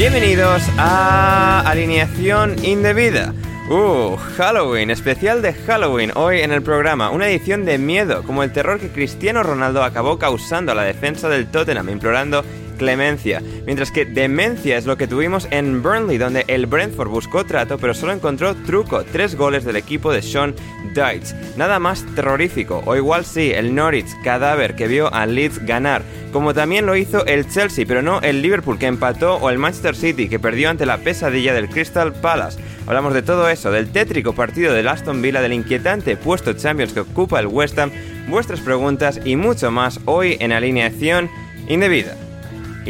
Bienvenidos a Alineación Indebida. Uh, Halloween, especial de Halloween, hoy en el programa, una edición de miedo, como el terror que Cristiano Ronaldo acabó causando a la defensa del Tottenham, implorando clemencia, mientras que demencia es lo que tuvimos en Burnley, donde el Brentford buscó trato, pero solo encontró truco, tres goles del equipo de Sean Dyche. Nada más terrorífico, o igual sí, el Norwich, cadáver que vio a Leeds ganar, como también lo hizo el Chelsea, pero no el Liverpool que empató, o el Manchester City que perdió ante la pesadilla del Crystal Palace. Hablamos de todo eso, del tétrico partido del Aston Villa, del inquietante puesto Champions que ocupa el West Ham, vuestras preguntas y mucho más hoy en alineación indebida.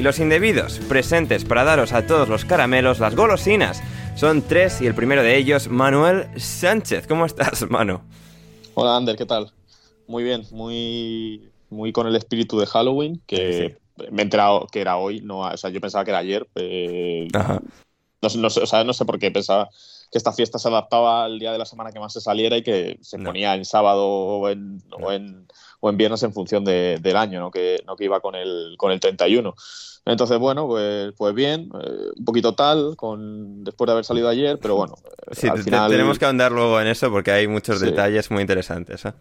Y los indebidos, presentes para daros a todos los caramelos, las golosinas. Son tres y el primero de ellos, Manuel Sánchez. ¿Cómo estás, Manu? Hola, Ander, ¿qué tal? Muy bien, muy, muy con el espíritu de Halloween, que me he enterado que era hoy, no, o sea, yo pensaba que era ayer. eh, Ajá. no, sé- no o sea, no sé por qué pensaba que esta fiesta se adaptaba al día de la semana que más se saliera y que se No. ponía en sábado o en, o en, o en viernes en función de- del año, ¿no? Que, no que iba con el, con el 31. Entonces, bueno, pues, pues bien, eh, un poquito tal, con, después de haber salido ayer, pero bueno, eh, Sí, al te- final... tenemos que ahondar luego en eso porque hay muchos Sí. detalles muy interesantes. ¿eh?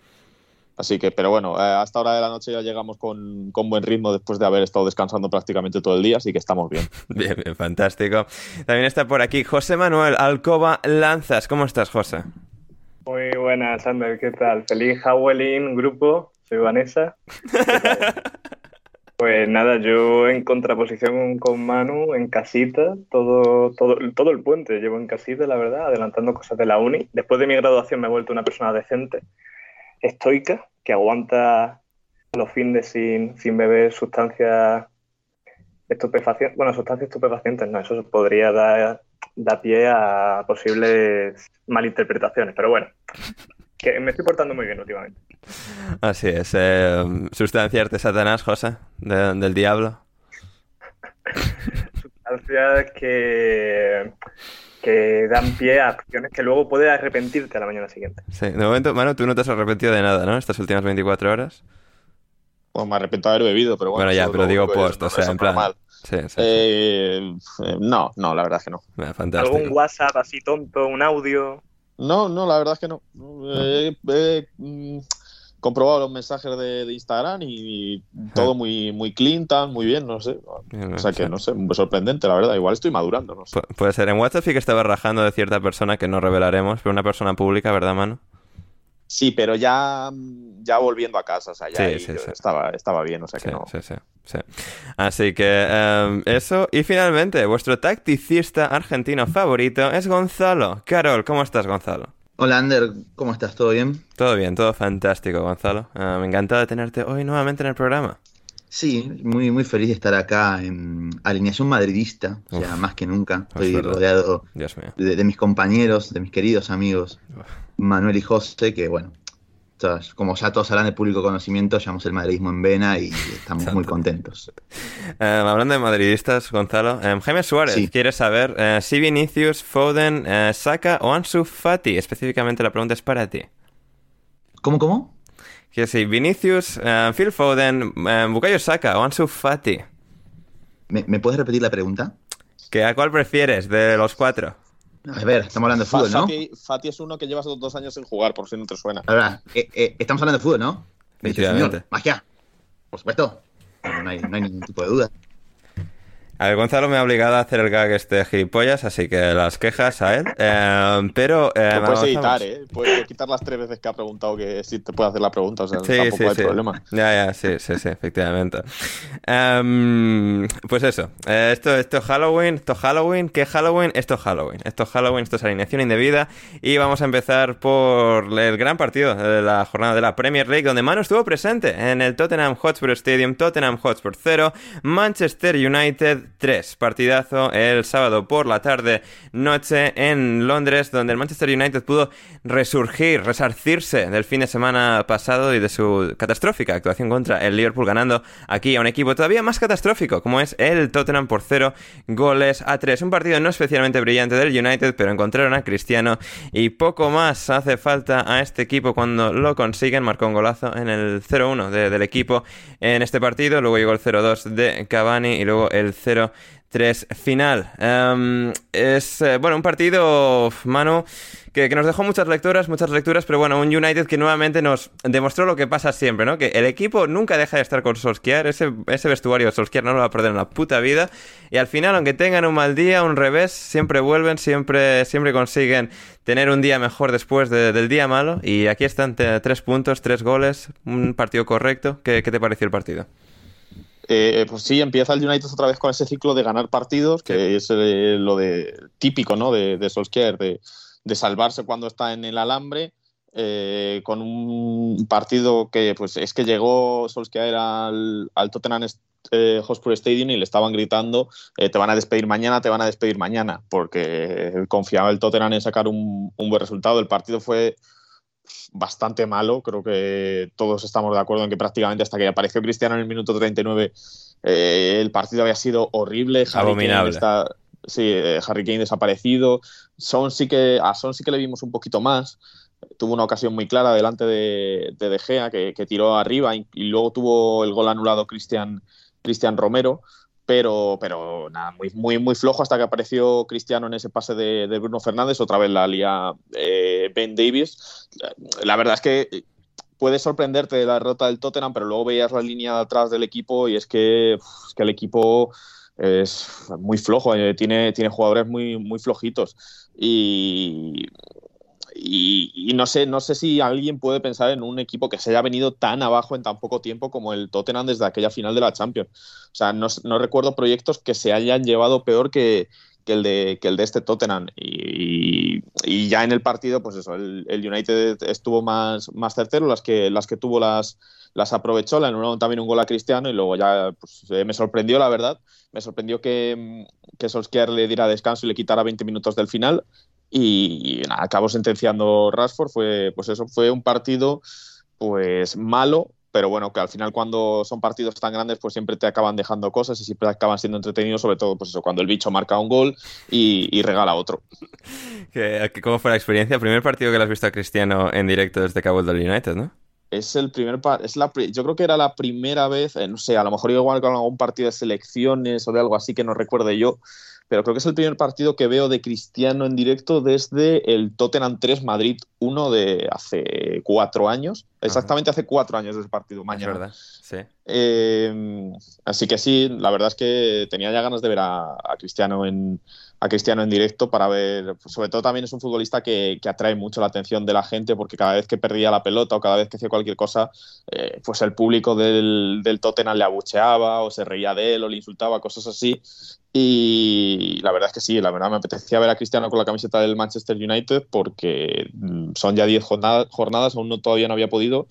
Así que, pero bueno, eh, a esta hora de la noche ya llegamos con, con buen ritmo después de haber estado descansando prácticamente todo el día, así que estamos bien. Bien, bien, fantástico. También está por aquí José Manuel Alcoba Lanzas. ¿Cómo estás, José? Muy buenas, Sander, ¿qué tal? Feliz Halloween, grupo, soy Vanessa. Pues nada, yo en contraposición con Manu, en casita, todo, todo, todo el puente llevo en casita, la verdad, adelantando cosas de la uni. Después de mi graduación me he vuelto una persona decente, estoica, que aguanta los fines sin, sin beber sustancias estupefacientes. Bueno, sustancias estupefacientes no, eso podría dar, dar pie a posibles malinterpretaciones, pero bueno, que me estoy portando muy bien últimamente. Así es. eh, de Satanás, José, de- del diablo. Sustancias que, que dan pie a acciones que luego puedes arrepentirte a la mañana siguiente. Sí, de momento, Manu, tú no te has arrepentido de nada, ¿no? Estas últimas 24 horas. Bueno, me arrepiento de haber bebido, pero bueno. Bueno, ya, pero digo post, o sea, en plan. normal. Sí, sí. sí. Eh, eh, no, no, la verdad es que no. Fantástico. Algún WhatsApp así tonto, un audio. No, no, la verdad es que no. Eh, He, mm, comprobado los mensajes de, de Instagram y, y todo muy, muy clean, tan, muy bien, no sé. O sea que no sé, muy sorprendente, la verdad. Igual estoy madurando, no sé. Pu- puede ser. En WhatsApp sí que estaba rajando de cierta persona que no revelaremos, pero una persona pública, ¿verdad, Manu? Sí, pero ya, mm, ya volviendo a casa, o sea, ya Sí, ahí sí, yo sí. Estaba, estaba bien, o sea que no. sí, sí, sí. Así que em, eso. Y finalmente, vuestro tacticista argentino favorito es Gonzalo. Carol, ¿cómo estás, Gonzalo? Hola Ander, ¿cómo estás? ¿Todo bien? Todo bien, todo fantástico, Gonzalo. Ah, me encanta tenerte hoy nuevamente en el programa. Sí, muy, muy feliz de estar acá en alineación madridista, o sea, más que nunca. Estoy rodeado de, mis compañeros, de mis queridos amigos Manuel y José, que bueno, como ya todos hablan de público conocimiento, llevamos el madridismo en vena y estamos muy contentos. Eh, hablando de madridistas, Gonzalo, eh, Jaime Suárez quiere saber eh, si Vinicius, Foden, Saka o Ansu Fati, específicamente la pregunta es para ti. ¿Cómo, cómo? Que si Vinicius, Phil Foden, Bukayo Saka o Ansu Fati. ¿Me, puedes repetir la pregunta? ¿Que ¿A cuál prefieres de los cuatro? A ver, estamos hablando de fútbol, ¿no? Fati, es uno que llevas dos años sin jugar, por si no te suena. Ahora, eh, eh, estamos hablando de fútbol, ¿no? Efectivamente. Magia. Por supuesto. no hay ningún tipo de duda. A ver, Gonzalo me ha obligado a hacer el gag este gilipollas, así que las quejas a él. Eh, pero. Eh, puedes editar, ¿eh? Puedes quitar las tres veces que ha preguntado que si te puede hacer la pregunta, o sea, sí, tampoco hay problema. Ya, ya, sí, sí, sí, efectivamente. Em, pues eso. Eh, esto, esto es Halloween, esto es Halloween. ¿Qué Halloween? Esto es Halloween. Esto es Halloween, esto es alineación indebida. Y vamos a empezar por el gran partido de la jornada de la Premier League, donde Manu estuvo presente en el Tottenham Hotspur Stadium, Tottenham Hotspur 0, Manchester United 3. Partidazo el sábado por la tarde, noche en Londres, donde el Manchester United pudo resurgir, resarcirse del fin de semana pasado y de su catastrófica actuación contra el Liverpool, ganando aquí a un equipo todavía más catastrófico, como es el Tottenham por 0 goles a 3. Un partido no especialmente brillante del United, pero encontraron a Cristiano y poco más hace falta a este equipo cuando lo consiguen. Marcó un golazo en el 0-1 del equipo en este partido, luego llegó el 0-2 de Cavani y luego el 0 3 final. Em, es, eh, bueno, un partido, Manu, que, nos dejó muchas lecturas, muchas lecturas, pero bueno, un United que nuevamente nos demostró lo que pasa siempre, ¿no? Que el equipo nunca deja de estar con Solskjaer, ese, ese vestuario de Solskjaer no lo va a perder en puta vida, y al final, aunque tengan un mal día, un revés, siempre vuelven, siempre, siempre consiguen tener un día mejor después del día malo, y aquí están tres puntos, tres goles, un partido correcto. ¿Qué, qué te pareció el partido? Eh, pues sí, empieza el United otra vez con ese ciclo de ganar partidos, que es eh, lo de típico ¿no? de, de Solskjaer, de, salvarse cuando está en el alambre, eh, con un partido que pues es que llegó Solskjaer al, al Tottenham Hotspur Stadium y le estaban gritando te van a despedir mañana, te van a despedir mañana, porque confiaba el Tottenham en sacar un, un buen resultado. El partido fue bastante malo. Creo que todos estamos de acuerdo en que prácticamente hasta que apareció Cristiano en el minuto 39 eh, el partido había sido horrible. Harry Kane está, sí, eh, Harry Kane desaparecido. Son sí que, a Son sí que le vimos un poquito más. Tuvo una ocasión muy clara delante de De, Gea que, tiró arriba y, luego tuvo el gol anulado Cristian, Cristian Romero pero, pero nada, muy, muy, muy flojo hasta que apareció Cristiano en ese pase de, Bruno Fernández, otra vez la lía eh, Ben Davis. La verdad es que puede sorprenderte la derrota del Tottenham, pero luego veías la línea de atrás del equipo y es que, que el equipo es muy flojo, eh, tiene, tiene jugadores muy, muy flojitos. Y, y, no sé, no sé si alguien puede pensar en un equipo que se haya venido tan abajo en tan poco tiempo como el Tottenham desde aquella final de la Champions. O sea, no, recuerdo proyectos que se hayan llevado peor que, el, de, que el de este Tottenham. Y, ya en el partido, pues eso, el, United estuvo más, más certero, las que, las que tuvo las, las aprovechó, la anularon también un gol a Cristiano y luego ya pues, eh, me sorprendió, la verdad, me sorprendió que, que Solskjaer le diera descanso y le quitara 20 minutos del final y, acabó sentenciando Rashford. Fue, pues eso, fue un partido pues malo, pero bueno, que al final cuando son partidos tan grandes, pues siempre te acaban dejando cosas y siempre acaban siendo entretenidos, sobre todo pues eso, cuando el bicho marca un gol y, regala otro. ¿Cómo fue la experiencia? primer partido que le has visto a Cristiano en directo desde Cabo del United, ¿no? Es el primer es la yo creo que era la primera vez, eh, no sé, a lo mejor igual con algún partido de selecciones o de algo así que no recuerde yo, pero creo que es el primer partido que veo de Cristiano en directo desde el Tottenham 3 Madrid 1 de hace cuatro años. Exactamente hace cuatro años de ese partido, mañana. verdad, sí. Eh, así que sí, la verdad es que tenía ya ganas de ver a, Cristiano en a Cristiano en directo para ver, sobre todo también es un futbolista que, atrae mucho la atención de la gente porque cada vez que perdía la pelota o cada vez que hacía cualquier cosa, eh, pues el público del, del Tottenham le abucheaba o se reía de él o le insultaba, cosas así. Y la verdad es que sí, la verdad me apetecía ver a Cristiano con la camiseta del Manchester United porque mm, son ya 10 jornadas, aún no, todavía no había podido.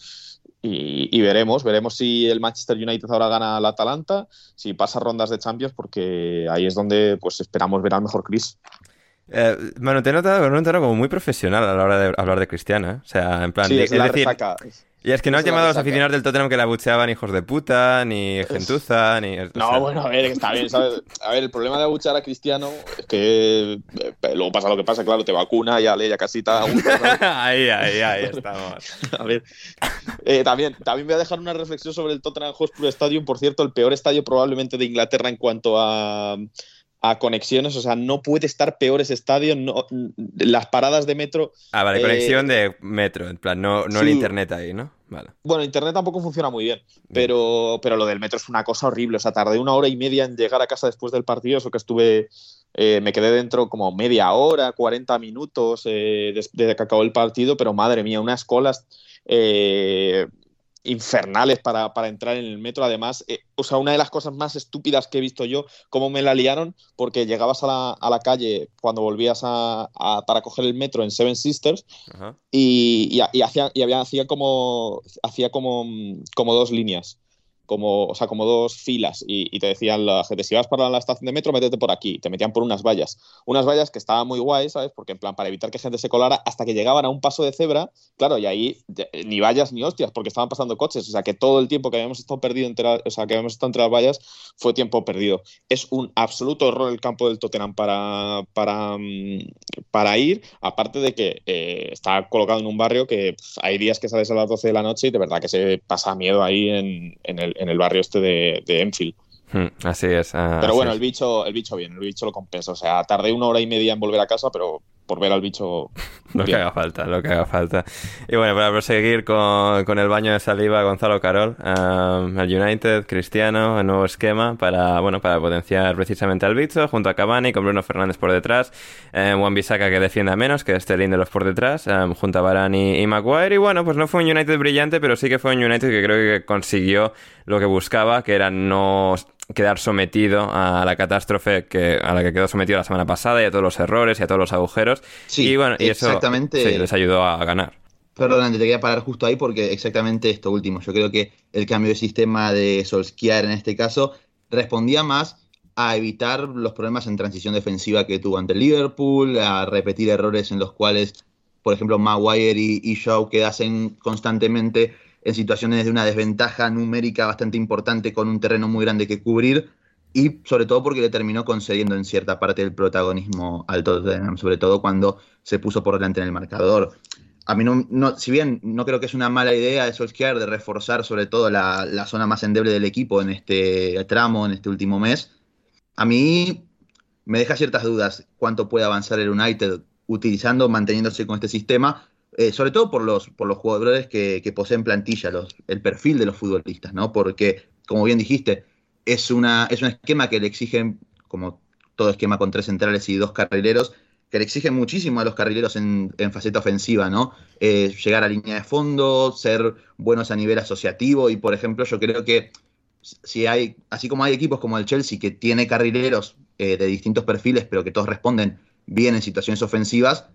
Y, veremos, veremos si el Manchester United ahora gana al Atalanta, si pasa rondas de Champions, porque ahí es donde pues esperamos ver al mejor Chris. Eh, bueno, te he notado, como muy profesional a la hora de hablar de Cristiano. ¿eh? O sea, en plan, es, decir, y es que no has llamado a los aficionados del Tottenham que la bucheaban hijos de puta, ni gentuza, ni... No, bueno, a ver, está bien, ¿sabes? A ver, el problema de abuchear a Cristiano es que eh, luego pasa lo que pasa, claro, te vacuna, ya le, ya casi está... ahí, ahí, ahí estamos. a ver, eh, también, también voy a dejar una reflexión sobre el Tottenham Hotspur Stadium, por cierto, el peor estadio probablemente de Inglaterra en cuanto a a conexiones, o sea, no puede estar peor ese estadio, no, las paradas de metro... Ah, vale, conexión eh, de metro, en plan, no, no el internet ahí, ¿no? Vale. Bueno, internet tampoco funciona muy bien, pero, pero lo del metro es una cosa horrible, o sea, tardé una hora y media en llegar a casa después del partido, eso que estuve, eh, me quedé dentro como media hora, 40 minutos eh, desde que acabó el partido, pero madre mía, unas colas... Eh, infernales para, entrar en el metro. Además, eh, o sea, una de las cosas más estúpidas que he visto yo, cómo me la liaron, porque llegabas a la, a la calle cuando volvías a, para coger el metro en Seven Sisters y, y, hacía, y había, hacía como, hacía como, como dos líneas como, o sea, como dos filas y, te decían la gente, si vas para la estación de metro, métete por aquí. Te metían por unas vallas. Unas vallas que estaban muy guay, ¿sabes? Porque en plan, para evitar que gente se colara hasta que llegaban a un paso de cebra, claro, y ahí ni vallas ni hostias, porque estaban pasando coches. O sea, que todo el tiempo que habíamos estado perdido entre, o sea, que habíamos estado entre las vallas fue tiempo perdido. Es un absoluto error el campo del Tottenham para, para, mm, para ir, aparte de que eh, está colocado en un barrio que pues, hay días que sales a las 12 de la noche y de verdad que se pasa miedo ahí en, en el en el barrio este de, Enfield. Hmm, así es. Ah, pero bueno, el bicho, el bicho bien, el bicho lo compensa. O sea, tardé una hora y media en volver a casa, pero por ver al bicho. lo que haga falta, lo que haga falta. Y bueno, para proseguir con, el baño de saliva, Gonzalo Carol, um, el United, Cristiano, el nuevo esquema para, bueno, para potenciar precisamente al bicho, junto a Cavani, con Bruno Fernández por detrás, um, Juan Bisaca que defienda menos, que de los por detrás, um, junto a Varane y, Maguire. Y bueno, pues no fue un United brillante, pero sí que fue un United que creo que consiguió lo que buscaba, que era no quedar sometido a la catástrofe que, a la que quedó sometido la semana pasada y a todos los errores y a todos los agujeros. Sí, y bueno, y exactamente, eso les ayudó a ganar. Perdón, te quería parar justo ahí porque exactamente esto último. Yo creo que el cambio de sistema de Solskjaer en este caso respondía más a evitar los problemas en transición defensiva que tuvo ante Liverpool, a repetir errores en los cuales, por ejemplo, Maguire y, y Shaw quedasen constantemente en situaciones de una desventaja numérica bastante importante con un terreno muy grande que cubrir y sobre todo porque le terminó concediendo en cierta parte el protagonismo al Tottenham, sobre todo cuando se puso por delante en el marcador. A mí no, si bien no creo que es una mala idea de Solskjaer de reforzar sobre todo la, la zona más endeble del equipo en este tramo, en este último mes, a mí me deja ciertas dudas cuánto puede avanzar el United utilizando, manteniéndose con este sistema, eh, sobre todo por los, por los jugadores que, poseen plantilla, el perfil de los futbolistas, ¿no? Porque, como bien dijiste, es, una, es un esquema que le exigen, como todo esquema con tres centrales y dos carrileros, que le exigen muchísimo a los carrileros en, faceta ofensiva, ¿no? Eh, llegar a línea de fondo, ser buenos a nivel asociativo y, por ejemplo, yo creo que si hay, así como hay equipos como el Chelsea que tiene carrileros eh, de distintos perfiles, pero que todos responden bien en situaciones ofensivas,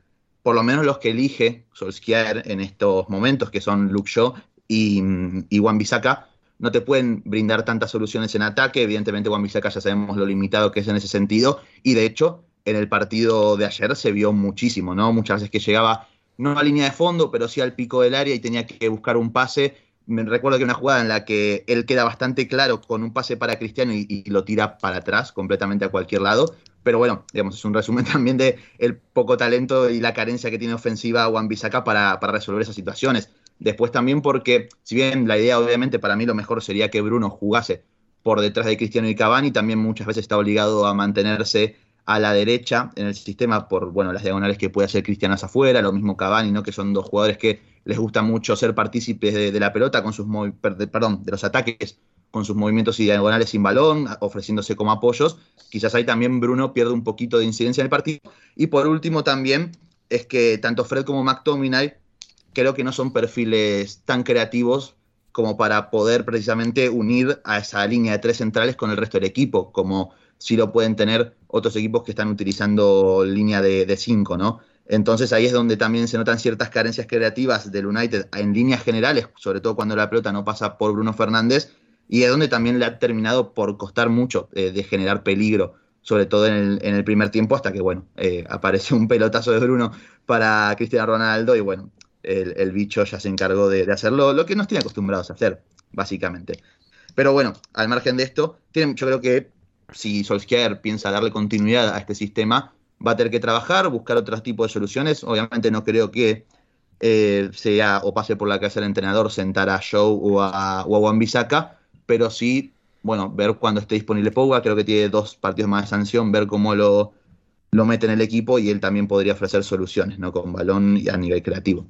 por lo menos los que elige Solskjaer en estos momentos, que son Luke Shaw y, y Juan Bisaca, no te pueden brindar tantas soluciones en ataque. Evidentemente, Juan Bisaca ya sabemos lo limitado que es en ese sentido. Y de hecho, en el partido de ayer se vio muchísimo, ¿no? Muchas veces que llegaba no a línea de fondo, pero sí al pico del área y tenía que buscar un pase. Me recuerdo que una jugada en la que él queda bastante claro con un pase para Cristiano y, y lo tira para atrás completamente a cualquier lado. Pero bueno, digamos, es un resumen también de el poco talento y la carencia que tiene ofensiva Juan Bisaca para, para resolver esas situaciones. Después también porque, si bien la idea obviamente para mí lo mejor sería que Bruno jugase por detrás de Cristiano y Cavani, también muchas veces está obligado a mantenerse a la derecha en el sistema por bueno las diagonales que puede hacer Cristiano hacia afuera, lo mismo Cavani, ¿no? que son dos jugadores que les gusta mucho ser partícipes de, la pelota con sus perdón, de los ataques con sus movimientos y diagonales sin balón, ofreciéndose como apoyos. Quizás ahí también Bruno pierde un poquito de incidencia en el partido. Y por último también es que tanto Fred como McTominay creo que no son perfiles tan creativos como para poder precisamente unir a esa línea de tres centrales con el resto del equipo, como si lo pueden tener otros equipos que están utilizando línea de, cinco, ¿no? Entonces ahí es donde también se notan ciertas carencias creativas del United en líneas generales, sobre todo cuando la pelota no pasa por Bruno Fernández, y es donde también le ha terminado por costar mucho eh, de generar peligro, sobre todo en el, primer tiempo, hasta que, bueno, eh, apareció un pelotazo de Bruno para Cristiano Ronaldo y, bueno, el, bicho ya se encargó de, hacerlo, lo que nos tiene acostumbrados a hacer, básicamente. Pero bueno, al margen de esto, yo creo que si Solskjaer piensa darle continuidad a este sistema, va a tener que trabajar, buscar otro tipo de soluciones. Obviamente no creo que eh, sea o pase por la casa del entrenador sentar a Joe o a, o a pero sí, bueno, ver cuando esté disponible Pogba, creo que tiene dos partidos más de sanción, ver cómo lo, lo mete en el equipo y él también podría ofrecer soluciones, ¿no? Con balón y a nivel creativo.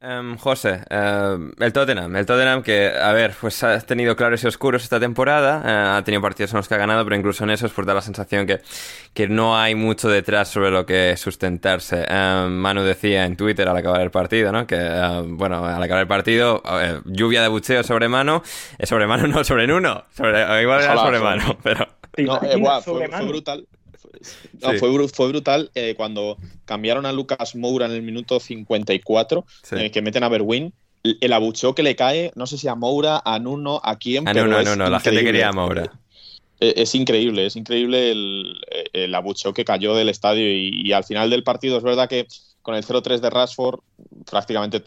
Um, José, em, el Tottenham, el Tottenham que, a ver, pues ha tenido claros y oscuros esta temporada, eh, ha tenido partidos en los que ha ganado, pero incluso en esos pues da la sensación que, que no hay mucho detrás sobre lo que sustentarse. Em, Manu decía en Twitter al acabar el partido, ¿no? Que, bueno, al acabar el partido, lluvia de bucheo sobre Manu, eh, sobre Manu no, sobre Nuno, sobre, igual era sobre Manu, pero... No, igual, fue, fue brutal fue, brutal eh, cuando cambiaron a Lucas Moura en el minuto 54, eh, que meten a Berwin. El abucheo que le cae, no sé si a Moura, a Nuno, a quién. A Nuno, no, la gente quería a Moura. Eh, es, increíble, es increíble el, el abucheo que cayó del estadio y, al final del partido es verdad que con el 0-3 de Rashford prácticamente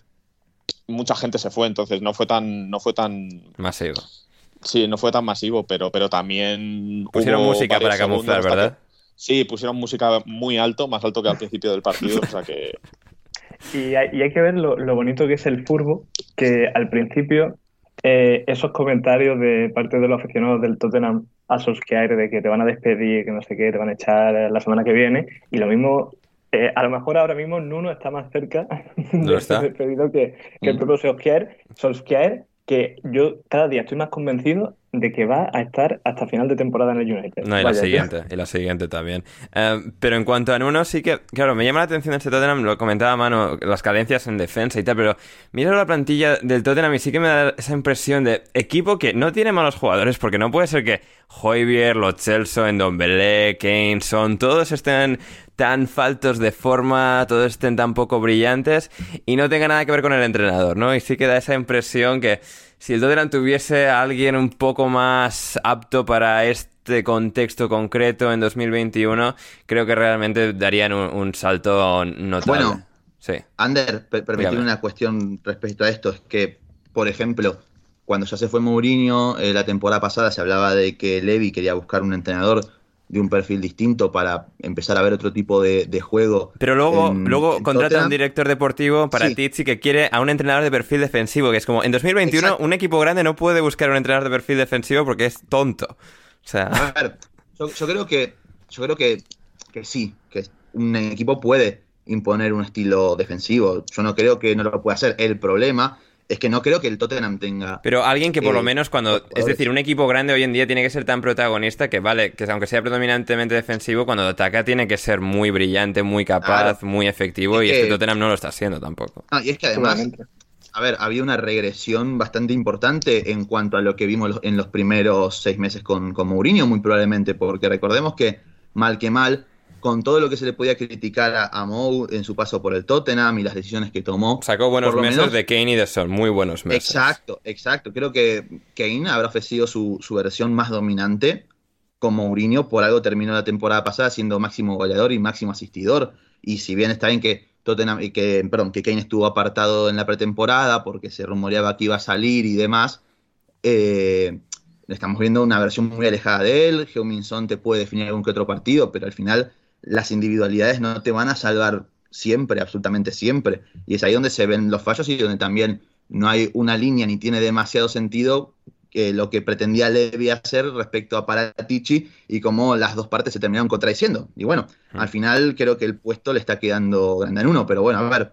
mucha gente se fue, entonces no fue tan, no fue tan masivo. Sí, no fue tan masivo, pero, pero también pusieron música para camuflar, ¿verdad? Sí, pusieron música muy alto, más alto que al principio del partido, o sea que... Y hay, y hay que ver lo, bonito que es el furbo, que al principio eh, esos comentarios de parte de los aficionados del Tottenham a Solskjaer de que te van a despedir, que no sé qué, te van a echar la semana que viene, y lo mismo eh, a lo mejor ahora mismo Nuno está más cerca de ser despedido que, que el mm. propio Solskjaer. Solskjaer que yo cada día estoy más convencido de que va a estar hasta final de temporada en el United. No, y la siguiente, y la siguiente también. Eh, pero en cuanto a Nuno, sí que, claro, me llama la atención este Tottenham, lo comentaba Mano, las cadencias en defensa y tal, pero mira la plantilla del Tottenham y sí que me da esa impresión de equipo que no tiene malos jugadores, porque no puede ser que Hoybier, Lo Celso, Endombele, Kane, son, todos estén tan faltos de forma, todos estén tan poco brillantes y no tenga nada que ver con el entrenador, ¿no? Y sí que da esa impresión que si el Tottenham tuviese a alguien un poco más apto para este contexto concreto en 2021, creo que realmente darían un, salto notable. Bueno, sí. Ander, permitirme una cuestión respecto a esto, es que, por ejemplo, cuando ya se fue Mourinho, eh, la temporada pasada se hablaba de que Levy quería buscar un entrenador de un perfil distinto para empezar a ver otro tipo de, juego. Pero luego, luego contrata a un director deportivo para sí. que quiere a un entrenador de perfil defensivo, que es como en 2021 un equipo grande no puede buscar un entrenador de perfil defensivo porque es tonto. O sea... A ver, yo, creo que yo creo que, que sí, que un equipo puede imponer un estilo defensivo. Yo no creo que no lo pueda hacer. El problema es que no creo que el Tottenham tenga. Pero alguien que por lo menos cuando. Es decir, un equipo grande hoy en día tiene que ser tan protagonista que, vale, que aunque sea predominantemente defensivo, cuando ataca tiene que ser muy brillante, muy capaz, muy efectivo, y este Tottenham no lo está haciendo tampoco. y es que además. A ver, había una regresión bastante importante en cuanto a lo que vimos en los primeros seis meses con, con Mourinho, muy probablemente, porque recordemos que, mal que mal, con todo lo que se le podía criticar a, a Mou en su paso por el Tottenham y las decisiones que tomó. Sacó buenos meses de Kane y de Son, muy buenos meses. Exacto, exacto. Creo que Kane habrá ofrecido su, versión más dominante como Mourinho, por algo terminó la temporada pasada siendo máximo goleador y máximo asistidor. Y si bien está bien que Tottenham, que, perdón, que Kane estuvo apartado en la pretemporada porque se rumoreaba que iba a salir y demás, eh, estamos viendo una versión muy alejada de él. Son te puede definir algún que otro partido, pero al final las individualidades no te van a salvar siempre, absolutamente siempre. Y es ahí donde se ven los fallos y donde también no hay una línea ni tiene demasiado sentido que lo que pretendía Levi hacer respecto a Paratici y cómo las dos partes se terminaron contradiciendo. Y bueno, mm. al final creo que el puesto le está quedando grande en uno, pero bueno, a ver,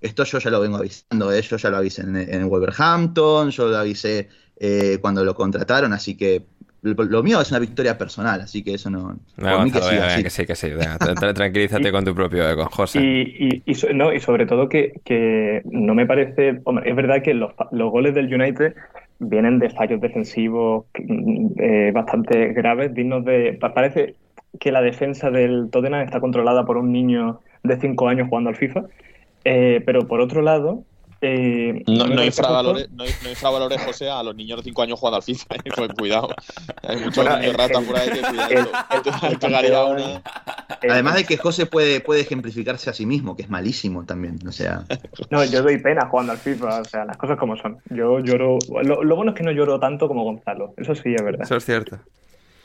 esto yo ya lo vengo avisando, ¿eh? yo ya lo avisé en, Wolverhampton, yo lo avisé eh, cuando lo contrataron, así que lo mío es una victoria personal, así que eso no. que, sí, que sí, tranquilízate con tu propio ego, José. Y, y, no, y sobre todo que, no me parece. Hombre, es verdad que los, goles del United vienen de fallos defensivos eh, bastante graves, dignos de. Parece que la defensa del Tottenham está controlada por un niño de 5 años jugando al FIFA, eh, pero por otro lado, eh, no, no, infravalores, no, infravalores, José, a los niños de 5 años jugando al FIFA. Eh, pues cuidado. Hay muchos niños ratas por ahí que cuidado. Además de que José puede, puede ejemplificarse a sí mismo, que es malísimo también. O sea. No, yo doy pena jugando al FIFA. O sea, las cosas como son. Yo lloro. Lo, lo bueno es que no lloro tanto como Gonzalo. Eso sí es verdad. Eso es cierto.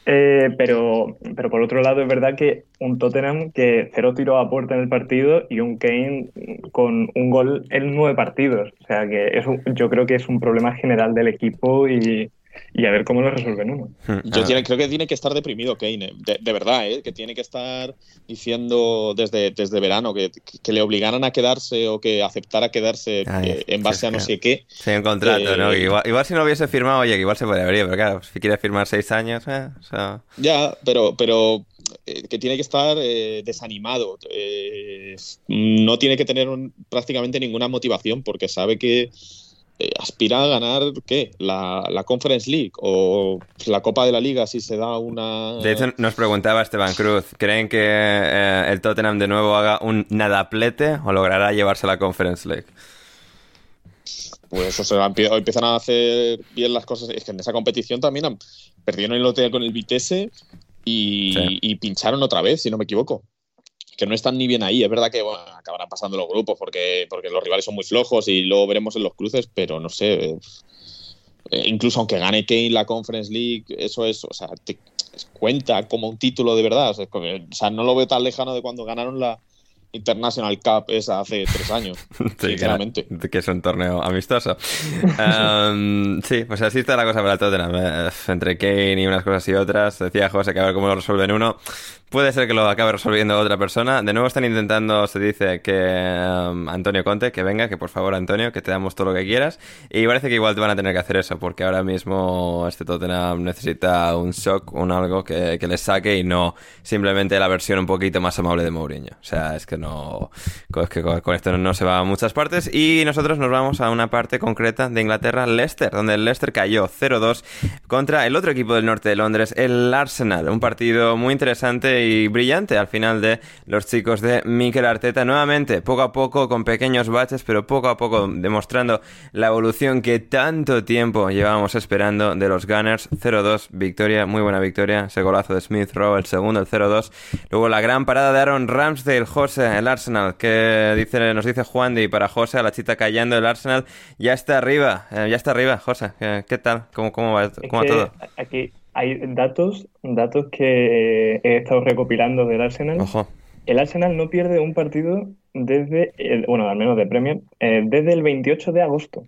Eh, pero, pero por otro lado es verdad que un Tottenham que cero tiro a puerta en el partido y un Kane con un gol en nueve partidos. O sea que eso yo creo que es un problema general del equipo y, y a ver cómo lo resuelven uno. Hmm. Yo creo que tiene que estar deprimido Kane, eh, de, verdad, ¿eh? que tiene que estar diciendo desde, desde verano que, le obligaran a quedarse o que aceptara quedarse eh, en base a no sé qué. Sí, un contrato, ¿no? Igual, si no hubiese firmado, oye, que igual se podría abrir, pero claro, si quiere firmar seis años, Ya, pero, pero que tiene que estar desanimado. no tiene que tener prácticamente ninguna motivación porque sabe que eh, aspira a ganar, ¿qué? La, Conference League o la Copa de la Liga si se da una... De hecho, nos preguntaba Esteban Cruz, ¿creen que eh, el Tottenham de nuevo haga un nadaplete o logrará llevarse la Conference League? Pues eso, empiezan a hacer bien las cosas. Es que en esa competición también han, perdieron el hotel con el Vitesse y, y pincharon otra vez, si no me equivoco que no están ni bien ahí. Es verdad que acabarán pasando los grupos porque, porque los rivales son muy flojos y luego veremos en los cruces, pero no sé. Eh, incluso aunque gane Kane la Conference League, eso es, o sea, te, cuenta como un título de verdad. O sea, no lo veo tan lejano de cuando ganaron la, International Cup esa hace tres años, sinceramente. Que, es un torneo amistoso. Em, sí, pues así está la cosa para el Tottenham. Eh, entre Kane y unas cosas y otras. Decía José que a ver cómo lo resuelven uno. Puede ser que lo acabe resolviendo otra persona. De nuevo están intentando, se dice, que um, Antonio Conte, que venga, que por favor Antonio, que te damos todo lo que quieras. Y parece que igual te van a tener que hacer eso, porque ahora mismo este Tottenham necesita un shock, un algo que, que les saque y no simplemente la versión un poquito más amable de Mourinho. O sea, es que no, es que con esto no se va a muchas partes. Y nosotros nos vamos a una parte concreta de Inglaterra, Leicester, donde el Leicester cayó 0-2 contra el otro equipo del norte de Londres, el Arsenal. Un partido muy interesante y brillante al final de los chicos de Mikel Arteta. Nuevamente, poco a poco, con pequeños baches, pero poco a poco demostrando la evolución que tanto tiempo llevábamos esperando de los Gunners. 0-2, victoria, muy buena victoria. Ese golazo de Smith Rowe, el segundo, el 0-2. Luego la gran parada de Aaron Ramsdale, José, el Arsenal, que dice, nos dice Juan y para José, a la chita callando, el Arsenal ya está arriba, eh, ya está arriba, José. ¿Qué, tal? ¿Cómo, cómo va, cómo va todo? Aquí hay datos, datos que he estado recopilando del Arsenal. El Arsenal no pierde un partido desde, el, bueno, al menos de Premier, eh, desde el 28 de agosto,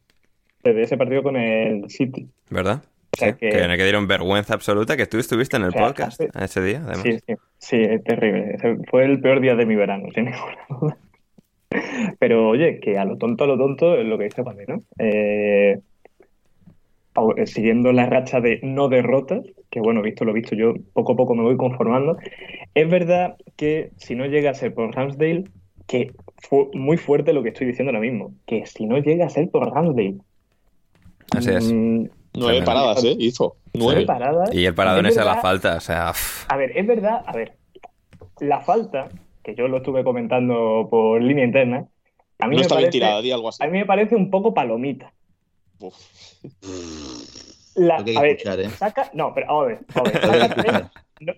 desde ese partido con el City. ¿Verdad? Que, que, dieron vergüenza absoluta, que tú estuviste en el podcast ese día, además. Sí, sí, sí, es terrible. Fue el peor día de mi verano, sin ninguna duda. Pero oye, que a lo tonto, a lo tonto es lo que dice Padre, ¿no? Eh, eh, siguiendo la racha de no derrotas, que bueno, visto lo visto, yo poco a poco me voy conformando. Es verdad que si no llega a ser por Ramsdale, que fue muy fuerte lo que estoy diciendo ahora mismo, que si no llega a ser por Ramsdale. Así es. Mm, nueve paradas, ¿eh? Hizo. Nueve paradas. Y el paradón es, a la falta, o sea. A ver, es verdad, a ver, la falta, que yo lo estuve comentando por línea interna, a mí, me, parece, algo así. a mí me parece un poco palomita. La, a ver, ¿eh? saca, no, pero a ver, a ver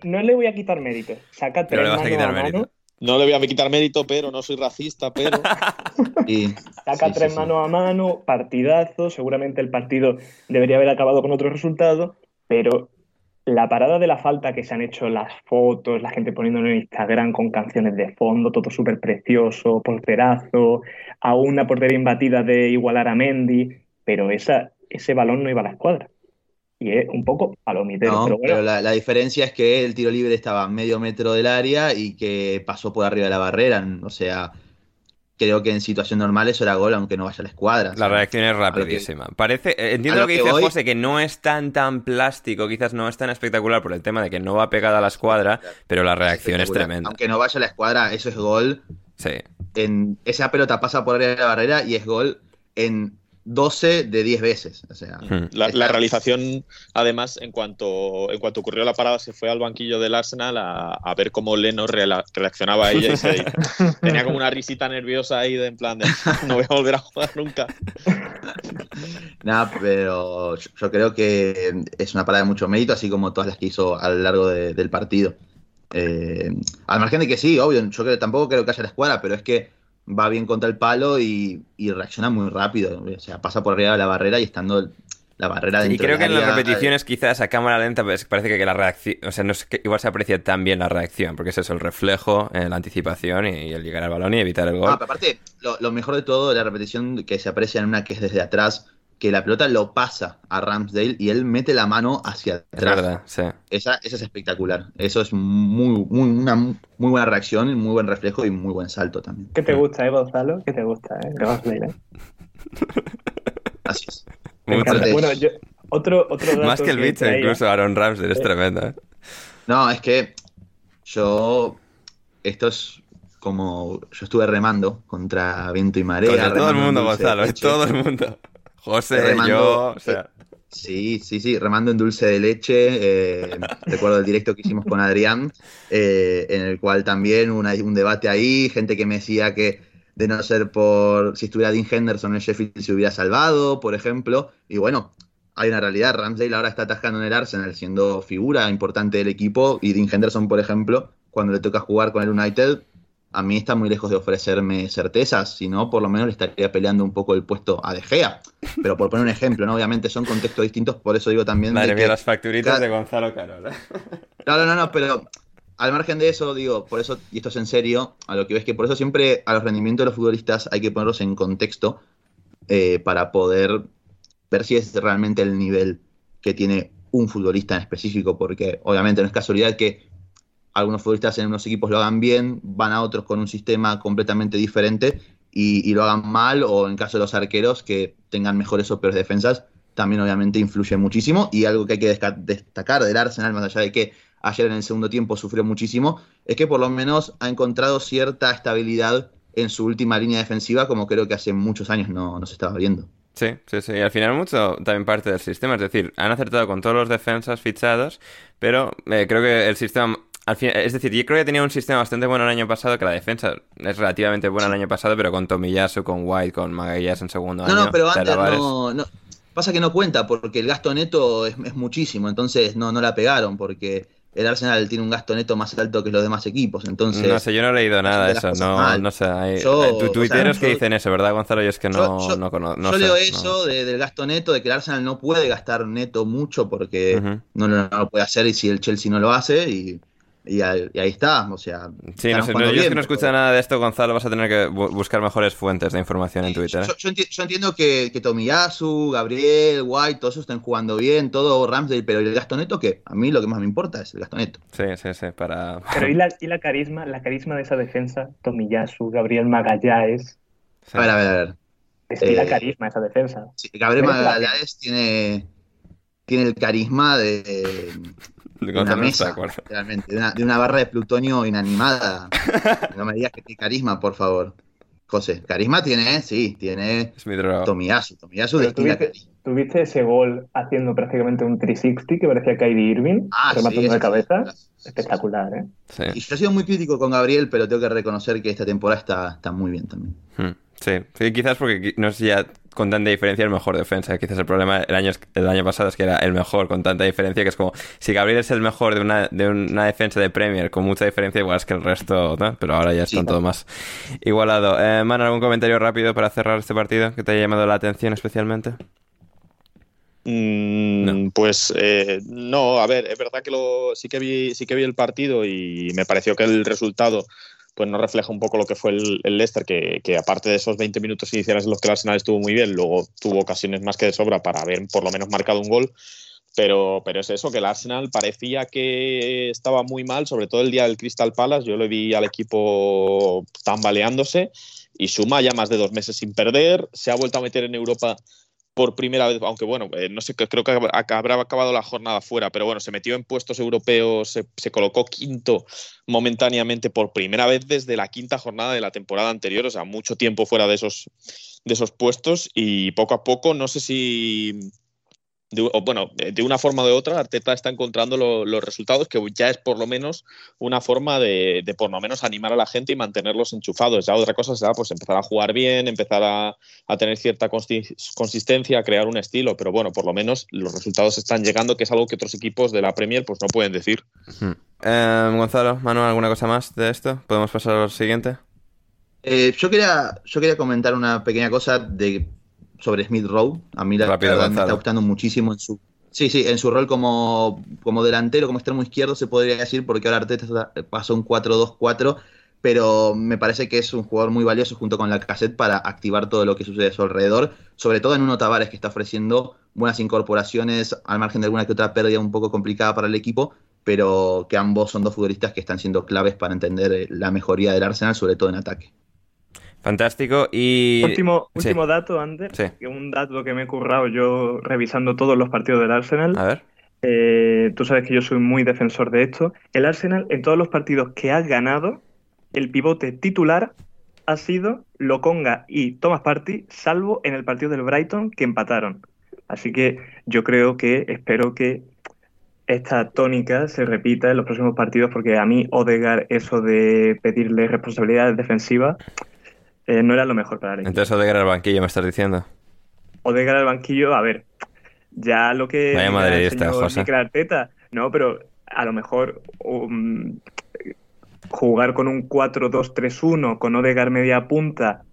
no, le voy a quitar mérito. Saca tres mano a, mano. No le voy a quitar mérito, pero no soy racista, pero. Saca tres mano a mano, partidazo. Seguramente el partido debería haber acabado con otro resultado, pero la parada de la falta que se han hecho las fotos, la gente poniéndolo en Instagram con canciones de fondo, todo súper precioso, porterazo, a una portería imbatida de igualar a Mendy, pero esa, ese balón no iba a la escuadra. Y es un poco palomitero. No, pero, pero la, diferencia es que el tiro libre estaba a medio metro del área y que pasó por arriba de la barrera. O sea, creo que en situación normal eso era gol, aunque no vaya a la escuadra. La reacción es rapidísima. Parece, eh, entiendo lo que, dice José, que no es tan tan plástico, quizás no es tan espectacular por el tema de que no va pegada a la escuadra, pero la reacción es, tremenda. Aunque no vaya a la escuadra, eso es gol. Sí. En, esa pelota pasa por arriba de la barrera y es gol en 12 de 10 veces. O sea, la, realización, además, en cuanto, en cuanto ocurrió la parada, se fue al banquillo del Arsenal a, ver cómo Leno reaccionaba a ella y se, tenía como una risita nerviosa ahí de en plan de no voy a volver a jugar nunca. Nada, pero yo creo que es una parada de mucho mérito, así como todas las que hizo a lo largo del partido. Eh, al margen de que sí, obvio, yo creo, tampoco creo que haya la escuadra, pero es que va bien contra el palo y, reacciona muy rápido. O sea, pasa por arriba de la barrera y estando la barrera dentro Y creo que en las repeticiones, quizás a cámara lenta, pues, parece que, la reacción. O sea, no es que igual se aprecia tan bien la reacción, porque es eso, el reflejo, eh, la anticipación y, el llegar al balón y evitar el gol. Ah, aparte, lo, lo, mejor de todo, la repetición que se aprecia en una que es desde atrás, que la pelota lo pasa a Ramsdale y él mete la mano hacia atrás. verdad, sí. Esa, es espectacular. Eso es muy, muy, una muy buena reacción, muy buen reflejo y muy buen salto también. ¿Qué te gusta, eh, Gonzalo? ¿Qué te gusta, eh? Ramsdale, eh? Así es. Bueno, yo, otro, otro Más que el bicho, incluso Aaron Ramsdale, es tremendo. ¿eh? No, es que yo. Esto es como. Yo estuve remando contra viento y marea. Contra todo el mundo, Gonzalo, todo el mundo. José, yo, o sea... Sí, sí, sí, remando en dulce de leche. Eh, recuerdo el directo que hicimos con Adrián, eh, en el cual también hubo un debate ahí, gente que me decía que de no ser por si estuviera Dean Henderson en Sheffield se hubiera salvado, por ejemplo. Y bueno, hay una realidad, Ramsdale ahora está atajando en el Arsenal siendo figura importante del equipo y Dean Henderson, por ejemplo, cuando le toca jugar con el United, a mí está muy lejos de ofrecerme certezas, si no, por lo menos le estaría peleando un poco el puesto a De Gea. Pero por poner un ejemplo, ¿no? Obviamente son contextos distintos, por eso digo también. Madre mía, las facturitas de Gonzalo Carol. ¿eh? No, no, no, pero al margen de eso, digo, por eso, y esto es en serio, a lo que ves que por eso siempre a los rendimientos de los futbolistas hay que ponerlos en contexto eh, para poder ver si es realmente el nivel que tiene un futbolista en específico, porque obviamente no es casualidad que algunos futbolistas en unos equipos lo hagan bien, van a otros con un sistema completamente diferente y, lo hagan mal, o en caso de los arqueros que tengan mejores o peores defensas, también obviamente influye muchísimo. Y algo que hay que destacar del Arsenal, más allá de que ayer en el segundo tiempo sufrió muchísimo, es que por lo menos ha encontrado cierta estabilidad en su última línea defensiva, como creo que hace muchos años no, no se estaba viendo. Sí, sí, sí. Y al final mucho también parte del sistema. Es decir, han acertado con todos los defensas fichados, pero eh, creo que el sistema es decir, yo creo que tenía un sistema bastante bueno el año pasado, que la defensa es relativamente buena el año pasado, pero con Tomiyasu, con White, con Magallas en segundo año. No, no, pero antes no, Pasa que no cuenta, porque el gasto neto es, muchísimo, entonces no, no la pegaron, porque el Arsenal tiene un gasto neto más alto que los demás equipos, entonces... No sé, yo no he leído nada de eso, no, no sé. Hay, tuiteros que dicen eso, ¿verdad, Gonzalo? Yo es que no, no, conozco. yo leo eso del gasto neto, de que el Arsenal no puede gastar neto mucho porque no, no, lo puede hacer y si el Chelsea no lo hace y y, ahí está, o sea... Sí, no sé, yo es que no escucho nada de esto, Gonzalo, vas a tener que buscar mejores fuentes de información en Twitter. ¿eh? Yo, entiendo que, que, Tomiyasu, Gabriel, White, todos estén jugando bien, todo Ramsdale, pero el gasto neto, que a mí lo que más me importa es el gasto neto. Sí, sí, sí, para... Pero ¿y la, y la carisma, la carisma de esa defensa? Tomiyasu, Gabriel Magallanes... A ver, a ver, a ver. Es que la eh, carisma esa defensa. Sí, Gabriel Magallanes tiene, tiene el carisma de de una mesa, realmente, de una, barra de plutonio inanimada. no me digas que tiene carisma, por favor. José, carisma tiene, sí, tiene Tomiyasu. Tomiyasu de tuviste, tuviste ese gol haciendo prácticamente un 360 que parecía Kyrie Irving, ah, rematando de cabeza. Espectacular, ¿eh? Y yo he sido muy crítico con Gabriel, pero tengo que reconocer que esta temporada está, está muy bien también. Hmm, sí. sí, quizás porque no sé ya con tanta diferencia el mejor defensa. Quizás el problema el año, el año pasado es que era el mejor con tanta diferencia, que es como, si Gabriel es el mejor de una, de una defensa de Premier con mucha diferencia, igual es que el resto, pero ahora ya están todo más igualado. Eh, Man, ¿algún comentario rápido para cerrar este partido que te haya llamado la atención especialmente? Mm, pues eh, no, a ver, es verdad que lo, sí que vi, sí que vi el partido y me pareció que el resultado pues no refleja un poco lo que fue el, Leicester, que, aparte de esos 20 minutos iniciales en los que el Arsenal estuvo muy bien, luego tuvo ocasiones más que de sobra para haber por lo menos marcado un gol. Pero, pero es eso, que el Arsenal parecía que estaba muy mal, sobre todo el día del Crystal Palace. Yo lo vi al equipo tambaleándose y suma ya más de dos meses sin perder. Se ha vuelto a meter en Europa por primera vez, aunque bueno, eh, no sé, creo que habrá acabado la jornada fuera, pero bueno, se metió en puestos europeos, se, se, colocó quinto momentáneamente por primera vez desde la quinta jornada de la temporada anterior, o sea, mucho tiempo fuera de esos, de esos puestos y poco a poco, no sé si de, bueno, de una forma o de otra, Arteta está encontrando los resultados, que ya es por lo menos una forma de, por lo menos animar a la gente y mantenerlos enchufados. Ya otra cosa será pues empezar a jugar bien, empezar a, tener cierta consistencia, a crear un estilo, pero bueno, por lo menos los resultados están llegando, que es algo que otros equipos de la Premier pues no pueden decir. Eh, Gonzalo, Manuel, ¿alguna cosa más de esto? ¿Podemos pasar al siguiente? Eh, yo, quería, yo quería comentar una pequeña cosa de sobre Smith Rowe. A mí la verdad me está gustando muchísimo en su Sí, sí, en su rol como, como delantero, como extremo izquierdo se podría decir, porque ahora Arteta pasó un 4-2-4, pero me parece que es un jugador muy valioso junto con la cassette para activar todo lo que sucede a su alrededor, sobre todo en uno Tavares que está ofreciendo buenas incorporaciones, al margen de alguna que otra pérdida un poco complicada para el equipo, pero que ambos son dos futbolistas que están siendo claves para entender la mejoría del Arsenal, sobre todo en ataque. Fantástico. Y. Último, último dato, Ander. Un dato que me he currado yo revisando todos los partidos del Arsenal. A ver. Eh, tú sabes que yo soy muy defensor de esto. El Arsenal, en todos los partidos que ha ganado, el pivote titular ha sido Loconga y Thomas Party, salvo en el partido del Brighton que empataron. Así que yo creo que, espero que esta tónica se repita en los próximos partidos, porque a mí Odegar, eso de pedirle responsabilidades defensivas, eh, no era lo mejor para el equipo. Entonces Odegaard al banquillo, me estás diciendo. Odegaard al banquillo, a ver, ya lo que... Vaya madridista, José. Arteta, no, pero a lo mejor um, jugar con un 4-2-3-1, con Odegaard media punta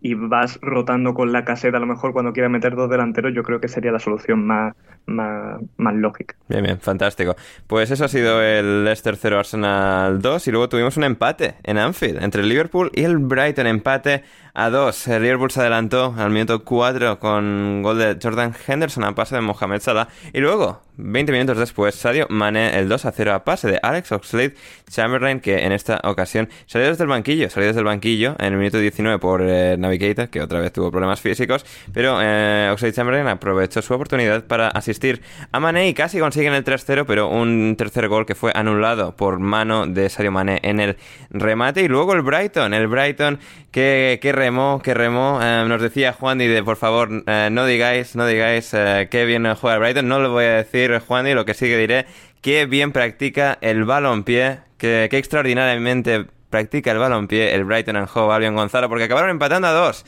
y vas rotando con la caseta a lo mejor cuando quieras meter dos delanteros, yo creo que sería la solución más, más, más, lógica. Bien, bien, fantástico. Pues eso ha sido el Leicester 0 Arsenal 2 y luego tuvimos un empate en Anfield entre el Liverpool y el Brighton, empate a 2. El Liverpool se adelantó al minuto 4 con gol de Jordan Henderson a pase de Mohamed Salah y luego 20 minutos después, Sadio Mane el 2 a 0 a pase de Alex Oxlade Chamberlain, que en esta ocasión salió desde el banquillo, salió desde el banquillo en el minuto 19 por eh, Navigator, que otra vez tuvo problemas físicos, pero eh, Oxlade Chamberlain aprovechó su oportunidad para asistir a Mane y casi consiguen el 3-0, pero un tercer gol que fue anulado por mano de Sadio Mane en el remate. Y luego el Brighton, el Brighton que, que remó, que remó. Eh, nos decía Juan y de por favor, no digáis, no digáis que bien juega Brighton, no lo voy a decir Juan, y lo que sigue diré, que bien practica el balonpié, que, que extraordinariamente practica el balonpié el Brighton and Hove Albion Gonzalo, porque acabaron empatando a dos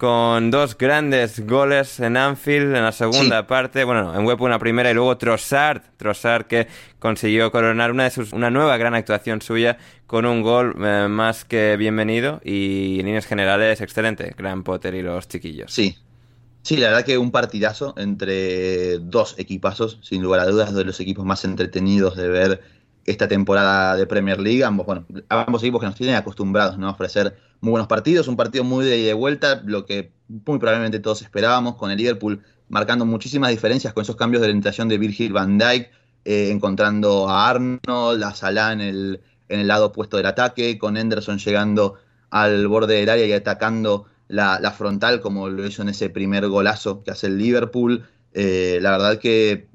con dos grandes goles en Anfield en la segunda parte, bueno, en Web una primera y luego Trossard, Trossard que consiguió coronar una de sus una nueva gran actuación suya con un gol eh, más que bienvenido y en líneas generales excelente, Gran Potter y los chiquillos. Sí, Sí, la verdad que un partidazo entre dos equipazos, sin lugar a dudas, de los equipos más entretenidos de ver esta temporada de Premier League. Ambos, bueno, ambos equipos que nos tienen acostumbrados ¿no? a ofrecer muy buenos partidos, un partido muy de ida y vuelta, lo que muy probablemente todos esperábamos, con el Liverpool marcando muchísimas diferencias con esos cambios de orientación de Virgil van Dijk, eh, encontrando a Arnold, a Salah en el, en el lado opuesto del ataque, con Henderson llegando al borde del área y atacando la, frontal como lo hizo en ese primer golazo que hace el Liverpool. Eh, la verdad que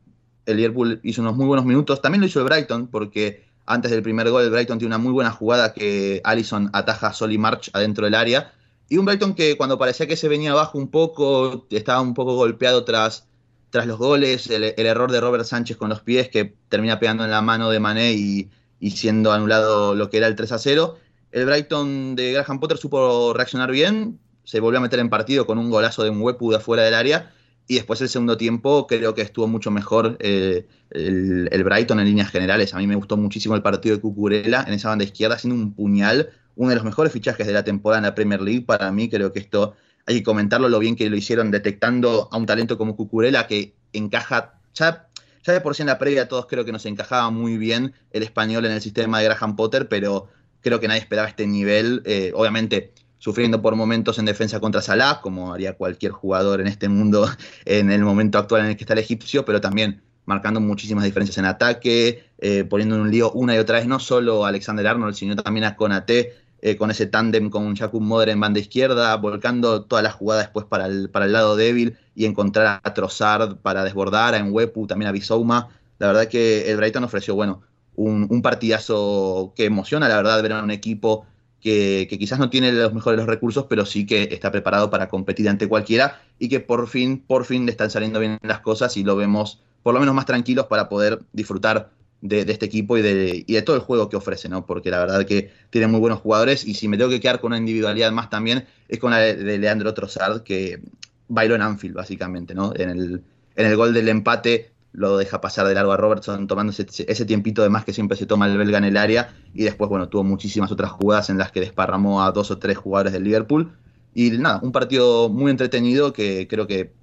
el Liverpool hizo unos muy buenos minutos. También lo hizo el Brighton porque antes del primer gol el Brighton tiene una muy buena jugada que Allison ataja a Solly March adentro del área. Y un Brighton que cuando parecía que se venía abajo un poco, estaba un poco golpeado tras, tras los goles, el, error de Robert Sánchez con los pies que termina pegando en la mano de Mané y, y siendo anulado lo que era el 3 a 0. El Brighton de Graham Potter supo reaccionar bien, se volvió a meter en partido con un golazo de un huepu de afuera del área. Y después el segundo tiempo creo que estuvo mucho mejor eh, el, Brighton en líneas generales. A mí me gustó muchísimo el partido de Cucurella en esa banda izquierda, haciendo un puñal, uno de los mejores fichajes de la temporada en la Premier League. Para mí creo que esto hay que comentarlo, lo bien que lo hicieron detectando a un talento como Cucurella que encaja, ya, ya de por sí en la previa todos creo que nos encajaba muy bien el español en el sistema de Graham Potter, pero creo que nadie esperaba este nivel. Eh, obviamente sufriendo por momentos en defensa contra Salah, como haría cualquier jugador en este mundo en el momento actual en el que está el egipcio, pero también marcando muchísimas diferencias en ataque, eh, poniendo en un lío una y otra vez no solo a Alexander Arnold, sino también a Konate, eh, con ese tándem con Jakub Moder en banda izquierda, volcando toda la jugada después para el, para el lado débil y encontrar a Trossard para desbordar, a Enwepu, también a Bisouma. La verdad que el Brighton ofreció, bueno, un, partidazo que emociona, la verdad, ver a un equipo que, quizás no tiene los mejores recursos, pero sí que está preparado para competir ante cualquiera y que por fin, por fin le están saliendo bien las cosas y lo vemos por lo menos más tranquilos para poder disfrutar de, este equipo y de, todo el juego que ofrece, ¿no? Porque la verdad que tiene muy buenos jugadores y si me tengo que quedar con una individualidad más también es con la de, Leandro Trossard que bailó en Anfield básicamente, ¿no? En el, en el gol del empate lo deja pasar de largo a Robertson tomando ese, tiempito de más que siempre se toma el belga en el área y después, bueno, tuvo muchísimas otras jugadas en las que desparramó a dos o tres jugadores del Liverpool. Y nada, un partido muy entretenido que creo que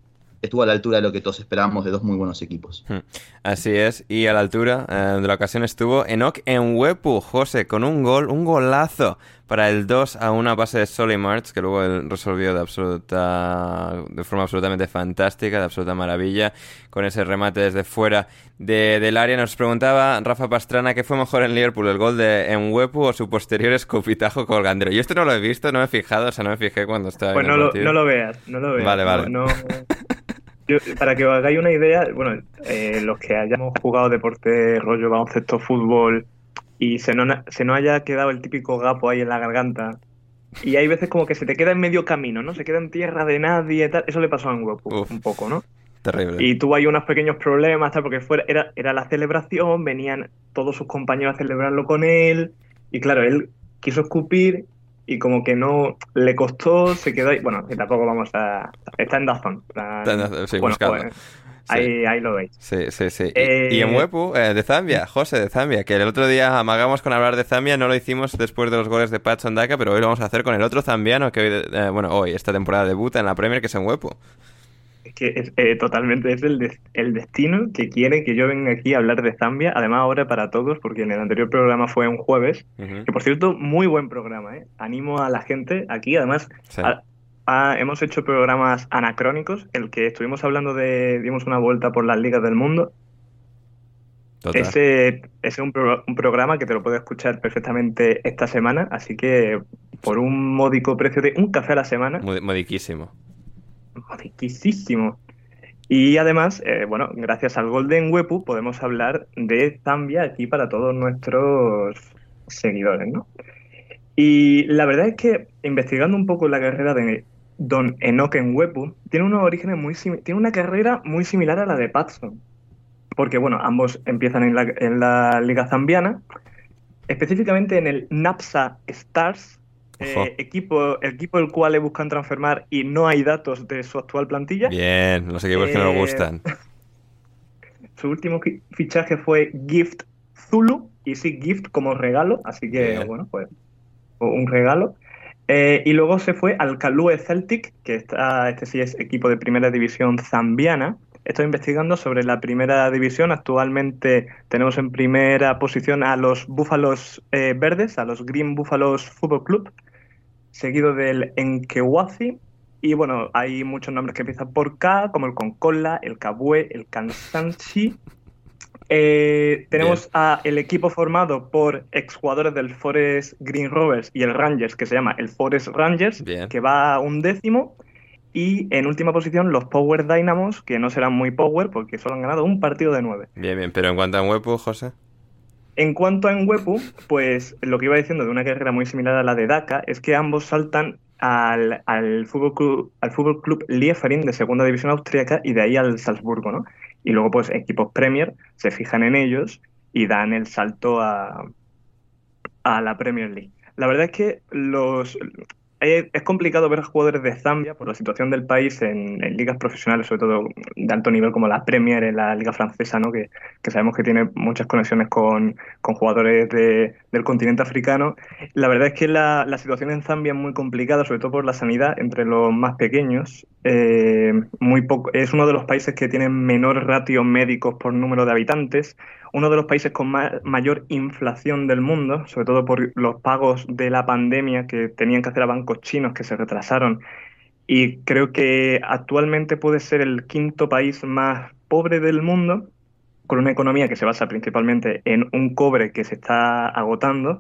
estuvo a la altura de lo que todos esperábamos de dos muy buenos equipos. Hmm. Así es, y a la altura eh, de la ocasión estuvo Enoch en Huepu, José, con un gol, un golazo para el 2 a una base de Solly March, que luego él resolvió de absoluta de forma absolutamente fantástica, de absoluta maravilla, con ese remate desde fuera del área. Nos preguntaba Rafa Pastrana qué fue mejor en Liverpool, el gol de Enwepu o su posterior escupitajo colgandero. Yo esto no lo he visto, no me he fijado, o sea, no me fijé cuando estaba Pues no, lo, no lo veas, no lo veas. Vale, vale. para que os hagáis una idea, bueno, eh, los que hayamos jugado deporte rollo baloncesto, fútbol, y se nos, se haya quedado el típico gapo ahí en la garganta. Y hay veces como que se te queda en medio camino, ¿no? Se queda en tierra de nadie y tal. Eso le pasó a Nguepu un poco, ¿no? Terrible. Y tuvo ahí unos pequeños problemas, tal, porque fuera, era, era la celebración, venían todos sus compañeros a celebrarlo con él. Y claro, él quiso escupir y como que no le costó, se quedó ahí. Bueno, que tampoco vamos a. Está en Dazón. Sí, bueno, pues, Ahí, lo veis. Sí, sí, sí. y en Wepu, eh, de Zambia, José de Zambia, que el otro día amagamos con hablar de Zambia, no lo hicimos después de los goles de Pat Sondaka, pero hoy lo vamos a hacer con el otro zambiano que hoy, eh, bueno, hoy, esta temporada debuta en la Premier, que es en Wepu. Es que es, eh, totalmente es el, el destino que quiere que yo venga aquí a hablar de Zambia, además ahora para todos, porque en el anterior programa fue un jueves, que por cierto, muy buen programa, ¿eh? Animo a la gente aquí, además, hemos hecho programas anacrónicos, el que estuvimos hablando de, dimos una vuelta por las ligas del mundo. Ese, es un, programa que te lo puedes escuchar perfectamente esta semana, así que por un módico precio de un café a la semana. Modiquísimo. Modiquísimo. Y además, eh, bueno, gracias al Golden Wepu podemos hablar de Zambia aquí para todos nuestros seguidores, ¿no? Y la verdad es que investigando un poco la carrera de Don Enoch Wepu tiene unos orígenes muy tiene una carrera muy similar a la de Patson. Porque, bueno, ambos empiezan en la, en la Liga Zambiana, específicamente en el NAPSA Stars, eh, equipo, equipo el cual le buscan transformar y no hay datos de su actual plantilla. Bien, los equipos que nos eh, gustan. Su último fichaje fue Gift Zulu, y sí, Gift como regalo, así que, bueno, pues un regalo. Eh, y luego se fue al Calue Celtic, que está, este sí es equipo de primera división zambiana. Estoy investigando sobre la primera división. Actualmente tenemos en primera posición a los Búfalos eh, Verdes, a los Green Búfalos Football Club, seguido del Enkewazi. Y bueno, hay muchos nombres que empiezan por K, como el Concola, el Kabue, el Kansanshi eh, tenemos a el equipo formado por exjugadores del Forest Green Rovers y el Rangers, que se llama el Forest Rangers, que va a un décimo. Y en última posición, los Power Dynamos, que no serán muy power porque solo han ganado un partido de nueve. Bien, bien. Pero en cuanto a Wepu, José. En cuanto a Wepu, pues lo que iba diciendo de una carrera muy similar a la de Daka es que ambos saltan al, al Fútbol Club, al Fútbol Club Lieferin de segunda división austríaca y de ahí al Salzburgo, ¿no? Y luego, pues, equipos Premier se fijan en ellos y dan el salto a, a la Premier League. La verdad es que los, es complicado ver jugadores de Zambia por la situación del país en, ligas profesionales, sobre todo de alto nivel como la Premier, en la liga francesa, ¿no? que, sabemos que tiene muchas conexiones con, jugadores del continente africano. La verdad es que la, situación en Zambia es muy complicada, sobre todo por la sanidad entre los más pequeños. Eh, es uno de los países que tienen menor ratio médicos por número de habitantes uno de los países con mayor inflación del mundo, sobre todo por los pagos de la pandemia que tenían que hacer a bancos chinos que se retrasaron. Y creo que actualmente puede ser el quinto país más pobre del mundo, con una economía que se basa principalmente en un cobre que se está agotando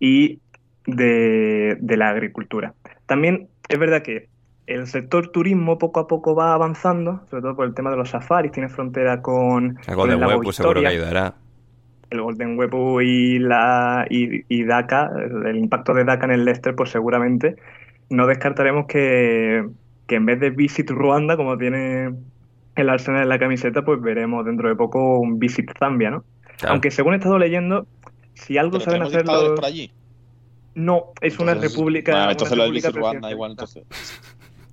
y de, la agricultura. También es verdad que el sector turismo poco a poco va avanzando, sobre todo por el tema de los safaris, tiene frontera con, el Golden Web seguro que ayudará. El Golden Web y la y, y DACA, el impacto de DACA en el Leicester, pues seguramente no descartaremos que, que en vez de Visit Ruanda, como tiene el Arsenal en la camiseta, pues veremos dentro de poco un Visit Zambia, ¿no? Aunque según he estado leyendo, si algo saben hacer por allí? No, es una república. Bueno, entonces lo del Visit Ruanda igual entonces.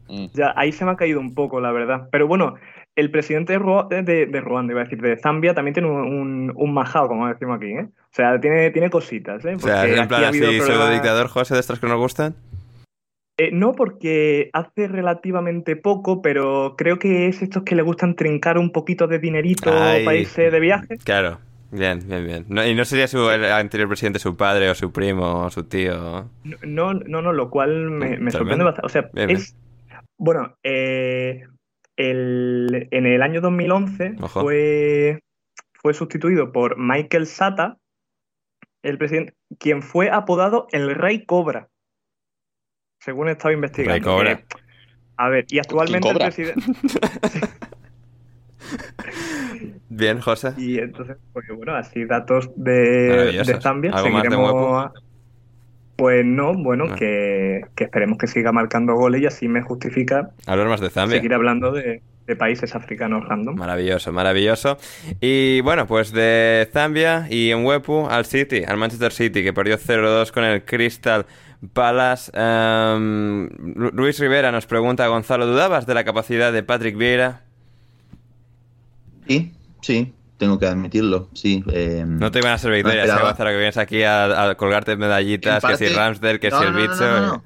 Mm. Ya, ahí se me ha caído un poco, la verdad. Pero bueno, el presidente de, de, Ruanda, iba a decir, de Zambia, también tiene un, un, majao, como decimos aquí, ¿eh? O sea, tiene, tiene cositas, ¿eh? o sea, en plan así, pseudo dictador, José, de estos que nos gustan. Eh, no, porque hace relativamente poco, pero creo que es estos que le gustan trincar un poquito de dinerito para irse de viaje. Claro, bien, bien, bien. y no sería su, el anterior presidente su padre o su primo o su tío. No, no, no, lo cual me, sorprende bastante. O sea, es. Bueno, eh, en el año 2011 fue, fue sustituido por Michael Sata, el presidente, quien fue apodado el Rey Cobra según he estado investigando. a ver, y actualmente el presidente. Bien, José. Y entonces, pues bueno, así datos de, de Zambia. ¿Algo seguiremos. Pues no, bueno, que, esperemos que siga marcando goles y así me justifica. Hablar más de Zambia. Seguir hablando de, de países africanos random. Maravilloso, maravilloso. Y bueno, pues de Zambia y en Wepu al City, al Manchester City, que perdió 0-2 con el Crystal Palace. Um, Luis Rivera nos pregunta, Gonzalo, ¿dudabas de la capacidad de Patrick Vieira? Sí, sí, tengo que admitirlo, sí. Eh, no te iban a hacer victorias, no Gonzalo, que vienes aquí a, colgarte medallitas, que si Ramsdale, que si el bicho.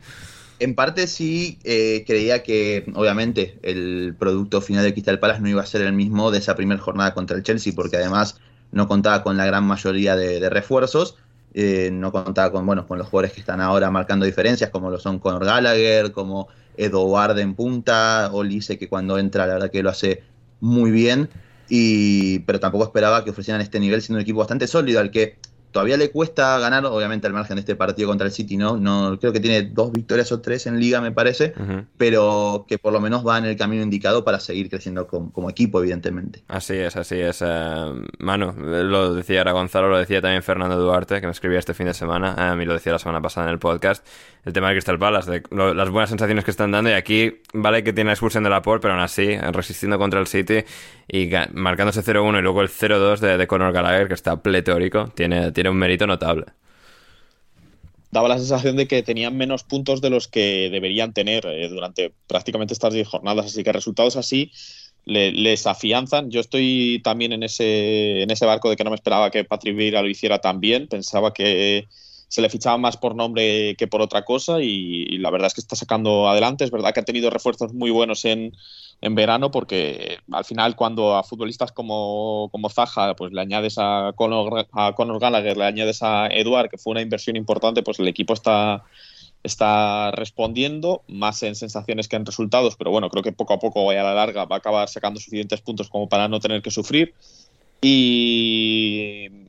En parte sí eh, creía que, obviamente, el producto final de Crystal Palace no iba a ser el mismo de esa primera jornada contra el Chelsea, porque además no contaba con la gran mayoría de refuerzos eh, no contaba con, bueno, con los jugadores que están ahora marcando diferencias, como lo son Conor Gallagher, como Eduard en punta, Olise, que cuando entra la verdad que lo hace muy bien, y, pero tampoco esperaba que ofrecieran este nivel siendo un equipo bastante sólido, al que todavía le cuesta ganar, obviamente al margen de este partido contra el City, ¿no? no creo que tiene dos victorias o tres en liga, me parece, pero que por lo menos va en el camino indicado para seguir creciendo como, equipo, evidentemente. Así es, así es. Eh, Manu, lo decía ahora Gonzalo, lo decía también Fernando Duarte, que me escribía este fin de semana, a mí lo decía la semana pasada en el podcast, el tema de Crystal Palace, de las buenas sensaciones que están dando, y aquí vale que tiene la expulsión de la Laporte, pero aún así, resistiendo contra el City y marcándose 0-1 y luego el 0-2 de, de Conor Gallagher, que está pletórico, tiene tiene un mérito notable. Daba la sensación de que tenían menos puntos de los que deberían tener eh, durante prácticamente estas 10 jornadas, así que resultados así les afianzan. Yo estoy también en ese, en ese barco de que no me esperaba que Patrick Vieira lo hiciera tan bien, pensaba que se le fichaba más por nombre que por otra cosa y, la verdad es que está sacando adelante. Es verdad que ha tenido refuerzos muy buenos en, en verano porque al final cuando a futbolistas como, como Zaha pues le añades a Conor, a Conor Gallagher, le añades a Eduard, que fue una inversión importante, pues el equipo está, está respondiendo más en sensaciones que en resultados, pero bueno, creo que poco a poco y a la larga va a acabar sacando suficientes puntos como para no tener que sufrir. Y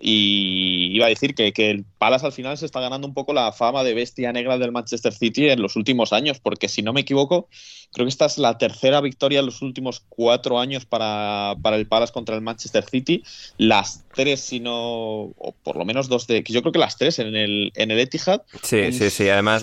y iba a decir que, que, el Palace al final se está ganando un poco la fama de bestia negra del Manchester City en los últimos años, porque si no me equivoco, creo que esta es la tercera victoria en los últimos cuatro años para, para el Palace contra el Manchester City. Las tres, si no, o por lo menos dos de, yo creo que las tres en el, en el Etihad. Sí, sí, sí. Además,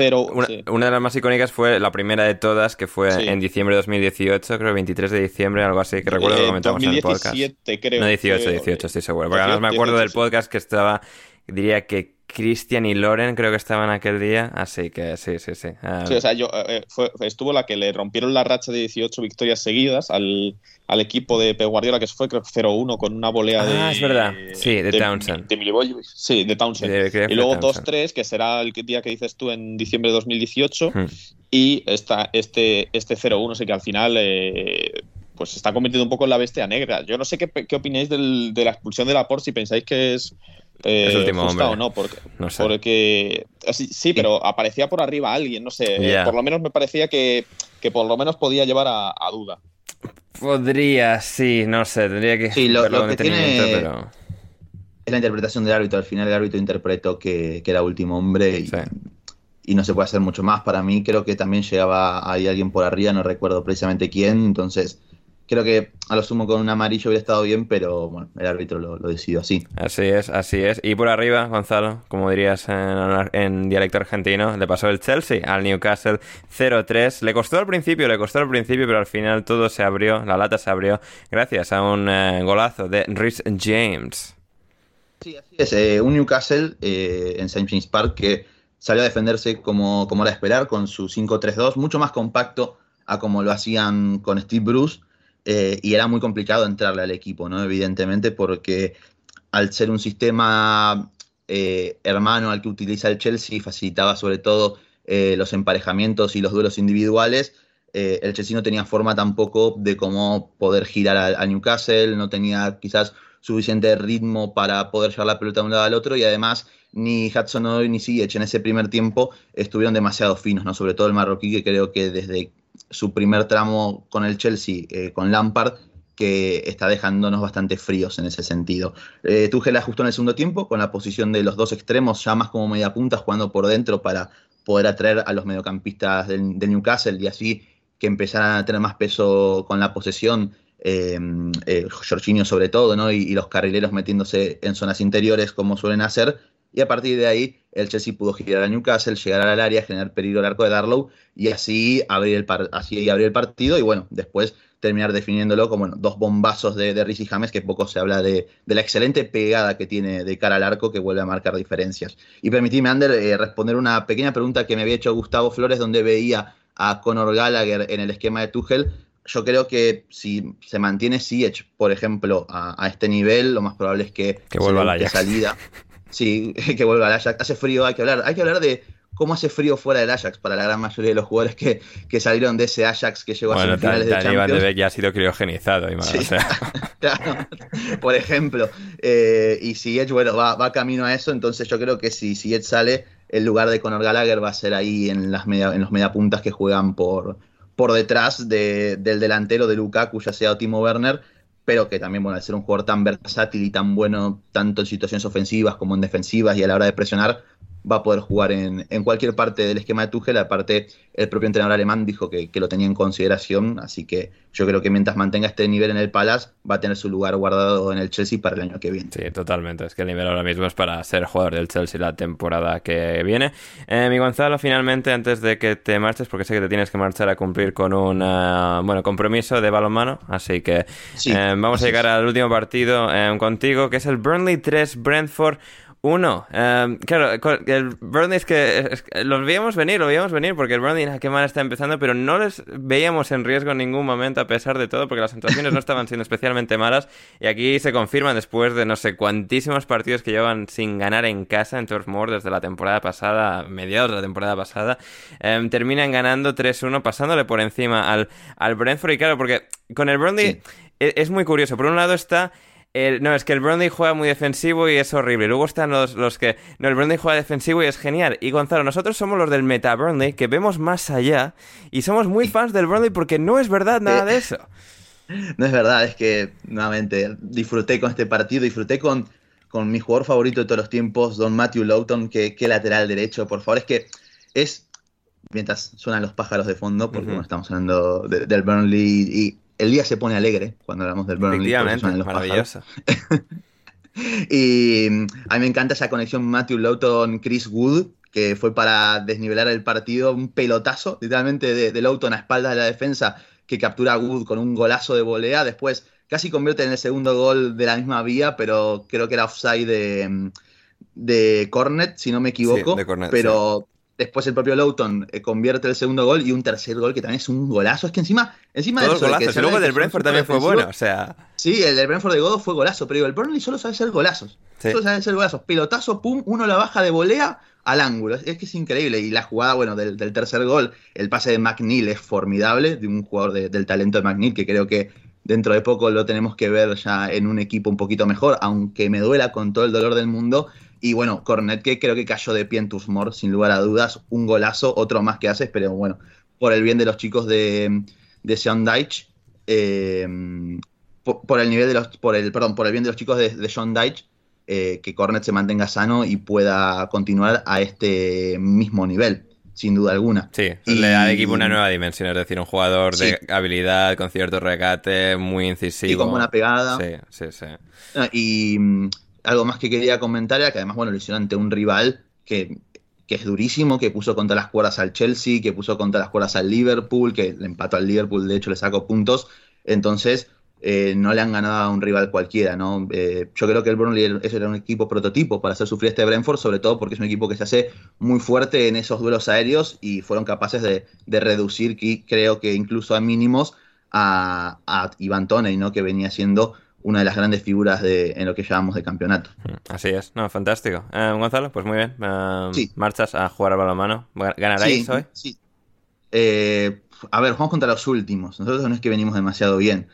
una, de las más icónicas fue la primera de todas, que fue en diciembre de 2018, creo 23 de diciembre, algo así, que recuerdo que lo comentamos en el podcast. Creo, no, 18, 18, estoy seguro. Porque además me acuerdo del podcast que estaba, diría que Christian y Loren creo que estaban aquel día, así que sí, sí, sí. Ah, sí, o sea, yo, eh, fue, estuvo la que le rompieron la racha de 18 victorias seguidas al, al equipo de Pep Guardiola, que fue creo 0-1 con una volea de... Ah, es verdad, sí, de, Townsend. De, sí, de Townsend. y luego 2-3, que será el día que dices tú en diciembre de 2018, hmm. y esta, este, este 0-1, sé que al final... Eh, pues se está convirtiendo un poco en la bestia negra. Yo no sé qué, qué opináis del, de la expulsión de Laporte, si pensáis que es eh, es último hombre. o no, porque, no sé. porque sí, pero aparecía por arriba alguien, no sé, por lo menos me parecía que, que, por lo menos podía llevar a, duda. Podría, sí, no sé, tendría que sí, lo, lo que tiene pero... es la interpretación del árbitro, al final el árbitro interpretó que, que era último hombre y, y no se puede hacer mucho más. Para mí creo que también llegaba ahí alguien por arriba, no recuerdo precisamente quién, entonces creo que a lo sumo con un amarillo hubiera estado bien, pero bueno, el árbitro lo, decidió así. Así es, así es. Y por arriba, Gonzalo, como dirías en, dialecto argentino, le pasó el Chelsea al Newcastle 0-3. Le costó al principio, le costó al principio, pero al final todo se abrió, la lata se abrió, gracias a un eh, golazo de Rhys James. Sí, así es. Eh, un Newcastle eh, en St. James Park que salió a defenderse como, como era esperar, con su 5-3-2, mucho más compacto a como lo hacían con Steve Bruce eh, y era muy complicado entrarle al equipo, ¿no? Evidentemente, porque al ser un sistema eh, hermano al que utiliza el Chelsea, facilitaba sobre todo eh, los emparejamientos y los duelos individuales. el Chelsea no tenía forma tampoco de cómo poder girar a, Newcastle, no tenía quizás suficiente ritmo para poder llevar la pelota de un lado al otro y además ni Hudson Odoi ni Ziyech en ese primer tiempo estuvieron demasiado finos, ¿no? sobre todo el marroquí que creo que desde su primer tramo con el Chelsea, eh, con Lampard, que está dejándonos bastante fríos en ese sentido. Eh, Tuchel ajustó en el segundo tiempo con la posición de los dos extremos, ya más como media punta, jugando por dentro para poder atraer a los mediocampistas del, Newcastle y así que empezaran a tener más peso con la posesión, eh, eh Jorginho sobre todo, ¿no? y, los carrileros metiéndose en zonas interiores como suelen hacer, y a partir de ahí el Chelsea pudo girar a Newcastle, llegar al área, generar peligro al arco de Darlow y así abrir el, así abrir el partido y bueno, después terminar definiéndolo como dos bombazos de, de y James, que poco se habla de, la excelente pegada que tiene de cara al arco que vuelve a marcar diferencias. Y permitidme, Ander, eh, responder una pequeña pregunta que me había hecho Gustavo Flores, donde veía a Conor Gallagher en el esquema de Tuchel. Yo creo que si se mantiene Siege, por ejemplo, a, este nivel, lo más probable es que, que vuelva a la salida. Sí, que vuelva al Ajax. Hace frío, hay que hablar. Hay que hablar de cómo hace frío fuera del Ajax para la gran mayoría de los jugadores que, que salieron de ese Ajax que llegó a semifinales de Champions. de Beek ya ha sido criogenizado. Sí. por ejemplo. Eh, y Siege, bueno, va, va, camino a eso, entonces yo creo que si Siege sale, el lugar de Conor Gallagher va a ser ahí en, las media, en los mediapuntas que juegan por, por detrás de, del delantero de Lukaku, ya sea Timo Werner, pero que también, bueno, al ser un jugador tan versátil y tan bueno tanto en situaciones ofensivas como en defensivas y a la hora de presionar, va a poder jugar en, cualquier parte del esquema de Tuchel. Aparte, el propio entrenador alemán dijo que, lo tenía en consideración, así que yo creo que mientras mantenga este nivel en el Palace, va a tener su lugar guardado en el Chelsea para el año que viene. Sí, totalmente. Es que el nivel ahora mismo es para ser jugador del Chelsea la temporada que viene. Eh, mi Gonzalo, finalmente, antes de que te marches, porque sé que te tienes que marchar a cumplir con un bueno, compromiso de balonmano, así que eh, vamos a llegar al último partido eh, contigo, que es el Burnley 3 Brentford uno, em, claro, el Burnley es que, los veíamos venir, lo veíamos venir, porque el Burnley, qué mal está empezando, pero no les veíamos en riesgo en ningún momento, a pesar de todo, porque las sensaciones no estaban siendo especialmente malas. Y aquí se confirman después de no sé cuantísimos partidos que llevan sin ganar en casa en Turf Moor desde la temporada pasada, mediados de la temporada pasada. Em, terminan ganando 3-1, pasándole por encima al, al Brentford. Y claro, porque con el Burnley e, es muy curioso. Por un lado está no, es que el Burnley juega muy defensivo y es horrible. Luego están los, los que. No, el Burnley juega defensivo y es genial. Y Gonzalo, nosotros somos los del Meta Burnley, que vemos más allá y somos muy fans del Burnley porque no es verdad nada de eso. No es verdad, es que nuevamente disfruté con este partido, disfruté con, con mi jugador favorito de todos los tiempos, Don Matthew Lowton, que, que lateral derecho, por favor. Es que es. Mientras suenan los pájaros de fondo, porque estamos hablando del Burnley y el día se pone alegre cuando hablamos del Burnley. Efectivamente, maravilloso. y mm, a mí me encanta esa conexión Matthew Lowton-Chris Wood, que fue para desnivelar el partido, un pelotazo literalmente de, de a espaldas de la defensa que captura a Wood con un golazo de volea. Después casi convierte en el segundo gol de la misma vía, pero creo que era offside de, mm, de Cornet, si no me equivoco. de Cornet, pero Después el propio Lowton eh, convierte el segundo gol y un tercer gol que también es un golazo. Es que encima, encima de eso, el luego del Brentford también fue bueno, o sea. Sí, el del Brentford de Godo fue golazo, pero digo, el Burnley solo sabe hacer golazos. Solo sabe hacer golazos. Pilotazo, pum, uno la baja de volea al ángulo. Es que es increíble. Y la jugada, bueno, del, tercer gol, el pase de McNeil es formidable, de un jugador del talento de McNeil, que creo que dentro de poco lo tenemos que ver ya en un equipo un poquito mejor, aunque me duela con todo el dolor del mundo y bueno, Cornet que creo que cayó de pie en Tusmore, sin lugar a dudas. Un golazo, otro más que haces, pero bueno, por el bien de los chicos de, de Sean Deitch, eh, por, el nivel de los, por el, perdón, por el bien de los chicos de, de Sean Deitch, eh, que Cornet se mantenga sano y pueda continuar a este mismo nivel. sin duda alguna. Sí, le da al equipo una nueva dimensión, es decir, un jugador de habilidad, con cierto regate, muy incisivo. Y con buena pegada. Sí, sí, sí. Ah, y mm, algo más que quería comentar era que además, bueno, lo hicieron ante un rival que, que, es durísimo, que puso contra las cuerdas al Chelsea, que puso contra las cuerdas al Liverpool, que le empató al Liverpool, de hecho le sacó puntos. Entonces, eh, no le han ganado a un rival cualquiera, ¿no? Eh, yo creo que el Burnley era un equipo prototipo para hacer sufrir este Brentford, sobre todo porque es un equipo que se hace muy fuerte en esos duelos aéreos y fueron capaces de, reducir, creo que incluso a mínimos, a, a Toney, ¿no? Que venía siendo una de las grandes figuras de, en lo que llamamos de campeonato. Mm, así es, no, fantástico. Eh, Gonzalo, pues muy bien. Marchas a jugar al balonmano. ¿Ganaréis hoy? Sí. a ver, jugamos contra los últimos. Nosotros no es que venimos demasiado bien.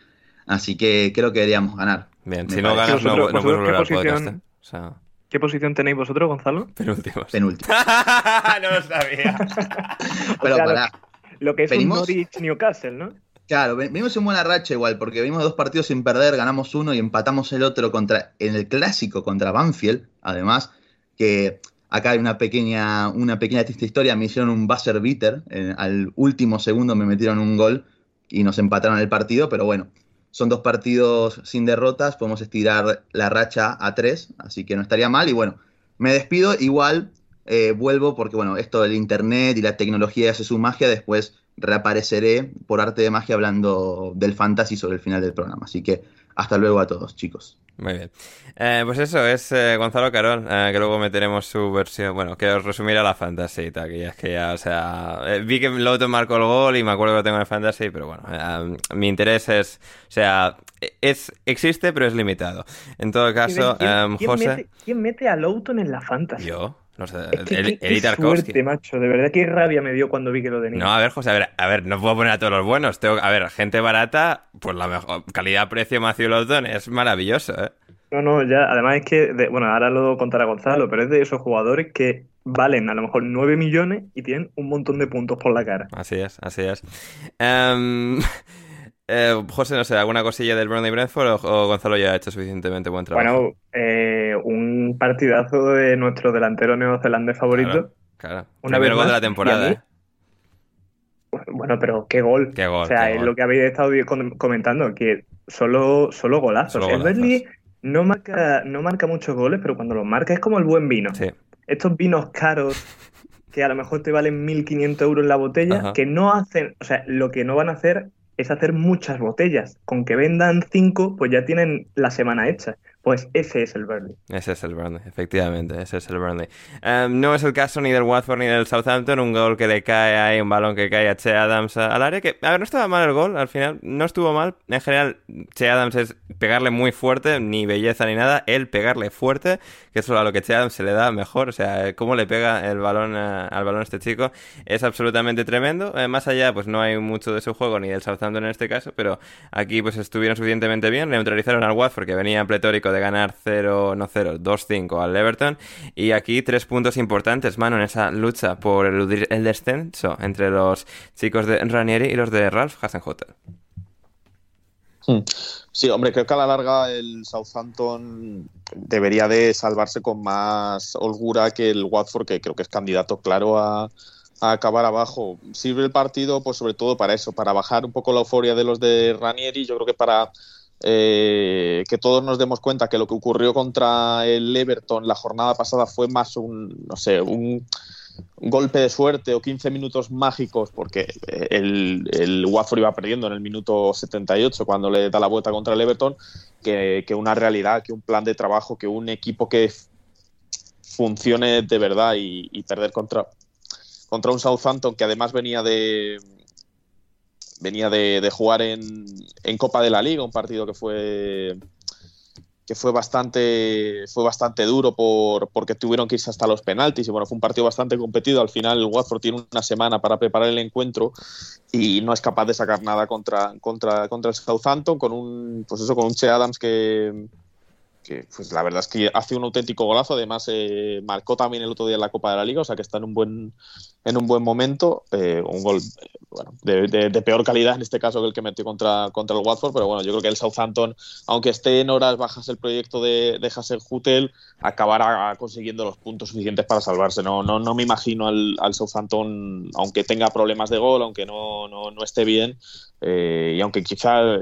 Así que creo que deberíamos ganar. Bien, si no ganas, no, no puedes volver al podcast. ¿eh? O sea... ¿Qué posición tenéis vosotros, Gonzalo? Penúltimos. Penúltimos. no lo sabía. Pero para. Lo que es un Norwich Newcastle, ¿no? Claro, venimos en buena racha igual, porque venimos dos partidos sin perder, ganamos uno y empatamos el otro contra, en el clásico contra Banfield, además, que acá hay una pequeña, una pequeña triste historia, me hicieron un buzzer beater, al último segundo me metieron un gol y nos empataron el partido, pero bueno, son dos partidos sin derrotas, podemos estirar la racha a tres, así que no estaría mal. Y bueno, me despido, igual eh, vuelvo porque bueno, esto del internet y la tecnología hace su magia, después reapareceré por arte de magia hablando del fantasy sobre el final del programa. Así que hasta luego a todos, chicos. Muy bien. Eh, pues eso, es eh, Gonzalo Carol, eh, que luego meteremos su versión, bueno, que os resumirá la fantasy y tal, que ya es que ya, o sea, vi que Loto marcó el gol y me acuerdo que lo tengo en el fantasy, pero bueno, mi interés es, o sea, es existe, pero es limitado. En todo caso, José... Mete, ¿Quién mete a Loughton en la fantasy? Yo. No sé, el, qué, suerte, macho. De verdad, qué rabia me dio cuando vi que lo tenía. No, a ver, José, a ver, a ver, no puedo poner a todos los buenos. Tengo, a ver, gente barata, pues la mejor calidad-precio Matthew Lawton es maravilloso, ¿eh? No, no, ya, además es que, bueno, ahora lo contará Gonzalo, pero es de esos jugadores que valen a lo mejor 9 millones y tienen un montón de puntos por la cara. Así es, así es. Um... Eh, José, no sé, ¿alguna cosilla del Burnley Brentford o, Gonzalo ya ha hecho suficientemente buen trabajo? Bueno, eh, un partidazo de nuestro delantero neozelandés favorito. Claro, Una primer gol de la temporada, ¿eh? Bueno, pero qué gol. Qué gol o sea, es lo que habéis estado comentando, que solo, solo golazos. el Burnley no marca, no marca muchos goles, pero cuando los marca es como el buen vino. Sí. Estos vinos caros que a lo mejor te valen 1.500 euros la botella, que no hacen, o sea, lo que no van a hacer es hacer muchas botellas. Con que vendan cinco, pues ya tienen la semana hecha. Pues ese es el Burnley. Ese es el Burnley, efectivamente, ese es el Burnley. Em, no es el caso ni del Watford ni del Southampton, un gol que le cae ahí, un balón que cae a Che Adams al área, que, a ver, no estaba mal el gol, al final no estuvo mal. En general, Che Adams es pegarle muy fuerte, ni belleza ni nada, él pegarle fuerte, que eso a lo que Che Adams se le da mejor, o sea, cómo le pega el balón al balón este chico, es absolutamente tremendo. Eh, más allá, pues no hay mucho de su juego, ni del Southampton en este caso, pero aquí pues estuvieron suficientemente bien, neutralizaron al Watford, que venía pletórico de ganar 0, no 0, 2-5 al Everton. Y aquí tres puntos importantes, mano, en esa lucha por eludir el descenso entre los chicos de Ranieri y los de Ralph Hasenhutter. Hmm. Sí, hombre, creo que a la larga el Southampton debería de salvarse con más holgura que el Watford, que creo que es candidato claro a acabar abajo. Sirve el partido, pues sobre todo para eso, para bajar un poco la euforia de los de Ranieri. Yo creo que para eh, que todos nos demos cuenta que lo que ocurrió contra el Everton la jornada pasada fue más un, no sé, un, golpe de suerte o 15 minutos mágicos, porque el, el Watford iba perdiendo en el minuto 78 cuando le da la vuelta contra el Everton, que, una realidad, que un plan de trabajo, que un equipo que funcione de verdad y, perder contra, contra un Southampton que además venía de, venía de, jugar en, Copa de la Liga, un partido que fue que fue bastante fue bastante duro por, porque tuvieron que irse hasta los penaltis. Y bueno fue un partido bastante competido. Al final el Watford tiene una semana para preparar el encuentro y no es capaz de sacar nada contra contra contra el Southampton con un pues eso con un Che Adams que que pues la verdad es que hace un auténtico golazo, además eh, marcó también el otro día en la Copa de la Liga, o sea que está en un buen, en un buen momento, eh, un gol de, peor calidad en este caso que el que metió contra, contra el Watford, pero bueno, yo creo que el Southampton, aunque esté en horas bajas el proyecto de, de Hassel Hutel, acabará consiguiendo los puntos suficientes para salvarse. No, no, no me imagino al, al Southampton, aunque tenga problemas de gol, aunque no, no, no esté bien, eh, y aunque quizá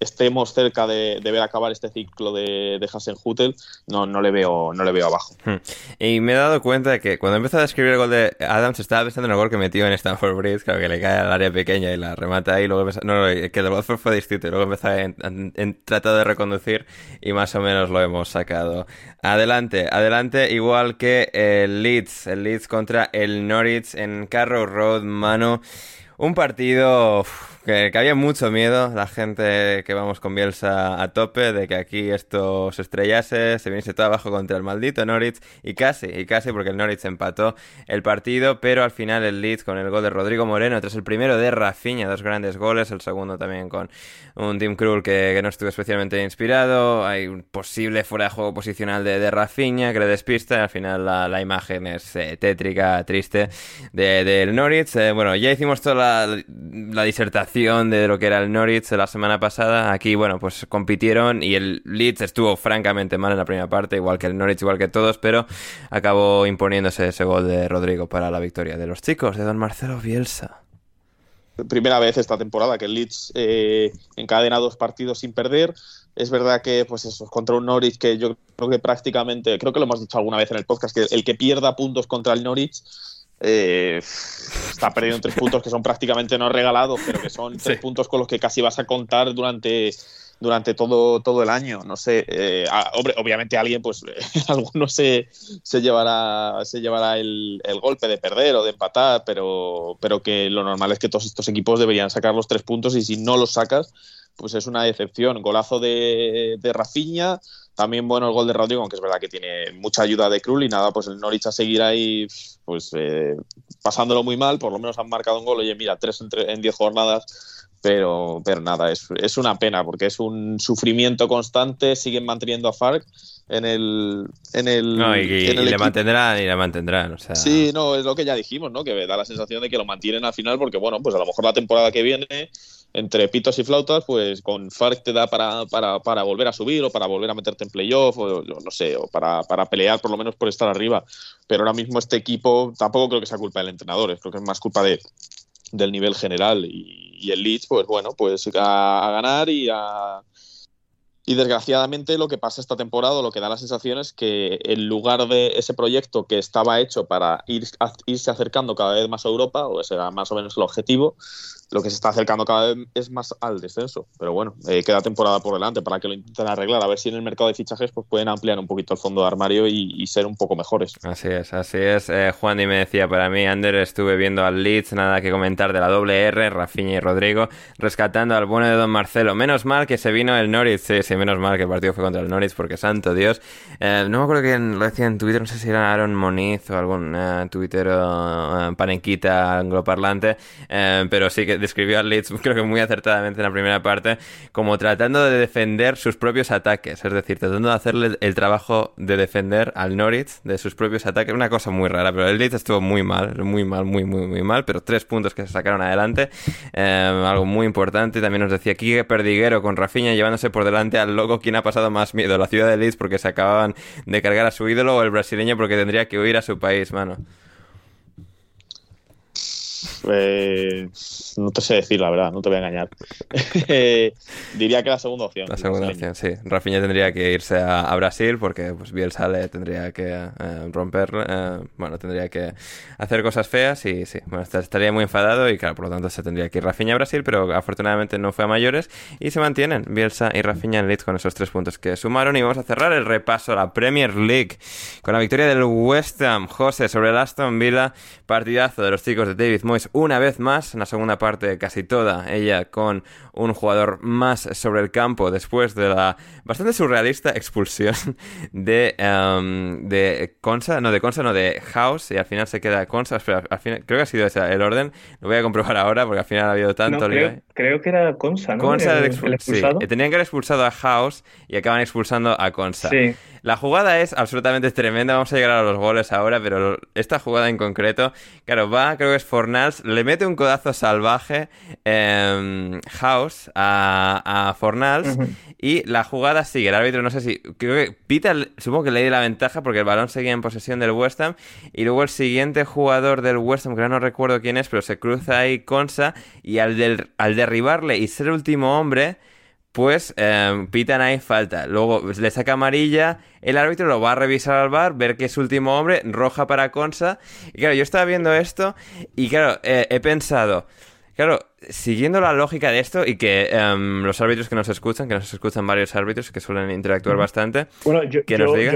estemos cerca de, ver acabar este ciclo de, de Hasenhutel, no, no, le veo, no le veo abajo. Hmm. Y me he dado cuenta de que cuando empezó a escribir el gol de Adams estaba pensando en el gol que metió en Stanford Bridge, claro que le cae al área pequeña y la remata ahí, luego no, que el Watford fue distinto, y luego empezó en, tratar de reconducir y más o menos lo hemos sacado. Adelante, adelante, igual que el Leeds, el Leeds contra el Norwich en Carrow Road, mano. Un partido que, había mucho miedo, la gente que vamos con Bielsa a tope, de que aquí esto se estrellase, se viniese todo abajo contra el maldito Norwich, y casi, y casi, porque el Norwich empató el partido, pero al final el Leeds con el gol de Rodrigo Moreno, tras el primero de Rafinha, dos grandes goles, el segundo también con un Tim Krul que, no estuvo especialmente inspirado, hay un posible fuera de juego posicional de, de Rafinha que le despista, y al final la, imagen es eh, tétrica, triste del Norwich. Eh, bueno, ya hicimos toda la disertación de lo que era el Norwich la semana pasada. Aquí, bueno, pues compitieron y el Leeds estuvo francamente mal en la primera parte, igual que el Norwich, igual que todos, pero acabó imponiéndose ese gol de Rodrigo para la victoria de los chicos, de don Marcelo Bielsa. Primera vez esta temporada que el Leeds eh, encadena dos partidos sin perder. Es verdad que, pues eso, contra un Norwich que yo creo que prácticamente, creo que lo hemos dicho alguna vez en el podcast, que el que pierda puntos contra el Norwich eh, está perdiendo tres puntos que son prácticamente no regalados, pero que son tres puntos con los que casi vas a contar durante, durante todo, todo el año. No sé, eh, obviamente alguien, pues alguno se, se llevará, se llevará el, golpe de perder o de empatar, pero, pero que lo normal es que todos estos equipos deberían sacar los tres puntos y si no los sacas, pues es una decepción. Golazo de, de Rafinha, también bueno el gol de Rodrigo, aunque es verdad que tiene mucha ayuda de Krul y nada, pues el Norwich a seguir ahí pues eh, pasándolo muy mal, por lo menos han marcado un gol, oye mira, tres en, diez jornadas, pero, pero nada, es, es, una pena porque es un sufrimiento constante, siguen manteniendo a Farc en el en el, no, y, le mantendrán y le mantendrán o sea... sí no es lo que ya dijimos no que da la sensación de que lo mantienen al final porque bueno pues a lo mejor la temporada que viene entre pitos y flautas, pues con Farc te da para, para, para, volver a subir o para volver a meterte en playoff o no sé, o para, para, pelear por lo menos por estar arriba. Pero ahora mismo este equipo tampoco creo que sea culpa del entrenador, creo que es más culpa de, del nivel general. Y, el Leeds, pues bueno, pues a, a ganar y a, y desgraciadamente lo que pasa esta temporada, lo que da la sensación es que en lugar de ese proyecto que estaba hecho para ir, irse acercando cada vez más a Europa, o ese era más o menos el objetivo, lo que se está acercando cada vez es más al descenso. Pero bueno, eh, queda temporada por delante para que lo intenten arreglar, a ver si en el mercado de fichajes pues, pueden ampliar un poquito el fondo de armario y, ser un poco mejores. Así es, así es. Eh, Juan y me decía, para mí, Ander, estuve viendo al Leeds, nada que comentar de la doble R, Rafinha y Rodrigo, rescatando al bueno de Don Marcelo. Menos mal que se vino el Norwich, sí, sí, menos mal que el partido fue contra el Norwich, porque santo Dios. Eh, no me acuerdo quién lo decía en Twitter, no sé si era Aaron Moniz o algún Twitter o panenquita angloparlante, pero sí que describió al Leeds creo que muy acertadamente en la primera parte, como tratando de defender sus propios ataques, es decir, tratando de hacerle el trabajo de defender al Norwich de sus propios ataques, una cosa muy rara, pero el Leeds estuvo muy mal, muy mal, muy, muy, muy mal, pero tres puntos que se sacaron adelante, eh, algo muy importante, también nos decía Kike Perdiguero con Rafinha llevándose por delante al loco quien ha pasado más miedo, la ciudad de Leeds porque se acababan de cargar a su ídolo o el brasileño porque tendría que huir a su país, mano. Eh, no te sé decir la verdad, no te voy a engañar. Diría que la segunda opción. La segunda opción, sí. Rafinha tendría que irse a, Brasil porque pues Bielsa le tendría que eh, romper, eh, bueno, tendría que hacer cosas feas y sí, bueno, estaría muy enfadado y claro, por lo tanto se tendría que ir Rafinha a Brasil, pero afortunadamente no fue a mayores y se mantienen Bielsa y Rafinha en Leeds con esos tres puntos que sumaron y vamos a cerrar el repaso a la Premier League con la victoria del West Ham, José sobre el Aston Villa, partidazo de los chicos de David Moyes una vez más, en la segunda parte casi toda, ella con un jugador más sobre el campo después de la bastante surrealista expulsión de, um, de Consa, no de Consa, no de House, y al final se queda Consa, al final, creo que ha sido ese el orden, lo voy a comprobar ahora porque al final ha habido tanto creo, que era Consa, ¿no? Consa el, expulsado. Sí, tenían que haber expulsado a House y acaban expulsando a Consa. Sí. La jugada es absolutamente tremenda. Vamos a llegar a los goles ahora, pero esta jugada en concreto, claro, va, creo que es Fornals, le mete un codazo salvaje eh, House a, a Fornals y la jugada sigue. El árbitro, no sé si, creo que Peter, supongo que le dio la ventaja porque el balón seguía en posesión del West Ham y luego el siguiente jugador del West Ham, que no recuerdo quién es, pero se cruza ahí Consa y al, del, al derribarle y ser último hombre pues eh, pitan ahí falta. Luego le saca amarilla, el árbitro lo va a revisar al bar, ver que es último hombre, roja para Consa. Y claro, yo estaba viendo esto y claro, eh, he pensado, Claro, siguiendo la lógica de esto y que em, los árbitros que nos escuchan, que nos escuchan varios árbitros que suelen interactuar bastante. Bueno, yo,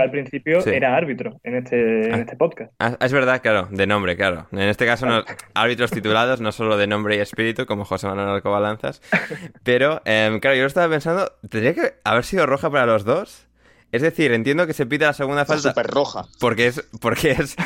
al principio era árbitro en este, en ah. este podcast. Ah, es verdad, claro, de nombre, claro. En este caso, árbitros titulados, no solo de nombre y espíritu, como José Manuel Alcobalanzas. Pero, em, claro, yo lo estaba pensando, ¿tendría que haber sido roja para los dos? Es decir, entiendo que se pita la segunda falta. Súper roja. Porque es, porque es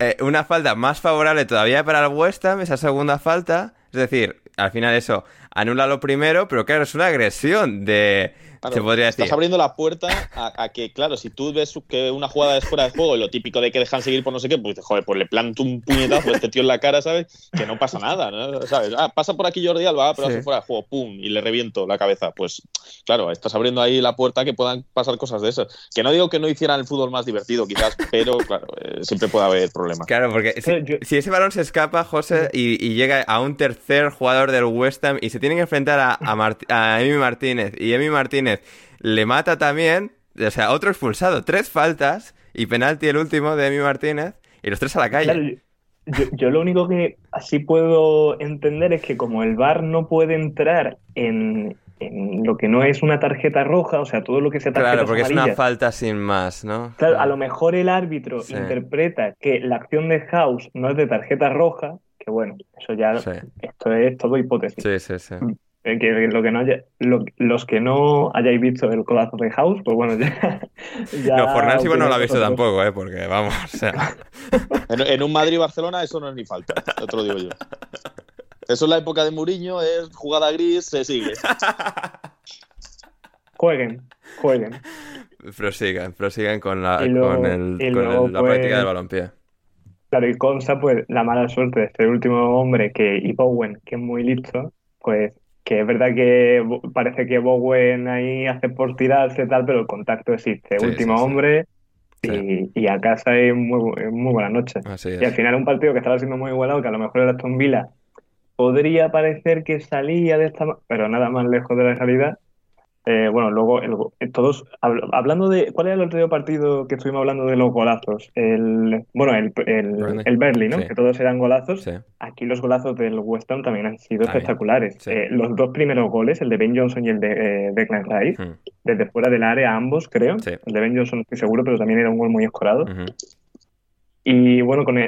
eh, una falta más favorable todavía para el West Ham, esa segunda falta. Es decir, al final eso anula lo primero, pero claro, es una agresión de podría decir. Estás abriendo la puerta a, que, claro, si tú ves que una jugada es fuera de juego y lo típico de que dejan seguir por no sé qué, pues joder, pues le planto un puñetazo a este tío en la cara, ¿sabes? Que no pasa nada, ¿no? ¿Sabes? Ah, pasa por aquí Jordi Alba, pero hace fuera de juego, pum, y le reviento la cabeza. Pues claro, estás abriendo ahí la puerta a que puedan pasar cosas de esas. Que no digo que no hicieran el fútbol más divertido, quizás, pero claro, eh, siempre puede haber problemas. Claro, porque si, ese balón se escapa, José, y, llega a un tercer jugador del West Ham y se tienen que enfrentar a, a, a Emi Martínez y Emi Martínez le mata también, o sea, otro expulsado, tres faltas y penalti el último de Emi Martínez y los tres a la calle. yo, lo único que así puedo entender es que como el VAR no puede entrar en, lo que no es una tarjeta roja, o sea, todo lo que se tarjeta Claro, porque es una falta sin más, ¿no? Claro, a lo mejor el árbitro interpreta que la acción de House no es de tarjeta roja, que bueno, eso ya, esto es todo hipótesis. Sí, sí, sí. Eh, que, lo que no los que no hayáis visto el colazo de House, pues bueno, ya. no, Fornals igual no lo ha visto tampoco, ¿eh? Porque vamos, o sea. en, un Madrid-Barcelona eso no es ni falta, otro digo yo. Eso es la época de Mourinho, es jugada gris, se sigue. Jueguen, jueguen. Prosigan, prosigan con la, con, el, con la práctica del balompié. Claro, y Consa, pues la mala suerte de este último hombre que, y Bowen, que es muy listo, pues que es verdad que parece que Bowen ahí hace por tirarse tal, pero el contacto existe. Último hombre y, a casa es muy, muy buena noche. y al final un partido que estaba siendo muy igualado, que a lo mejor el Aston Villa podría parecer que salía de esta... pero nada más lejos de la realidad. Eh, bueno, luego, eh, todos, hablando de, ¿cuál era el otro partido que estuvimos hablando de los golazos? El, bueno, el, el, el Berlin, ¿no? Que todos eran golazos. Aquí los golazos del West Ham también han sido espectaculares. Eh, los dos primeros goles, el de Ben Johnson y el de Declan Rice, hmm. desde fuera del área ambos, creo. El de Ben Johnson estoy seguro, pero también era un gol muy escorado. Y bueno, con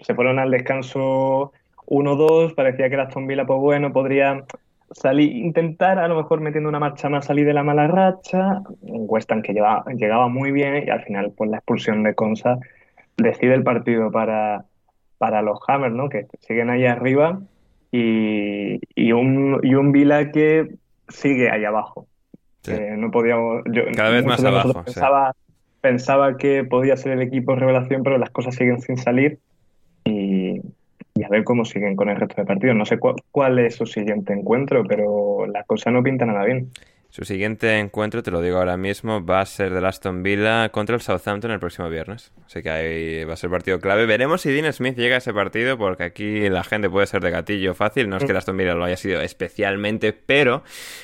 se fueron al descanso 1-2, parecía que el Aston Villa, pues bueno, podría salir, intentar a lo mejor metiendo una marcha más salir de la mala racha, un West que llevaba, llegaba muy bien y al final pues la expulsión de Consa decide el partido para, para los Hammers, ¿no? que siguen ahí arriba y, y, un, y un Vila que sigue ahí abajo. no podíamos, yo, Cada vez más abajo. Pensaba, pensaba que podía ser el equipo revelación, pero las cosas siguen sin salir y, y a ver cómo siguen con el resto de partidos. No sé cuál es su siguiente encuentro, pero la cosa no pinta nada bien. Su siguiente encuentro, te lo digo ahora mismo, va a ser de Aston Villa contra el Southampton el próximo viernes. Así que ahí va a ser partido clave. Veremos si Dean Smith llega a ese partido, porque aquí la gente puede ser de gatillo fácil. No es que el Aston Villa lo haya sido especialmente, pero,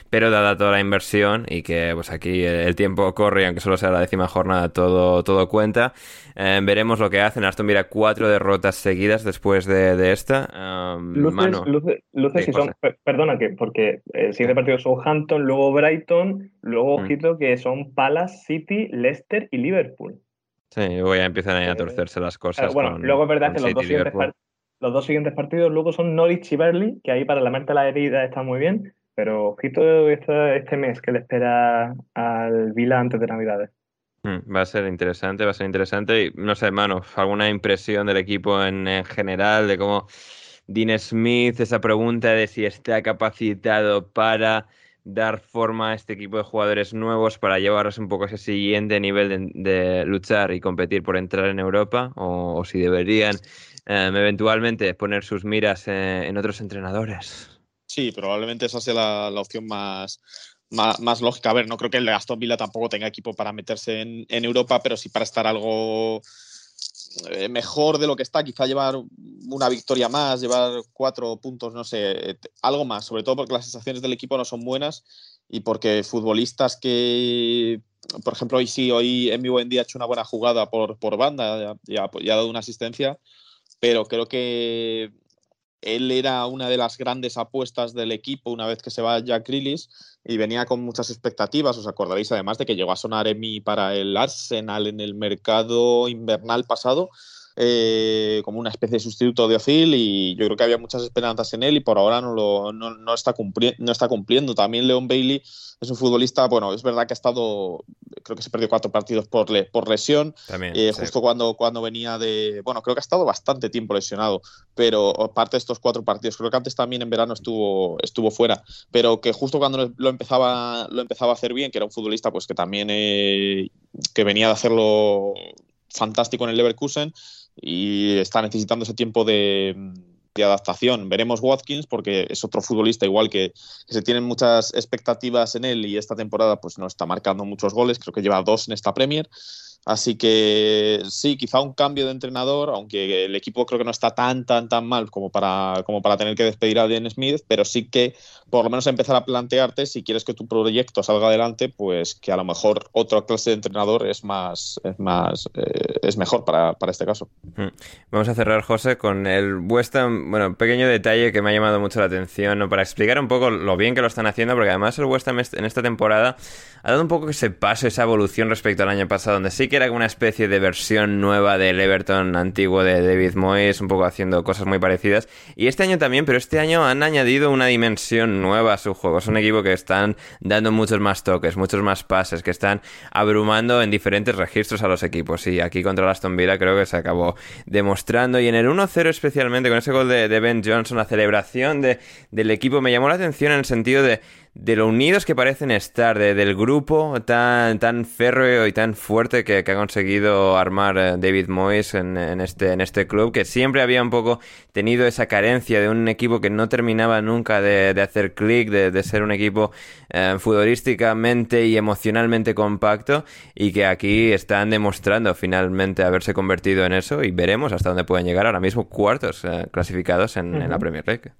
pero dada toda la inversión y que pues aquí el tiempo corre, aunque solo sea la décima jornada, todo, todo cuenta. Eh, veremos lo que hacen. Aston Villa cuatro derrotas seguidas después de, esta. luces, luces, son, perdona, que porque el siguiente partido es Southampton, luego Brighton, luego, mm. ojito, que son Palace, City, Leicester y Liverpool. Sí, luego ya empiezan a, eh, torcerse las cosas. bueno, luego es verdad que los dos, siguientes los dos siguientes partidos luego son Norwich y Berlin, que ahí para la mente la herida está muy bien, pero ojito este, este mes que le espera al Vila antes de Navidades. Mm, va a ser interesante, va a ser interesante. Y no sé, hermano, alguna impresión del equipo en, general, de cómo Dean Smith, esa pregunta de si está capacitado para dar forma a este equipo de jugadores nuevos para llevarlos un poco a ese siguiente nivel de, luchar y competir por entrar en Europa? ¿O, si deberían em, eventualmente poner sus miras en otros entrenadores? Sí, probablemente esa sea la, opción más, más, lógica. A ver, no creo que el Aston Villa tampoco tenga equipo para meterse en, en Europa, pero sí para estar algo eh, mejor de lo que está, quizá llevar una victoria más, llevar cuatro puntos, no sé, algo más, sobre todo porque las sensaciones del equipo no son buenas y porque futbolistas que, por ejemplo, hoy sí, hoy en mi buen día ha hecho una buena jugada por, por banda, ya, ha dado una asistencia, pero creo que él era una de las grandes apuestas del equipo una vez que se va Jack Grealish y venía con muchas expectativas. Os acordaréis además de que llegó a sonar Emi para el Arsenal en el mercado invernal pasado eh, como una especie de sustituto de Ozil y yo creo que había muchas esperanzas en él y por ahora no, lo, no, está, no está cumpliendo. También Leon Bailey es un futbolista, bueno, es verdad que ha estado, creo que se perdió cuatro partidos por, por lesión, eh, justo cuando, cuando venía de, bueno, creo que ha estado bastante tiempo lesionado, pero parte de estos cuatro partidos, creo que antes también en verano estuvo, estuvo fuera, pero que justo cuando lo empezaba, lo empezaba a hacer bien, que era un futbolista pues que también eh, que venía de hacerlo fantástico en el Leverkusen, y está necesitando ese tiempo de, adaptación. Veremos Watkins porque es otro futbolista igual que, que, se tienen muchas expectativas en él y esta temporada pues no está marcando muchos goles, creo que lleva dos en esta Premier Así que sí, quizá un cambio de entrenador, aunque el equipo creo que no está tan, tan, tan mal como para, como para tener que despedir a Dan Smith, pero sí que por lo menos empezar a plantearte si quieres que tu proyecto salga adelante, pues que a lo mejor otra clase de entrenador es más, es más, eh, es mejor para, este caso. Hmm. Vamos a cerrar, José, con el West Ham, bueno, pequeño detalle que me ha llamado mucho la atención, para explicar un poco lo bien que lo están haciendo, porque además el West Ham en esta temporada ha dado un poco ese paso, esa evolución respecto al año pasado, donde sí que era como una especie de versión nueva del Everton antiguo de David Moyes, un poco haciendo cosas muy parecidas. Y este año también, pero este año han añadido una dimensión nueva a su juego. Es un equipo que están dando muchos más toques, muchos más pases, que están abrumando en diferentes registros a los equipos. Y aquí contra el Aston Villa creo que se acabó demostrando. Y en el 1-0 especialmente, con ese gol de, Ben Johnson, la celebración de, del equipo me llamó la atención en el sentido de de lo unidos que parecen estar, del grupo tan, tan férreo y tan fuerte que, ha conseguido armar eh, David Moyes en, este, en este club, que siempre había un poco tenido esa carencia de un equipo que no terminaba nunca de, hacer clic, de, ser un equipo eh, futbolísticamente y emocionalmente compacto, y que aquí están demostrando finalmente haberse convertido en eso, y veremos hasta dónde pueden llegar ahora mismo cuartos eh, clasificados en, en la Premier League.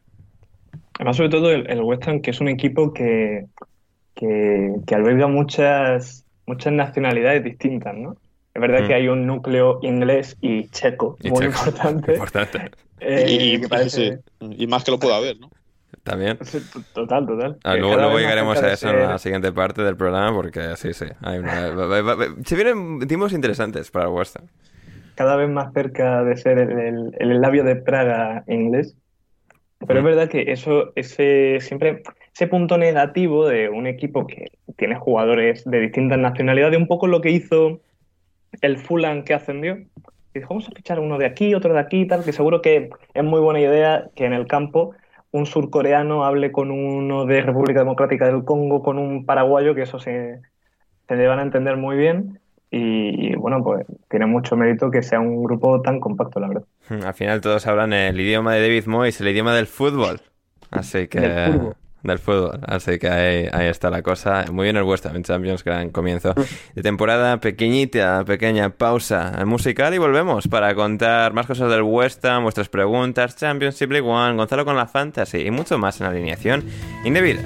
Además, sobre todo el, el West Ham, que es un equipo que, que, alberga muchas, muchas nacionalidades distintas, ¿no? Es verdad que mm. hay un núcleo inglés y checo muy importante. Eh, y, más que lo pueda haber, ¿no? También. Total, total. Ah, luego, llegaremos a eso en la siguiente parte del programa porque sí, sí. Hay se vienen tiempos interesantes para el West Ham. Cada vez más cerca de ser el, el labio de Praga inglés. Pero es verdad que eso, ese siempre, ese punto negativo de un equipo que tiene jugadores de distintas nacionalidades, un poco lo que hizo el Fulham que ascendió. Dijo, vamos a fichar uno de aquí, otro de aquí, tal, que seguro que es muy buena idea que en el campo un surcoreano hable con uno de República Democrática del Congo, con un paraguayo, que eso se, se le van a entender muy bien. Y, bueno, pues tiene mucho mérito que sea un grupo tan compacto, la verdad. Al final todos hablan el idioma de David Moyes, el idioma del fútbol. Así que... Del fútbol. Así que ahí, está la cosa. Muy bien el West Ham Champions, gran comienzo de temporada. Pequeñita, pequeña pausa musical y volvemos para contar más cosas del West Ham, vuestras preguntas, Championship League One, Gonzalo con la Fantasy y mucho más en alineación indebida.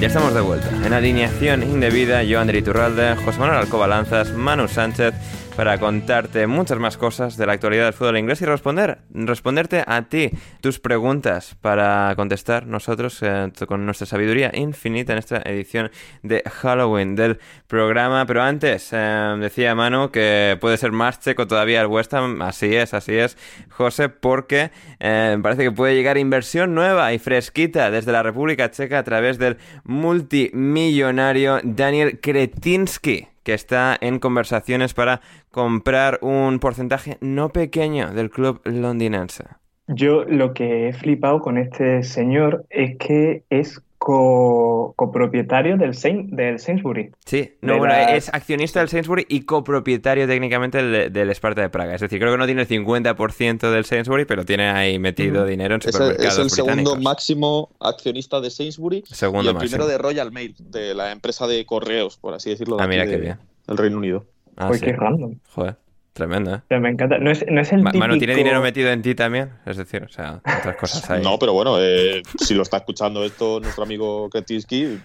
Ya estamos de vuelta. En alineación indebida, André Iturralde, José Manuel Alcoba Lanzas, Manu Sánchez, para contarte muchas más cosas de la actualidad del fútbol inglés y responder, responderte a ti tus preguntas para contestar nosotros eh, con nuestra sabiduría infinita en esta edición de Halloween del programa. Pero antes, eh, decía Manu que puede ser más checo todavía el West Ham. Así es, así es, José, porque eh, parece que puede llegar inversión nueva y fresquita desde la República Checa a través del multimillonario Daniel Kretinsky que está en conversaciones para comprar un porcentaje no pequeño del club londinense. Yo lo que he flipado con este señor es que es copropietario del, del Sainsbury. Sí, no, bueno, es accionista del Sainsbury y copropietario técnicamente del, del, Esparta de Praga. Es decir, creo que no tiene el 50% del Sainsbury, pero tiene ahí metido dinero en supermercados Es, el segundo máximo accionista de Sainsbury segundo y el primero de Royal Mail, de la empresa de correos, por así decirlo, de ah, mira qué bien. el Reino Unido. Ah, qué random. Joder. Tremenda. ¿eh? Me encanta. No es, no es el típico... Manu, ¿tiene dinero metido en ti también? Es decir, o sea, otras cosas hay. No, pero bueno, eh, si lo está escuchando esto nuestro amigo Kretinsky,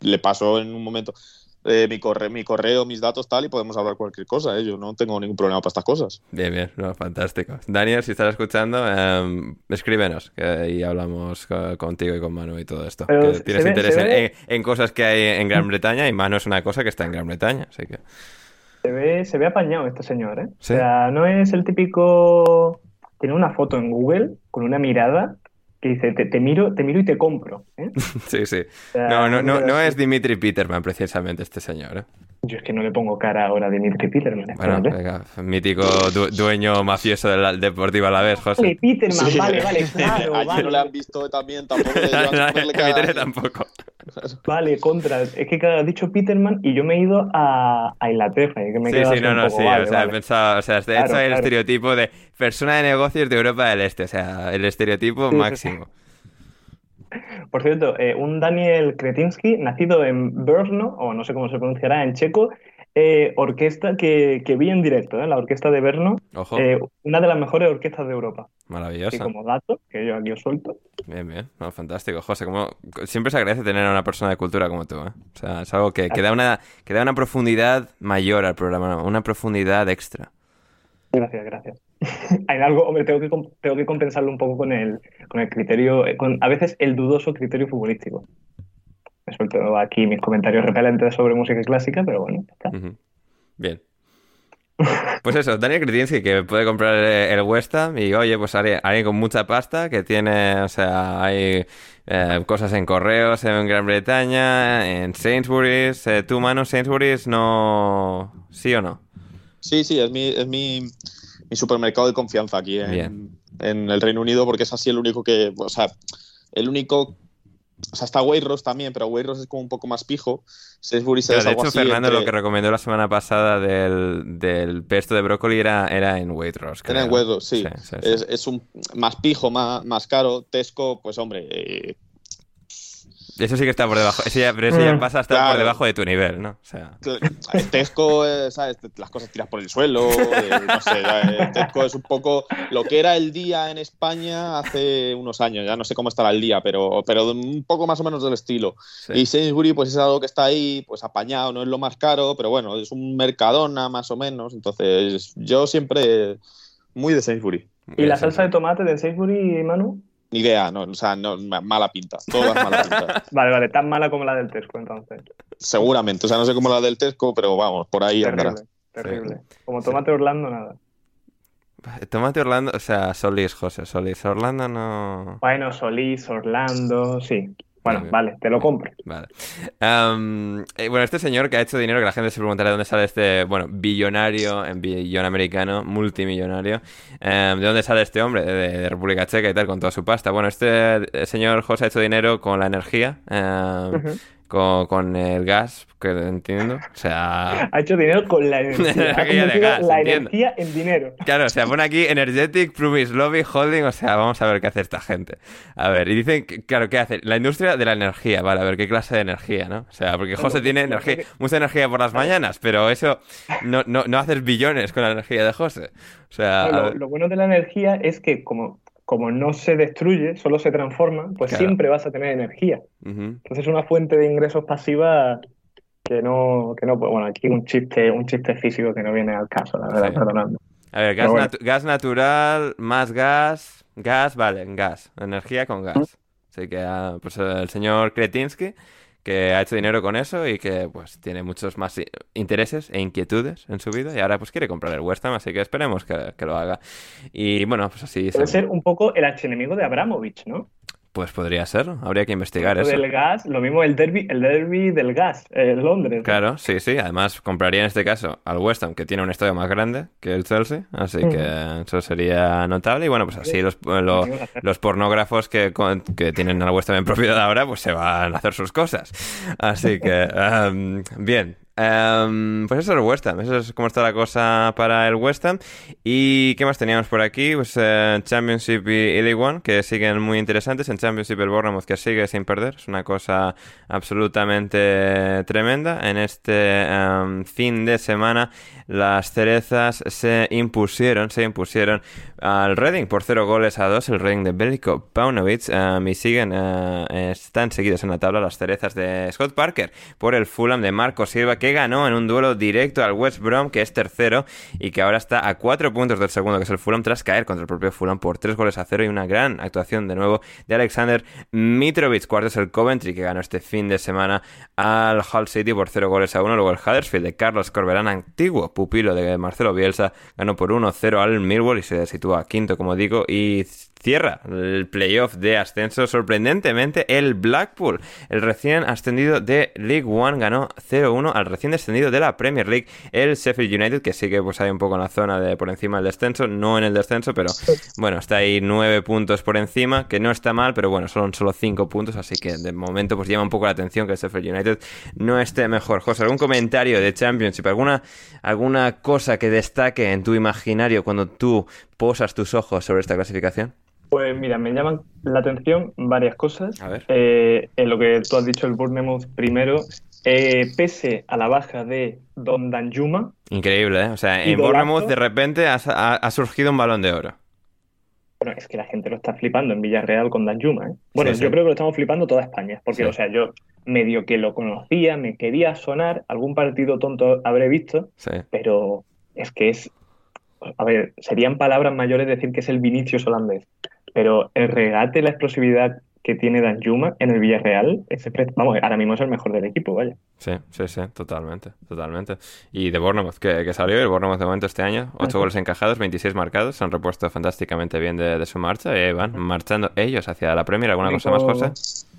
le paso en un momento eh, mi, corre mi correo, mis datos, tal, y podemos hablar cualquier cosa. ¿eh? Yo no tengo ningún problema para estas cosas. Bien, bien, no, fantástico. Daniel, si estás escuchando, eh, escríbenos que, y hablamos contigo y con Manu y todo esto. que tienes interés en, en, cosas que hay en Gran Bretaña y Manu es una cosa que está en Gran Bretaña, así que se ve, se ve apañado este señor, ¿eh? O sea, no es el típico. Tiene una foto en Google con una mirada que dice, te, miro, te miro y te compro. ¿eh? sí, sí. no, no, no, no es Dimitri Peterman precisamente este señor. ¿eh? Yo es que no le pongo cara ahora a Dimitri Peterman. Bueno, venga, mítico dueño mafioso del Deportivo Alavés, José. Vale, Peterman, vale, vale, claro. Ayer no le han visto también, tampoco le no, tampoco. Vale, contra. Es que has dicho Peterman y yo me he ido a, a Inglaterra. Que me sí, sí, no, no, sí. o sea, he pensado, o sea, de hecho el estereotipo de persona de negocios de Europa del Este. O sea, el estereotipo máximo. Por cierto, eh, un Daniel Kretinsky, nacido en Brno, o no sé cómo se pronunciará en checo, eh, orquesta que, que, vi en directo, ¿eh? la orquesta de Brno, eh, una de las mejores orquestas de Europa. Maravillosa. Y como dato, que yo aquí os suelto. Bien, bien, fantástico. José, como siempre se agradece tener a una persona de cultura como tú. ¿eh? O sea, es algo que, que, da una, que da una profundidad mayor al programa, una profundidad extra. Gracias, gracias. Hay algo, hombre, tengo que, tengo que compensarlo un poco con el, con el criterio, eh, con a veces el dudoso criterio futbolístico. Me suelto aquí mis comentarios repelentes sobre música clásica, pero bueno, está. Bien. Pues eso, Daniel Kretinsky que puede comprar el West Ham y oye, pues alguien con mucha pasta que tiene, o sea, hay eh, cosas en correos en Gran Bretaña, en Sainsbury's. Eh, ¿Tú, mano, Sainsbury's no... sí o no? Sí, sí, es mi, es mi, mi supermercado de confianza aquí en, en, el Reino Unido porque es así el único que, o sea, el único o sea, está Waitrose también, pero Waitrose es como un poco más pijo. Sainsbury se De hecho, Fernando lo que recomendó la semana pasada del, del pesto de brócoli era, era en Waitrose. Era en Waitrose, sí. Es, es, un más pijo, más, más caro. Tesco, pues hombre, eh, eso sí que está por debajo. Eso ya, pero eso ya mm. pasa a estar por debajo de tu nivel, ¿no? O sea... Tesco, ¿sabes? Las cosas tiras por el suelo. no sé, Tesco es un poco lo que era el día en España hace unos años. Ya no sé cómo estará el día, pero, pero un poco más o menos del estilo. Y Sainsbury, pues es algo que está ahí, pues apañado, no es lo más caro, pero bueno, es un mercadona más o menos. Entonces, yo siempre muy de Sainsbury. ¿Y la salsa de tomate de Sainsbury, Manu? Ni idea, no, o sea, no, mala pinta, todas mala pinta. vale, vale, tan mala como la del Tesco entonces. Seguramente, o sea, no sé cómo la del Tesco, pero vamos, por ahí terrible, andará. Terrible. Como Tomate Orlando, nada. Tomate Orlando, o sea, Solís, José, Solís. Orlando no. Bueno, Solís, Orlando, sí. Bueno, vale, te lo compro. Vale. Eh, bueno, este señor que ha hecho dinero, que la gente se preguntará de dónde sale este, bueno, billonario, en billón americano, multimillonario. ¿De dónde sale este hombre? De, República Checa y tal, con toda su pasta. Bueno, este señor José ha hecho dinero con la energía con, con, el gas, que entiendo. O sea. Ha hecho dinero con la energía. ha la energía en dinero. Claro, o sea, pone aquí Energetic, Promise Lobby, Holding. O sea, vamos a ver qué hace esta gente. A ver, y dicen, claro, ¿qué hace? La industria de la energía, vale, a ver qué clase de energía, ¿no? O sea, porque José tiene energía, mucha energía por las mañanas, pero eso no, no, no haces billones con la energía de José. O sea. lo, lo bueno de la energía es que, como como no se destruye, solo se transforma, pues siempre vas a tener energía. Entonces es una fuente de ingresos pasiva que no, que no, pues bueno, aquí un chiste, un chiste físico que no viene al caso, la verdad, perdonadme. A ver, gas, natural, más gas, gas, vale, gas, energía con gas. Así que ah, pues el señor Kretinsky, que ha hecho dinero con eso y que pues tiene muchos más intereses e inquietudes en su vida y ahora pues quiere comprar el West Ham, así que esperemos que, lo haga. Y bueno, pues así... Puede ser un poco el archienemigo de Abramovich, ¿no? Pues podría ser, habría que investigar eso. Del gas, lo mismo el derby, el derby del gas en Londres. Claro, sí, sí. Además, compraría en este caso al West Ham, que tiene un estadio más grande que el Chelsea, así que eso sería notable. Y bueno, pues así los, los pornógrafos que, que tienen al West Ham en propiedad ahora, pues se van a hacer sus cosas. Así que, bien, Em, pues eso es el West Ham, eso es cómo está la cosa para el West Ham. ¿Y qué más teníamos por aquí? Pues eh, Championship y League One, que siguen muy interesantes. En Championship el Bournemouth que sigue sin perder, es una cosa absolutamente tremenda. En este em, fin de semana las cerezas se impusieron, se impusieron al Reading por 0 goles a 2, el Reading de Bélico Paunovic, em, y siguen, eh, están seguidos en la tabla las cerezas de Scott Parker por el Fulham de Marco Silva, que ganó en un duelo directo al West Brom, que es tercero, y que ahora está a 4 puntos del segundo, que es el Fulham, tras caer contra el propio Fulham por 3 goles a 0 y una gran actuación de nuevo de Alexander Mitrovic. Cuarto es el Coventry, que ganó este fin de semana al Hull City por 0 goles a 1. Luego el Huddersfield de Carlos Corberán, antiguo pupilo de Marcelo Bielsa, ganó por 1-0 al Millwall y se sitúa quinto, como digo, y cierra el playoff de ascenso. Sorprendentemente, el Blackpool, el recién ascendido de League One, ganó 0-1 al recién descendido de la Premier League, el Sheffield United, que sigue pues ahí un poco en la zona de por encima del descenso, no en el descenso, pero bueno, está ahí 9 puntos por encima, que no está mal, pero bueno, son solo 5 puntos, así que de momento pues llama un poco la atención que el Sheffield United no esté mejor. José, ¿algún comentario de Championship? ¿Alguna, alguna cosa que destaque en tu imaginario cuando tú posas tus ojos sobre esta clasificación? Pues mira, me llaman la atención varias cosas. Eh, en lo que tú has dicho, el Bournemouth primero, eh, pese a la baja de Don Danjuma. Increíble, ¿eh? O sea, en Bournemouth de repente ha, surgido un balón de oro. Bueno, es que la gente lo está flipando en Villarreal con Danjuma, ¿eh? Bueno, yo creo que lo estamos flipando toda España, porque, o sea, yo medio que lo conocía, me quería sonar, algún partido tonto habré visto, pero es que es a ver, serían palabras mayores decir que es el Vinicius holandés pero el regate, la explosividad que tiene Dan Yuma en el Villarreal, ese, vamos, ahora mismo es el mejor del equipo, vaya. Sí, sí, sí, totalmente, totalmente. Y de Bournemouth, que, salió, el Bournemouth de momento este año, 8 goles encajados, 26 marcados, se han repuesto fantásticamente bien de, su marcha y van marchando ellos hacia la Premier. ¿Alguna cosa más, José?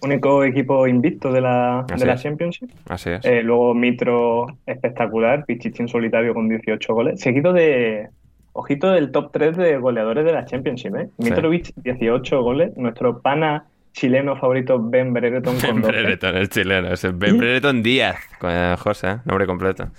Único equipo invicto de la, de la Championship. Así es. Eh, luego Mitro espectacular, Pichichi solitario con 18 goles, seguido de, Ojito del top 3 de goleadores de la Championship, ¿eh? Mitrovic, 18 goles. Nuestro pana chileno favorito, Ben Brereton. Ben Brereton, el chileno. Es Ben Brereton Díaz, con José, nombre completo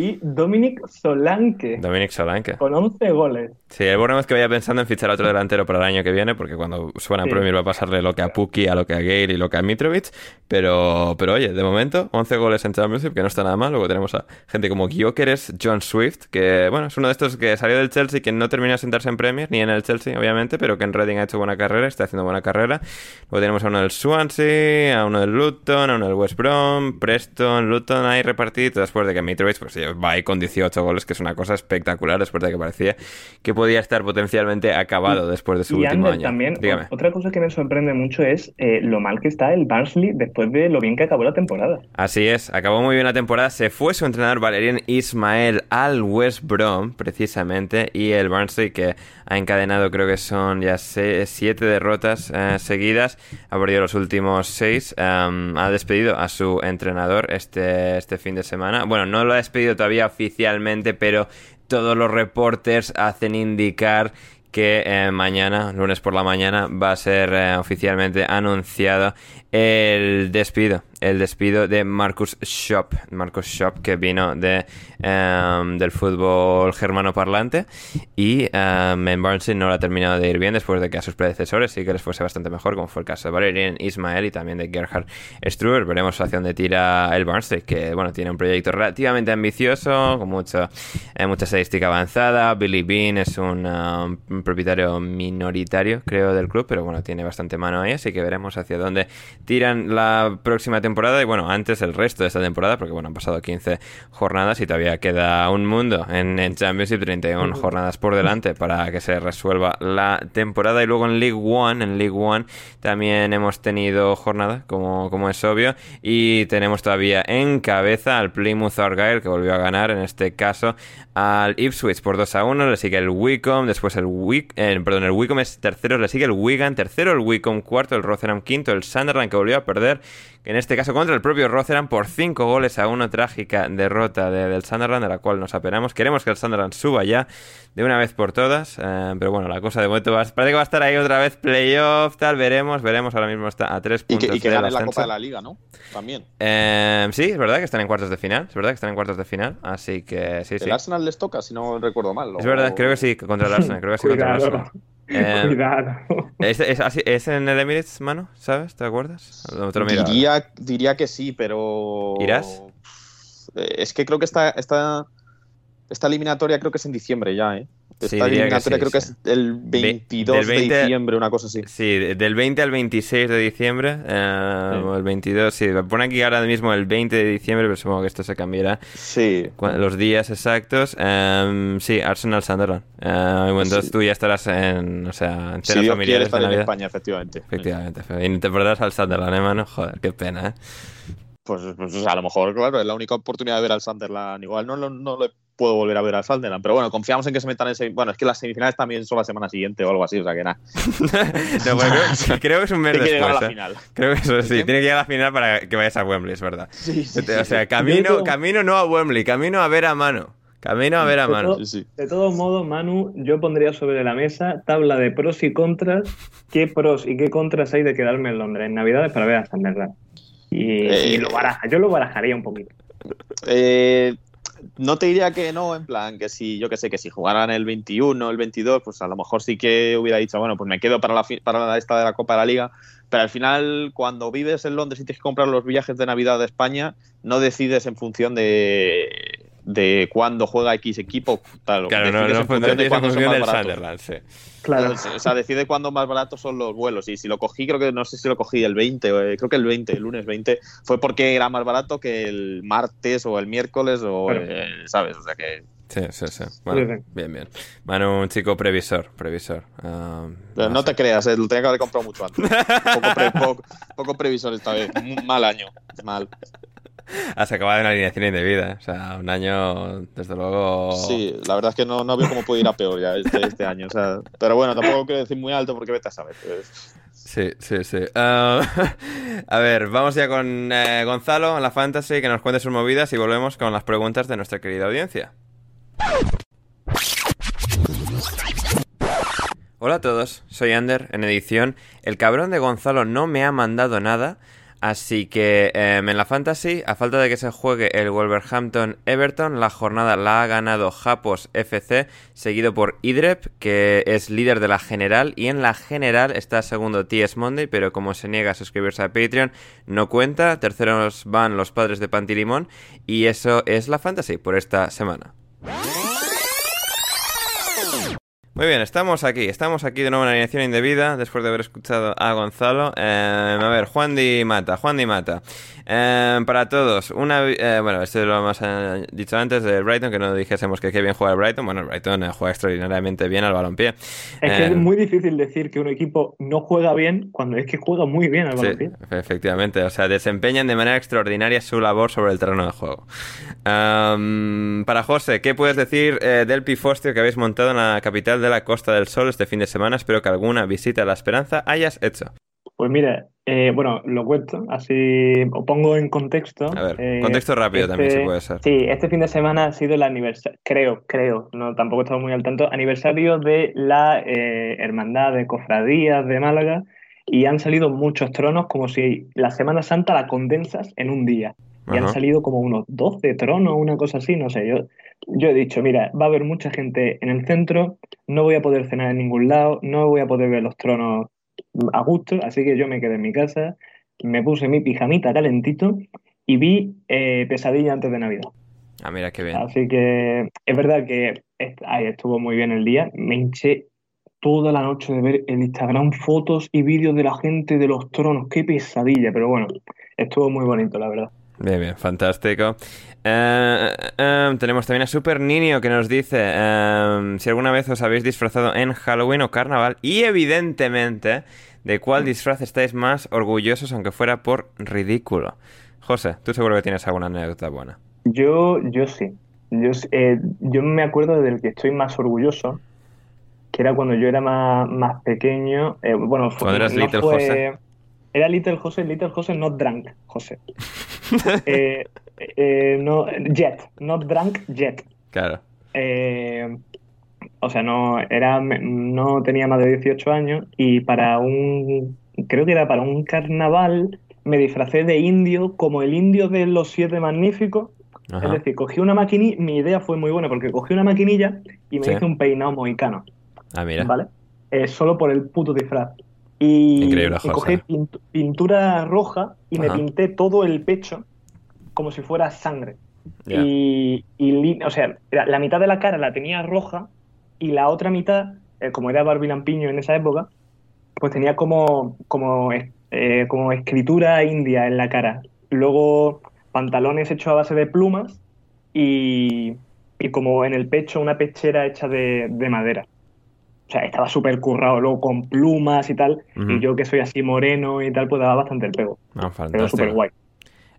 y Dominic Solanke. Dominic Solanke. Con 11 goles. Sí, el bueno es que vaya pensando en fichar a otro delantero para el año que viene, porque cuando suena a Premier va a pasarle lo que a Puki, a lo que a Gale y lo que a Mitrovic. Pero, pero oye, de momento, 11 goles en Championship, que no está nada mal. Luego tenemos a gente como Gyökeres, John Swift, que bueno, es uno de estos que salió del Chelsea, que no terminó de sentarse en Premier, ni en el Chelsea, obviamente, pero que en Reading ha hecho buena carrera, está haciendo buena carrera. Luego tenemos a uno del Swansea, a uno del Luton, a uno del West Brom, Preston, Luton ahí repartido, después de que Mitrovic pues va ahí con 18 goles, que es una cosa espectacular después de que parecía que podía estar potencialmente acabado después de su último año. También, otra cosa que me sorprende mucho es eh, lo mal que está el Barnsley después de lo bien que acabó la temporada. Así es, acabó muy bien la temporada. Se fue su entrenador Valerian Ismael al West Brom, precisamente, y el Barnsley que ha encadenado, creo que son ya siete derrotas eh, seguidas, ha perdido los últimos seis, em, ha despedido a su entrenador este, este fin de semana. Bueno, no lo ha despedido todavía oficialmente, pero todos los reporters hacen indicar que eh, mañana, lunes por la mañana, va a ser eh, oficialmente anunciado el despido el despido de Marcus Schopp. Marcus Schopp que vino de, em, del fútbol germano parlante y um, en Barnsley no lo ha terminado de ir bien después de que a sus predecesores sí que les fuese bastante mejor, como fue el caso de Valerian Ismael y también de Gerhard Struber. Veremos hacia dónde tira el Barnsley, que bueno, tiene un proyecto relativamente ambicioso, con mucho, eh, mucha estadística avanzada. Billy Bean es un, um, propietario minoritario, creo, del club, pero bueno, tiene bastante mano ahí, así que veremos hacia dónde tiran la próxima temporada temporada y bueno, antes el resto de esta temporada, porque bueno, han pasado 15 jornadas y todavía queda un mundo en, en Championship, 31 jornadas por delante para que se resuelva la temporada. Y luego en League One, en League One también hemos tenido jornada, como, como es obvio, y tenemos todavía en cabeza al Plymouth Argyle, que volvió a ganar, en este caso al Ipswich por 2 a 1, le sigue el Wicom, después el Wick, eh, perdón, el Wicom es tercero, le sigue el Wigan, tercero el Wicom, cuarto el Rotherham, quinto el Sunderland que volvió a perder, en este caso contra el propio Rotherham por 5 goles a 1, trágica derrota del Sunderland, de la cual nos apenamos. Queremos que el Sunderland suba ya de una vez por todas, eh, pero bueno, la cosa de momento parece que va a estar ahí otra vez, playoff, tal, veremos, veremos, ahora mismo está a 3 puntos. Y que, gane la Copa de la Liga, ¿no? También. Eh, sí, es verdad que están en cuartos de final, es verdad que están en cuartos de final, así que sí, sí. El Arsenal les toca, si no recuerdo mal. Es verdad, creo que sí, contra el Arsenal, creo que sí contra el Arsenal. Eh, Cuidado. ¿es, es, en el Emirates, mano? ¿Sabes? ¿Te acuerdas? Diría, diría, que sí, pero. ¿Irás? Eh, es que creo que esta, esta, esta eliminatoria creo que es en diciembre ya, ¿eh? Esta sí, eliminatoria creo que es el 22 de diciembre, una cosa así. Sí, del 20 al 26 de diciembre, eh, o el 22, sí, me pone aquí ahora mismo el 20 de diciembre, pero supongo que esto se cambiará. Sí. Los días exactos. Eh, sí, Arsenal Sunderland. Eh, entonces tú ya estarás en, o sea, en Si Dios quiere estar en. España, efectivamente. Efectivamente, y te perderás al Sunderland, ¿eh, mano? Joder, qué pena, ¿eh? Pues, pues, o sea, a lo mejor, claro, es la única oportunidad de ver al Sunderland. Igual no, lo- no le puedo volver a ver al Sunderland, pero bueno, confiamos en que se metan en ese. Bueno, es que las semifinales también son la semana siguiente o algo así, o sea que nada. No, bueno, creo, creo que es un mes Tiene que llegar a después, la ¿eh? final. Creo que eso sí, tiene que llegar a la final para que vayas a Wembley, es verdad. Sí, sí, O sea, camino, camino no a Wembley, camino a ver a mano. Camino a ver a De mano. todo- Sí, sí. De todos modos, Manu, yo pondría sobre la mesa tabla de pros y contras. ¿Qué pros y qué contras hay de quedarme en Londres en Navidades para ver a Sunderland? Y, Eh, y lo baraja, yo lo barajaría un poquito. Eh, no te diría que no, en plan, que si, yo que sé, que si jugaran el 21, el 22, pues a lo mejor sí que hubiera dicho, bueno, pues me quedo para la, para la esta de la Copa de la Liga. Pero al final, cuando vives en Londres y tienes que comprar los viajes de Navidad de España, no decides en función de, de cuándo juega X equipo. Tal, Claro, no, decides no, en función de cuándo son más baratos. Sunderland, sí. Claro. O sea, decide cuándo más baratos son los vuelos. Y si lo cogí, creo que no sé si lo cogí el 20, o, eh, creo que el 20, el lunes 20, fue porque era más barato que el martes o el miércoles, o, Claro. eh, ¿sabes? O sea que. Sí, sí, sí. Bueno, bien, bien. Manu, un chico previsor, previsor. Ah, no sé. te creas, eh, lo tenía que haber comprado mucho antes. Poco, pre- poco- poco previsor esta vez. Mal año. Mal. Has acabado en alineación indebida. O sea, un año, desde luego. Sí, la verdad es que no, no veo cómo puede ir a peor ya este, este año. O sea, pero bueno, tampoco quiero decir muy alto porque vete a saber. pues. Sí, sí, sí. Ah, a ver, vamos ya con eh, Gonzalo en la Fantasy, que nos cuente sus movidas y volvemos con las preguntas de nuestra querida audiencia. Hola a todos, soy Ander en edición. El cabrón de Gonzalo no me ha mandado nada, así que em, en la Fantasy, a falta de que se juegue el Wolverhampton Everton, la jornada la ha ganado Japos FC, seguido por Idrep, que es líder de la general, y en la general está segundo TS Monday, pero como se niega a suscribirse a Patreon, no cuenta. Terceros van los padres de Pantilimón, y eso es la Fantasy por esta semana. Muy bien, estamos aquí, estamos aquí de nuevo en alineación indebida, después de haber escuchado a Gonzalo. Eh, a ver, Juan Di Mata, Juan Di Mata. Eh, para todos, una... eh, bueno, esto lo hemos eh, dicho antes de Brighton, que no dijésemos que qué bien juega el Brighton. Bueno, el Brighton eh, juega extraordinariamente bien al balompié. Es que Eh, es muy difícil decir que un equipo no juega bien cuando es que juega muy bien al Sí, balompié. efectivamente. O sea, desempeñan de manera extraordinaria su labor sobre el terreno de juego. Am, para José, ¿qué puedes decir del pifostio que habéis montado en la capital de la Costa del Sol este fin de semana? Espero que alguna visita a la Esperanza hayas hecho. Pues mira, eh, bueno, lo cuento, así os pongo en contexto. A ver, Eh, contexto rápido también, este- si puede ser. Sí, este fin de semana ha sido el aniversario, creo, creo, no tampoco estamos muy al tanto, aniversario de la eh, Hermandad de Cofradías de Málaga y han salido muchos tronos como si la Semana Santa la condensas en un día. Y han salido como unos 12 tronos, una cosa así, no sé. Yo, yo he dicho, mira, va a haber mucha gente en el centro, no voy a poder cenar en ningún lado, no voy a poder ver los tronos a gusto, así que yo me quedé en mi casa, me puse mi pijamita calentito y vi eh, Pesadilla antes de Navidad. Ah, mira qué bien. Así que es verdad que est- ay, estuvo muy bien el día. Me hinché toda la noche de ver en Instagram fotos y vídeos de la gente de los tronos. Qué pesadilla, pero bueno, estuvo muy bonito, la verdad. Bien, bien, fantástico. Eh, eh, tenemos también a Super Niño que nos dice eh, si alguna vez os habéis disfrazado en Halloween o Carnaval y evidentemente de cuál disfraz estáis más orgullosos aunque fuera por ridículo. José, tú seguro que tienes alguna anécdota buena. Yo, yo sí. Yo, yo me acuerdo del que estoy más orgulloso, que era cuando yo era más, más pequeño. bueno, fue, eras Little José? Era Little José, Little José, not drunk, José. eh, eh, no, Jet, not drunk, Jet. Claro. Eh, o sea, no, era, no tenía más de 18 años y para un, creo que era para un carnaval, me disfracé de indio como el indio de los siete magníficos. Es decir, cogí una maquinilla, mi idea fue muy buena porque cogí una maquinilla y me hice un peinado mohicano. Ah, mira. ¿Vale? Eh, solo por el puto disfraz. Y, cogí pintura roja y me pinté todo el pecho como si fuera sangre. Y, o sea, la mitad de la cara la tenía roja y la otra mitad, eh, como era Barbie Lampiño en esa época, pues tenía como, como, eh, como escritura india en la cara. Luego pantalones hechos a base de plumas y, como en el pecho una pechera hecha de madera. O sea, estaba súper currado luego con plumas y tal. Y yo que soy así moreno y tal, pues daba bastante el pego. Ah, pero súper guay.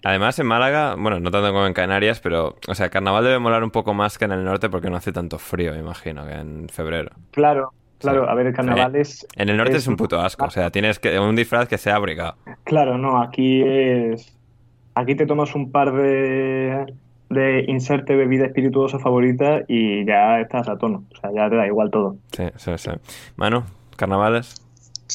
Además, en Málaga, bueno, no tanto como en Canarias, pero, o sea, carnaval debe molar un poco más que en el norte porque no hace tanto frío, imagino, que en febrero. Claro, claro. A ver, el carnaval es. En el norte es, un puto asco, o sea, tienes que un disfraz que sea abrigado. Claro, no, aquí es. Aquí te tomas un par de de inserte bebida espirituosa favorita y ya estás a tono. O sea, ya te da igual todo. Sí, sí, sí. Manu, carnavales.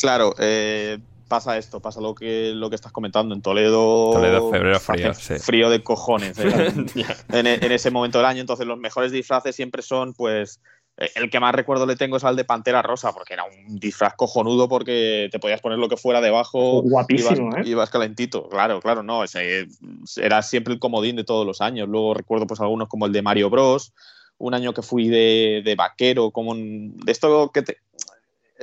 Claro, eh, pasa esto, pasa lo que, lo que estás comentando. En Toledo. Toledo, febrero, frío. Frío de cojones. ¿eh? en, en, ese momento del año. Entonces, los mejores disfraces siempre son, pues, el que más recuerdo le tengo es al de Pantera Rosa, porque era un disfraz cojonudo porque te podías poner lo que fuera debajo. Guapísimo, ibas, ¿eh? Ibas calentito, claro, claro, no. Ese, era siempre el comodín de todos los años. Luego recuerdo pues algunos como el de Mario Bros. Un año que fui de, de vaquero, como de esto que te,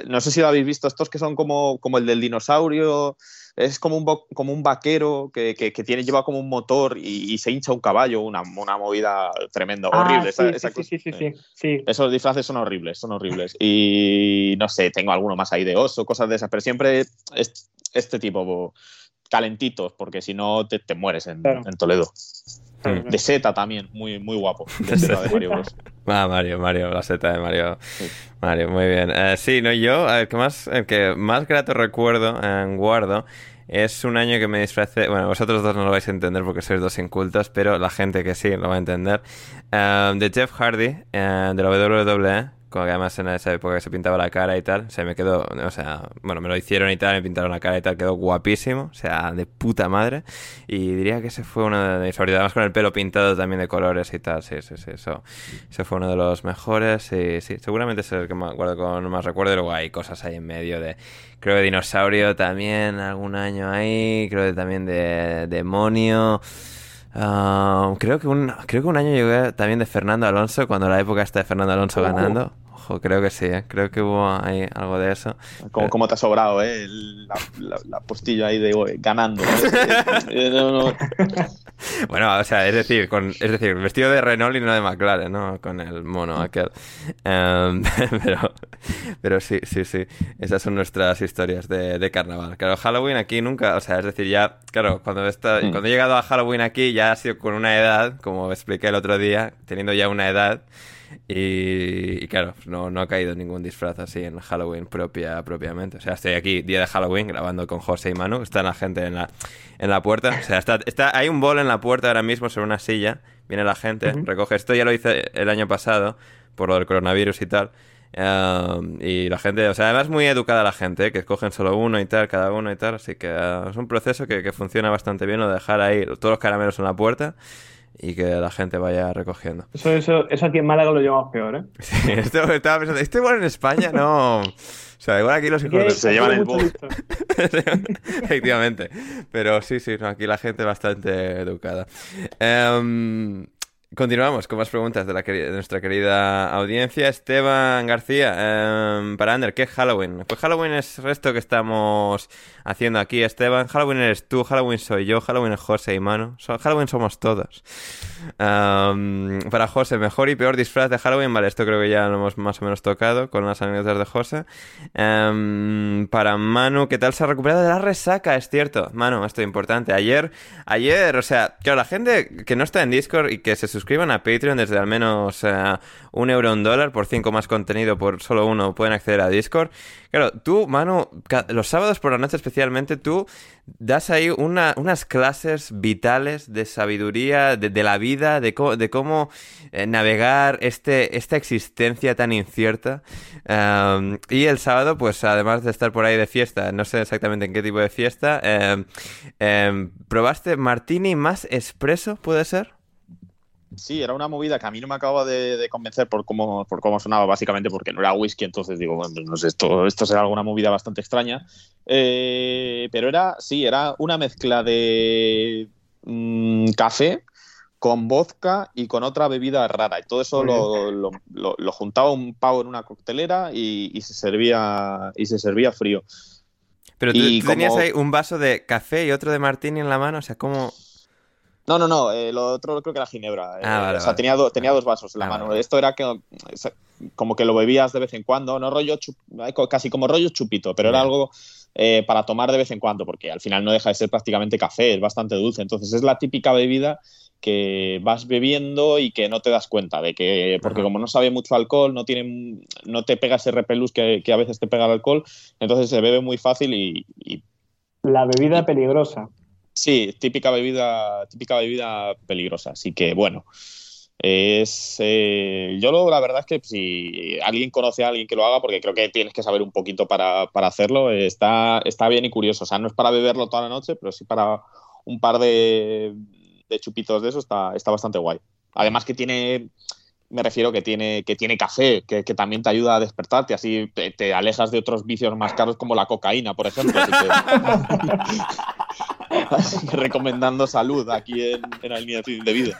no sé si lo habéis visto, estos que son como, como el del dinosaurio, es como un, como un vaquero que, que, tiene, lleva como un motor y, se hincha un caballo, una, una movida tremenda, ah, horrible. Sí, sí, sí, sí, Esos disfraces son horribles, son horribles. Y no sé, tengo alguno más ahí de oso, cosas de esas, pero siempre es este tipo calentitos, porque si no te, te mueres en, en Toledo. De seta también, muy, muy guapo. De seta de Mario Bros. Ah, Mario, Mario, la seta de Mario. Mario, muy bien. Eh, sí, no, yo, el que más, el que más grato recuerdo, en guardo, es un año que me disfracé. Bueno, vosotros dos no lo vais a entender porque sois dos incultos, pero la gente que sí lo va a entender. Eh, de Jeff Hardy, eh, de la WWE, como que además en esa época se pintaba la cara y tal, se me quedó, o sea, bueno, me lo hicieron y tal, me pintaron la cara y tal, quedó guapísimo, o sea, de puta madre. Y diría que ese fue uno de mis favoritos, además con el pelo pintado también de colores y tal, sí, sí, sí, eso, ese fue uno de los mejores, y sí, seguramente es el que me acuerdo con más recuerdo, y luego hay cosas ahí en medio de, creo de dinosaurio también, algún año ahí, creo que también de demonio. Ah, creo que un creo que un año llegué también de Fernando Alonso cuando la época está de Fernando Alonso ganando creo que sí, ¿eh? creo que hubo ahí algo de eso. Como, como te ha sobrado, ¿eh? La, la, postilla ahí de ganando. bueno, o sea, es decir, con, es decir, vestido de Renault y no de McLaren, ¿no? Con el mono aquel. Em, pero, pero sí, sí, sí. Esas son nuestras historias de, de, carnaval. Claro, Halloween aquí nunca, o sea, es decir, ya, claro, cuando, está, mm. cuando he llegado a Halloween aquí ya ha sido con una edad, como expliqué el otro día, teniendo ya una edad. Y, claro, no, no ha caído ningún disfraz así en Halloween propia, propiamente. O sea, estoy aquí día de Halloween grabando con José y Manu. Está la gente en la, en la puerta. O sea, está, está, hay un bol en la puerta ahora mismo sobre una silla. Viene la gente, recoge esto. Ya lo hice el año pasado por lo del coronavirus y tal. Um, y la gente, o sea, además muy educada la gente, que escogen solo uno y tal, cada uno y tal. Así que uh, es un proceso que, que funciona bastante bien, lo de dejar ahí todos los caramelos en la puerta y que la gente vaya recogiendo. Eso, eso, eso aquí en Málaga lo llevamos peor, ¿eh? Sí, esto estaba pensando, esto igual en España no... O sea, igual aquí los hijos se llevan el bus. Efectivamente. Pero sí, sí, aquí la gente bastante educada. Um, Continuamos con más preguntas de, la de nuestra querida audiencia. Esteban García, eh, para Ander, ¿qué es Halloween? Pues Halloween es esto que estamos haciendo aquí, Esteban. Halloween eres tú, Halloween soy yo, Halloween es José y Manu. Halloween somos todos. Em, para José, mejor y peor disfraz de Halloween. Vale, esto creo que ya lo hemos más o menos tocado con las anécdotas de José. Em, para Manu, ¿qué tal se ha recuperado de la resaca? Es cierto, Manu, esto es importante. Ayer, ayer, o sea, claro, la gente que no está en Discord y que se suscriban a Patreon desde al menos uh, un euro, un dólar, por cinco más contenido, por solo uno pueden acceder a Discord. Claro, tú, Manu, los sábados por la noche especialmente, tú das ahí unas clases vitales de sabiduría, de, la vida, de, de cómo eh, navegar este, esta existencia tan incierta. y el sábado, pues además de estar por ahí de fiesta, no sé exactamente en qué tipo de fiesta, em, em, ¿probaste martini más espresso, puede ser? Sí, era una movida que a mí no me acaba de, convencer por cómo, por cómo sonaba, básicamente porque no era whisky, entonces digo, bueno, no sé, esto, esto será alguna movida bastante extraña. Eh, pero era, sí, era una mezcla de mm, café con vodka y con otra bebida rara. Y todo eso lo, lo, juntaba un pavo en una coctelera y, se, servía, y se servía frío. Pero tú, tenías ahí un vaso de café y otro de martini en la mano, o sea, ¿cómo...? No, no, no, eh, lo otro creo que era ginebra. Ah, eh, o sea, tenía, tenía dos vasos en la ah, mano. Esto era que, como que lo bebías de vez en cuando, no rollo casi como rollo chupito, pero era algo eh, para tomar de vez en cuando, porque al final no deja de ser prácticamente café, es bastante dulce. Entonces es la típica bebida que vas bebiendo y que no te das cuenta de que, porque como no sabe mucho alcohol, no tiene, no te pega ese repelús que, a veces te pega el alcohol, entonces se bebe muy fácil y... la bebida peligrosa. Sí, típica bebida, típica bebida peligrosa. Así que bueno, es eh, yo lo, la verdad es que si alguien conoce a alguien que lo haga, porque creo que tienes que saber un poquito para, hacerlo, está, está bien y curioso. O sea, no es para beberlo toda la noche, pero sí para un par de, de chupitos de eso está, está bastante guay. Además que tiene me refiero que tiene, que tiene café, que, también te ayuda a despertarte, así te, alejas de otros vicios más caros como la cocaína, por ejemplo. recomendando salud aquí en, en Alineación de Vida.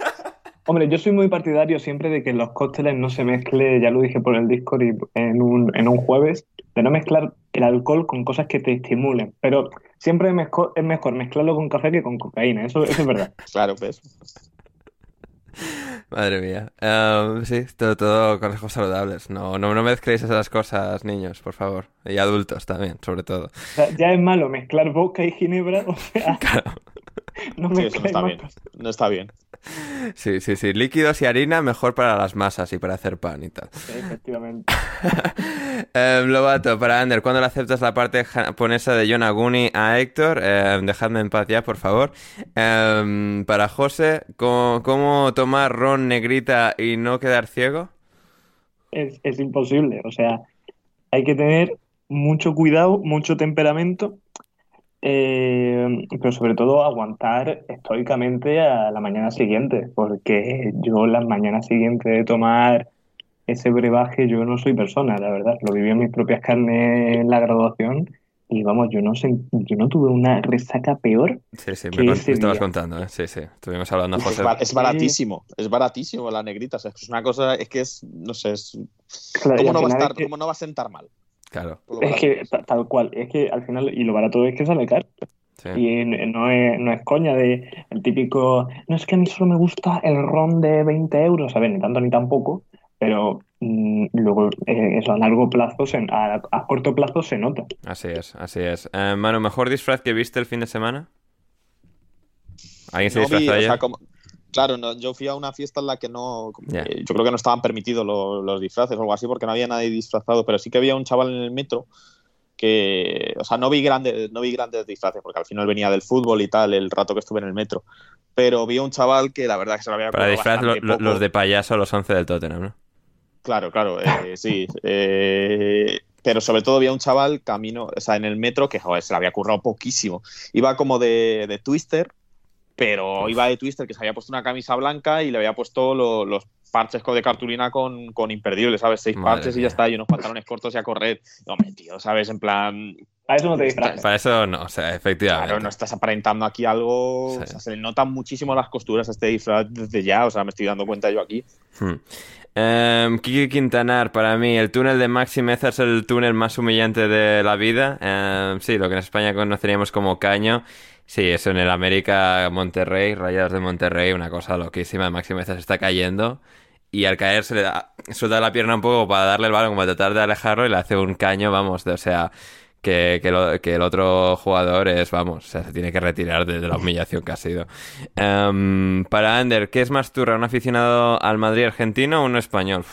Hombre, yo soy muy partidario siempre de que en los cócteles no se mezcle, ya lo dije por el Discord y en un, en un jueves, de no mezclar el alcohol con cosas que te estimulen. Pero siempre es mejor, es mejor mezclarlo con café que con cocaína, eso, eso es verdad. claro, pues. Madre mía. Em, sí, todo, todo consejos saludables. No, no, no mezcléis esas cosas, niños, por favor. Y adultos también, sobre todo. ya es malo mezclar vodka y ginebra, o sea... No, sí, eso no está bien. No está bien. Sí, sí, sí. Líquidos y harina mejor para las masas y para hacer pan y tal. Sí, efectivamente. eh, Lobato, para Ander, ¿cuándo le aceptas la parte japonesa de Yonaguni a Héctor? Em, dejadme en paz ya, por favor. Em, para José, ¿cómo, tomar ron negrita y no quedar ciego? Es, es imposible. O sea, hay que tener mucho cuidado, mucho temperamento eh, pero sobre todo aguantar estoicamente a la mañana siguiente, porque yo las mañanas siguientes de tomar ese brebaje, yo no soy persona, la verdad. Lo viví en mis propias carnes en la graduación y vamos, yo no sé, yo no tuve una resaca peor. Sí, sí, me, estabas contando, ¿eh? sí, sí, estuvimos hablando. José. Es, baratísimo, es baratísimo la negrita, es una cosa, es que es, no sé, es... ¿Cómo, no va a estar, ¿Cómo no va a sentar mal? Claro. Es que tal cual, es que al final, y lo barato es que sale caro. Y no es, no es coña de el típico, no es que a mí solo me gusta el ron de 20 euros, a ver, ni tanto ni tampoco, pero mm, luego eh, eso a largo plazo, a, corto plazo se nota. Así es, así es. Eh, Manu, ¿mejor disfraz que viste el fin de semana? ¿Alguien se disfrazó ayer? Claro, no, yo fui a una fiesta en la que no. yo creo que no estaban permitidos los, disfraces o algo así, porque no había nadie disfrazado, pero sí que había un chaval en el metro que. O sea, no vi grandes, no vi grandes disfraces, porque al final venía del fútbol y tal, el rato que estuve en el metro. Pero vi a un chaval que la verdad que se lo había Para disfraz los de payaso, los 11 del Tottenham, ¿no? Claro, claro, eh, sí. Eh, pero sobre todo vi a un chaval camino, o sea, en el metro que joder, se lo había currado poquísimo. Iba como de, de twister pero iba de Twister que se había puesto una camisa blanca y le había puesto los parches de cartulina con, con imperdibles, ¿sabes? Seis parches y ya está, y unos pantalones cortos y a correr. No, tío, ¿sabes? En plan, para eso no te disfrazas. Para eso no, o sea, efectivamente. Claro, no estás aparentando aquí algo. O sea, se le notan muchísimo las costuras a este disfraz desde ya, o sea, me estoy dando cuenta yo aquí. Hmm. Em, Kiki Quintanar, para mí, el túnel de Maxi Meza es el túnel más humillante de la vida. Em, sí, lo que en España conoceríamos como caño. Sí, eso en el América Monterrey, Rayados de Monterrey, una cosa loquísima. Maxi Meza se está cayendo y al caer se le da, suelta la pierna un poco para darle el balón, como tratar de alejarlo y le hace un caño, vamos, o sea, que, que, el otro jugador es, vamos, se tiene que retirar de, la humillación que ha sido. Em, para Ander, ¿qué es más turra? ¿Un aficionado al Madrid argentino o un español?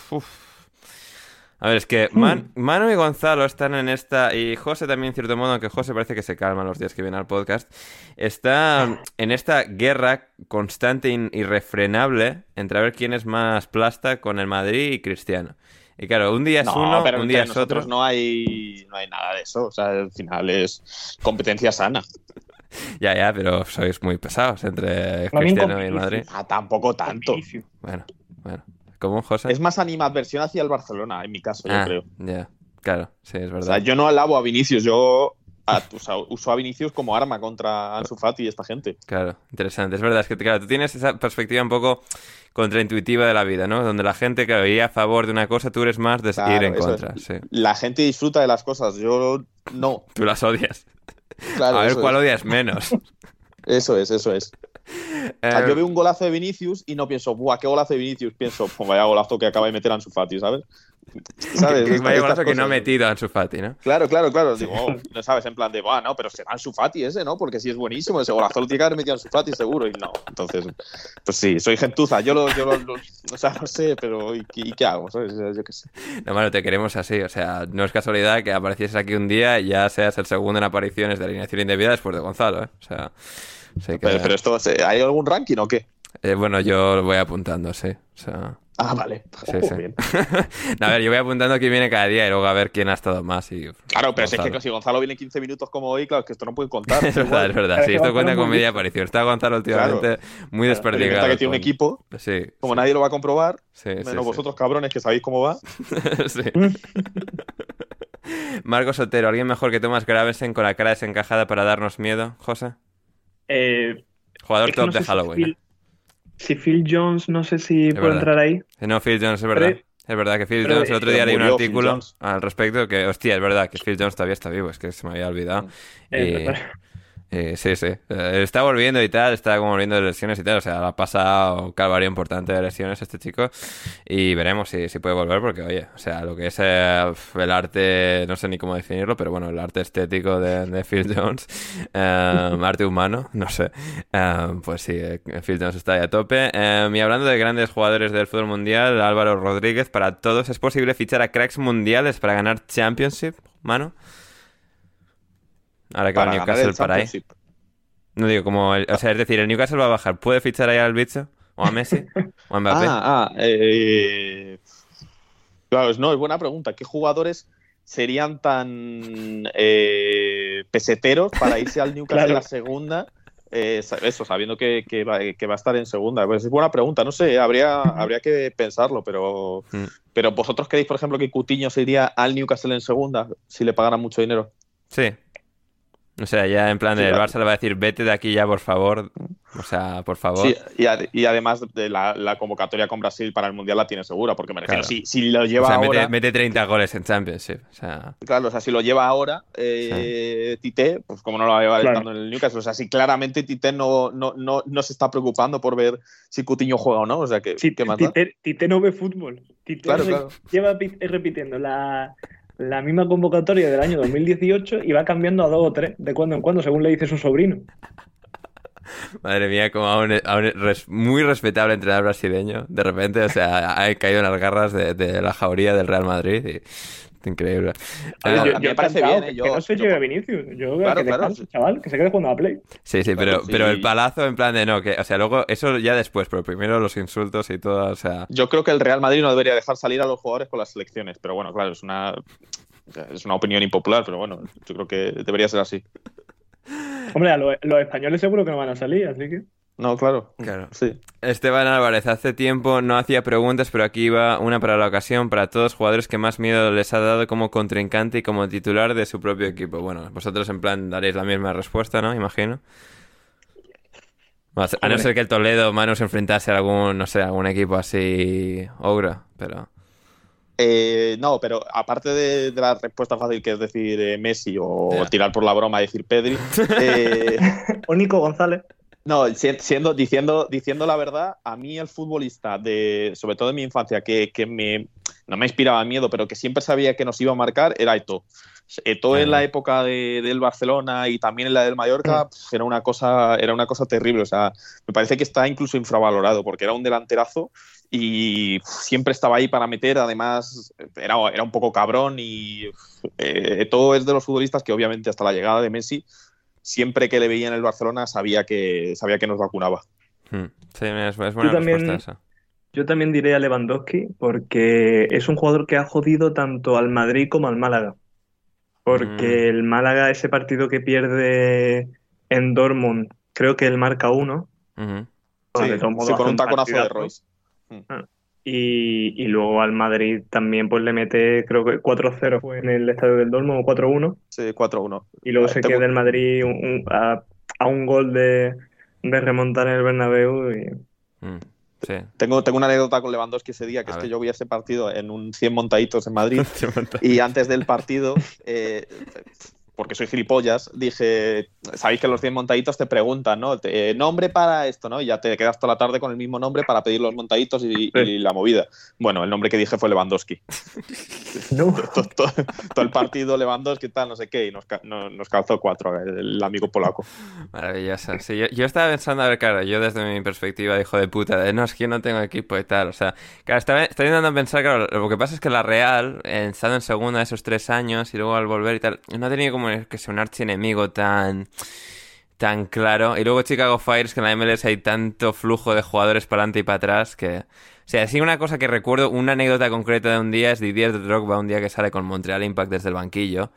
A ver, es que hmm. Manu y Gonzalo están en esta, y José también, en cierto modo, aunque José parece que se calma los días que viene al podcast, está en esta guerra constante e irrefrenable entre ver quién es más plasta con el Madrid y Cristiano. Y claro, un día es uno, un día es otro. No hay, no hay nada de eso. O sea, al final es competencia sana. ya, ya, pero sois muy pesados entre Cristiano y el Madrid. Ah, tampoco tanto. Bueno, bueno. ¿Cómo, José? Es más animadversión hacia el Barcelona, en mi caso, yo ah, creo. Ya, claro, sí, es verdad. O sea, yo no alabo a Vinicius, yo uso a Vinicius como arma contra Ansu Fati y esta gente. Claro, interesante. Es verdad, es que claro, tú tienes esa perspectiva un poco contraintuitiva de la vida, ¿no? Donde la gente, que iría a favor de una cosa, tú eres más de ir en contra. La gente disfruta de las cosas, yo no. Tú las odias. a ver cuál odias menos. Eso es, eso es. Yo veo un golazo de Vinicius y no pienso, ¡buah, qué golazo de Vinicius! Pienso, pues vaya golazo que acaba de meter Ansu Fati, ¿sabes? ¿Sabes? Que, vaya golazo que no ha metido a Ansu Fati, ¿no? Claro, claro, claro. Digo, oh, no sabes, en plan de, bueno, no, pero será Ansu Fati ese, ¿no? Porque si es buenísimo, ese golazo lo tiene que haber metido Ansu Fati seguro. Y no, entonces, pues sí, soy gentuza. Yo lo, yo lo, o sea, no sé, pero ¿y, qué hago? ¿sabes? Yo qué sé. No, bueno, te queremos así. O sea, no es casualidad que aparecieses aquí un día y ya seas el segundo en apariciones de alineación indebida después de Gonzalo, ¿eh? O sea... pero, esto, ¿hay algún ranking o qué? Eh, bueno, yo lo voy apuntando, sí. O sea... Ah, vale. Sí, sí. a ver, yo voy apuntando quién viene cada día y luego a ver quién ha estado más. Y, claro, pero es que si Gonzalo viene 15 minutos como hoy, claro, es que esto no puede contar. es verdad, es verdad. Sí, esto cuenta con media aparición. Está Gonzalo últimamente muy desperdigado. que tiene un equipo, sí, como nadie lo va a comprobar, menos vosotros cabrones que sabéis cómo va. sí. Marcos Sotero, ¿alguien mejor que Tomás Gravesen con la cara desencajada para darnos miedo, José? Eh, Jugador top de Halloween. Si Phil Jones, no sé si puede entrar ahí. No, Phil Jones, es verdad. es verdad que Phil Jones, el otro día leí un artículo al respecto que, hostia, es verdad que Phil Jones todavía está vivo, es que se me había olvidado. Eh, eh, sí, sí. Eh, está volviendo y tal, está como volviendo de lesiones y tal. O sea, ha pasado un calvario importante de lesiones este chico. Y veremos si, si puede volver, porque, oye, o sea, lo que es eh, el arte, no sé ni cómo definirlo, pero bueno, el arte estético de, Phil Jones, arte humano, no sé. pues sí, Phil Jones está ahí a tope. y hablando de grandes jugadores del fútbol mundial, Álvaro Rodríguez, para todos es posible fichar a cracks mundiales para ganar Championship, mano. Ahora que va Newcastle para ahí. No digo como. o sea, es decir, el Newcastle va a bajar. ¿Puede fichar ahí al bicho? ¿O a Messi? ¿O a Mbappé? Ah, ah eh, Claro, no, es buena pregunta. ¿Qué jugadores serían tan eh, peseteros para irse al Newcastle en la segunda? Eh, eso, sabiendo que, va, a estar en segunda. Pues es buena pregunta, no sé, habría, habría que pensarlo, pero, mm. pero vosotros creéis, por ejemplo, que Cutiño se iría al Newcastle en segunda si le pagaran mucho dinero. Sí, o sea, ya en plan, el Barça le va a decir, vete de aquí ya, por favor. O sea, por favor. Sí, y, además de la, convocatoria con Brasil para el Mundial la tiene segura, porque me refiero, si, lo lleva o sea, Mete, 30 goles en Championship. O sea... Claro, o sea, si lo lleva ahora eh, Tite, pues como no lo va a llevar estando en el Newcastle. O sea, si claramente Tite no, no, no, se está preocupando por ver si Cutiño juega o no. O sea, que, sí, Tite, no ve fútbol. Tite lleva repitiendo la la misma convocatoria del año 2018 y va cambiando a dos o tres de cuando en cuando, según le dice su sobrino. Madre mía, como a un, muy respetable entrenador brasileño, de repente, o sea, ha caído en las garras de, la jauría del Real Madrid. Y Increíble. yo, me parece bien. ¿eh? que no se lleve a Vinicius. Yo claro, que claro. chaval, que se quede jugando a Play. Sí, sí, pero, pero el palazo en plan de no, que, o sea, luego eso ya después, pero primero los insultos y todo, o sea. Yo creo que el Real Madrid no debería dejar salir a los jugadores con las selecciones, pero bueno, claro, es una, es una opinión impopular, pero bueno, yo creo que debería ser así. Hombre, a los, españoles seguro que no van a salir, así que. No, claro. Claro. Sí. Esteban Álvarez, hace tiempo no hacía preguntas, pero aquí va una para la ocasión, para todos los jugadores que más miedo les ha dado como contrincante y como titular de su propio equipo. Bueno, vosotros en plan daréis la misma respuesta, ¿no? Imagino. A no ser que el Toledo, Manu, se enfrentase a algún, no sé, algún equipo así ogro, pero... Eh, no, pero aparte de, la respuesta fácil que es decir eh, Messi o tirar por la broma y decir Pedri, eh, o Nico González. No, siendo, diciendo, diciendo la verdad, a mí el futbolista, de, sobre todo en mi infancia, que, me, no me inspiraba miedo, pero que siempre sabía que nos iba a marcar, era Eto. Eto en la época del Barcelona y también en la del Mallorca mm. era, una cosa, era una cosa terrible. O sea, me parece que está incluso infravalorado porque era un delanterazo y siempre estaba ahí para meter. Además, era, era un poco cabrón y eh, Eto es de los futbolistas que obviamente hasta la llegada de Messi siempre que le veía en el Barcelona sabía que, sabía que nos vacunaba. Hmm. Sí, es, buena yo también, Yo también diré a Lewandowski porque es un jugador que ha jodido tanto al Madrid como al Málaga. Porque hmm. el Málaga, ese partido que pierde en Dortmund, creo que él marca uno. sí, con un taconazo de Royce. Ah. Y, luego al Madrid también pues le mete, creo que 4-0 fue en el estadio del Dormo o 4-1. Sí, 4-1. Y luego se queda el Madrid a, un gol de, remontar en el Bernabéu y... Mm, tengo, tengo una anécdota con Lewandowski ese día, que es que yo vi ese partido en un 100 montaditos en Madrid y antes del partido eh, porque soy gilipollas, dije, sabéis que los 100 montaditos te preguntan, ¿no? nombre para esto, ¿no? Y ya te quedas toda la tarde con el mismo nombre para pedir los montaditos y, la movida. Bueno, el nombre que dije fue Lewandowski. No. todo, el partido Lewandowski, tal, no sé qué, y nos, calzó cuatro, el amigo polaco. Maravilloso. Sí, yo, estaba pensando, a ver, claro, yo desde mi perspectiva, hijo de puta, de no, es que yo no tengo equipo y tal. O sea, claro, estaba, estaba intentando pensar, claro, lo que pasa es que la Real, estando en segunda esos tres años y luego al volver y tal, no ha tenido como que sea un archienemigo tan tan claro. Y luego Chicago Fires, que en la MLS hay tanto flujo de jugadores para adelante y para atrás que... O sea, sí una cosa que recuerdo, una anécdota concreta de un día es Didier Drogba, un día que sale con Montreal Impact desde el banquillo,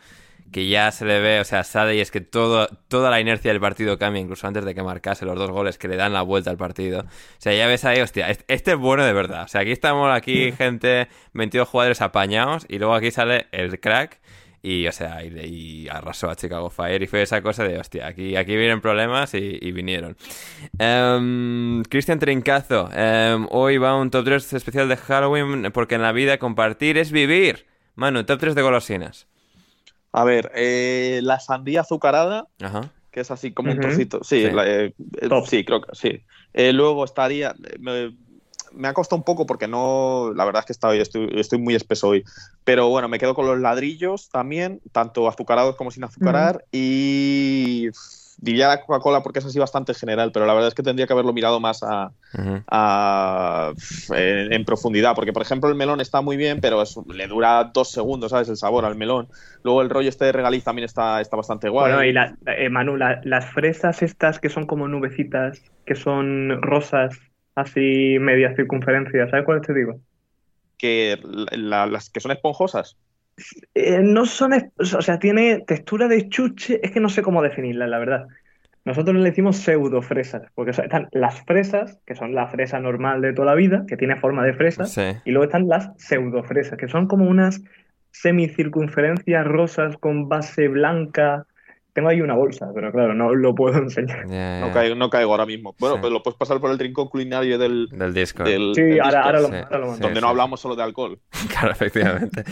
que ya se le ve, o sea, sale y es que todo, toda la inercia del partido cambia, incluso antes de que marcase los dos goles que le dan la vuelta al partido. O sea, ya ves ahí, hostia, este es bueno de verdad. O sea, aquí estamos, aquí gente, 22 jugadores apañados, y luego aquí sale el crack y, o sea, y, arrasó a Chicago Fire y fue esa cosa de, hostia, aquí, aquí vienen problemas y, vinieron. Um, Cristian Trincazo, em, hoy va un top 3 especial de Halloween porque en la vida compartir es vivir. Manu, top 3 de golosinas. A ver, eh, la sandía azucarada, que es así como un trocito. Sí, eh, sí. creo que sí. Eh, luego estaría, me ha costado un poco porque no, la verdad es que estoy, estoy, muy espeso hoy. Pero bueno, me quedo con los ladrillos también, tanto azucarados como sin azucarar. Y diría la Coca-Cola porque es así bastante general, pero la verdad es que tendría que haberlo mirado más a, en, profundidad. Porque, por ejemplo, el melón está muy bien, pero le dura dos segundos, ¿sabes? El sabor al melón. Luego el rollo este de regaliz también está, está bastante guay. Bueno, y la, eh, Manu, las fresas estas que son como nubecitas, que son rosas así media circunferencia. ¿Sabes cuál te digo? Que las que son esponjosas. Eh, no son, o sea, tiene textura de chuche, es que no sé cómo definirla, la verdad. Nosotros le decimos pseudo fresas, porque están las fresas, que son la fresa normal de toda la vida, que tiene forma de fresa, y luego están las pseudo fresas, que son como unas semicircunferencias rosas con base blanca, tengo ahí una bolsa, pero claro, no lo puedo enseñar. No, caigo, no, caigo, ahora mismo. Bueno, pues lo puedes pasar por el rincón culinario del, del disco. sí, ahora, lo, mando. Donde no hablamos solo de alcohol. Claro, efectivamente.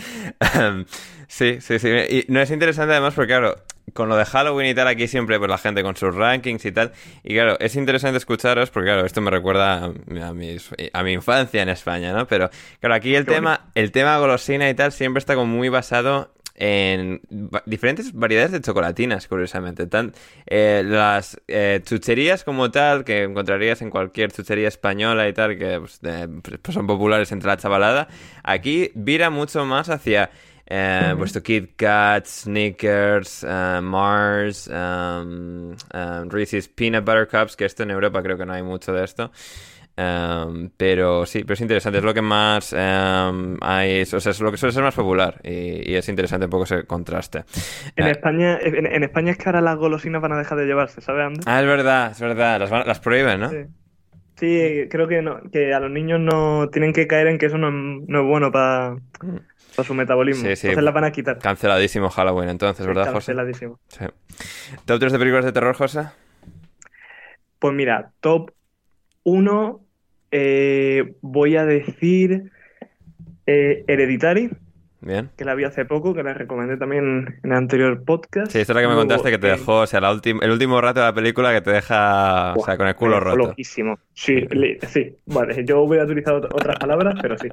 Sí, sí, sí. Y no es interesante además porque, claro, con lo de Halloween y tal, aquí siempre pues la gente con sus rankings y tal. Y claro, es interesante escucharos porque, claro, esto me recuerda a, mi infancia en España, ¿no? Pero, claro, aquí el tema, el tema golosina y tal siempre está como muy basado en diferentes variedades de chocolatinas, curiosamente. Tan, eh, las eh, chucherías como tal, que encontrarías en cualquier chuchería española y tal, que pues, pues son populares entre la chavalada, aquí vira mucho más hacia eh, vuestro Kit Kat, Snickers, eh, Mars, um, Reese's Peanut Butter Cups, que esto en Europa creo que no hay mucho de esto. Em, pero sí, pero es interesante, es lo que más em, hay, o sea, es lo que suele ser más popular y, es interesante un poco ese contraste. En, Eh, España, en, España es que ahora las golosinas van a dejar de llevarse, ¿sabes, Ander? Ah, es verdad, es verdad, las, van- las prohíben, ¿no? Sí. Sí, creo que, no, que a los niños no tienen que caer en que eso no es, no es bueno para su metabolismo. Sí, sí. Entonces las van a quitar. Canceladísimo Halloween, entonces, ¿verdad, José? Canceladísimo. ¿Top 3 de películas de terror, José? Pues mira, top 1, voy a decir eh, Hereditary, Bien. que la vi hace poco, que la recomendé también en el anterior podcast. Sí, esta es la que me Luego, contaste que te eh, dejó, o sea, la el último rato de la película que te deja, o sea, con el culo roto. Loquísimo. Sí, sí. Vale, yo voy a utilizar ot- otras palabras, pero sí.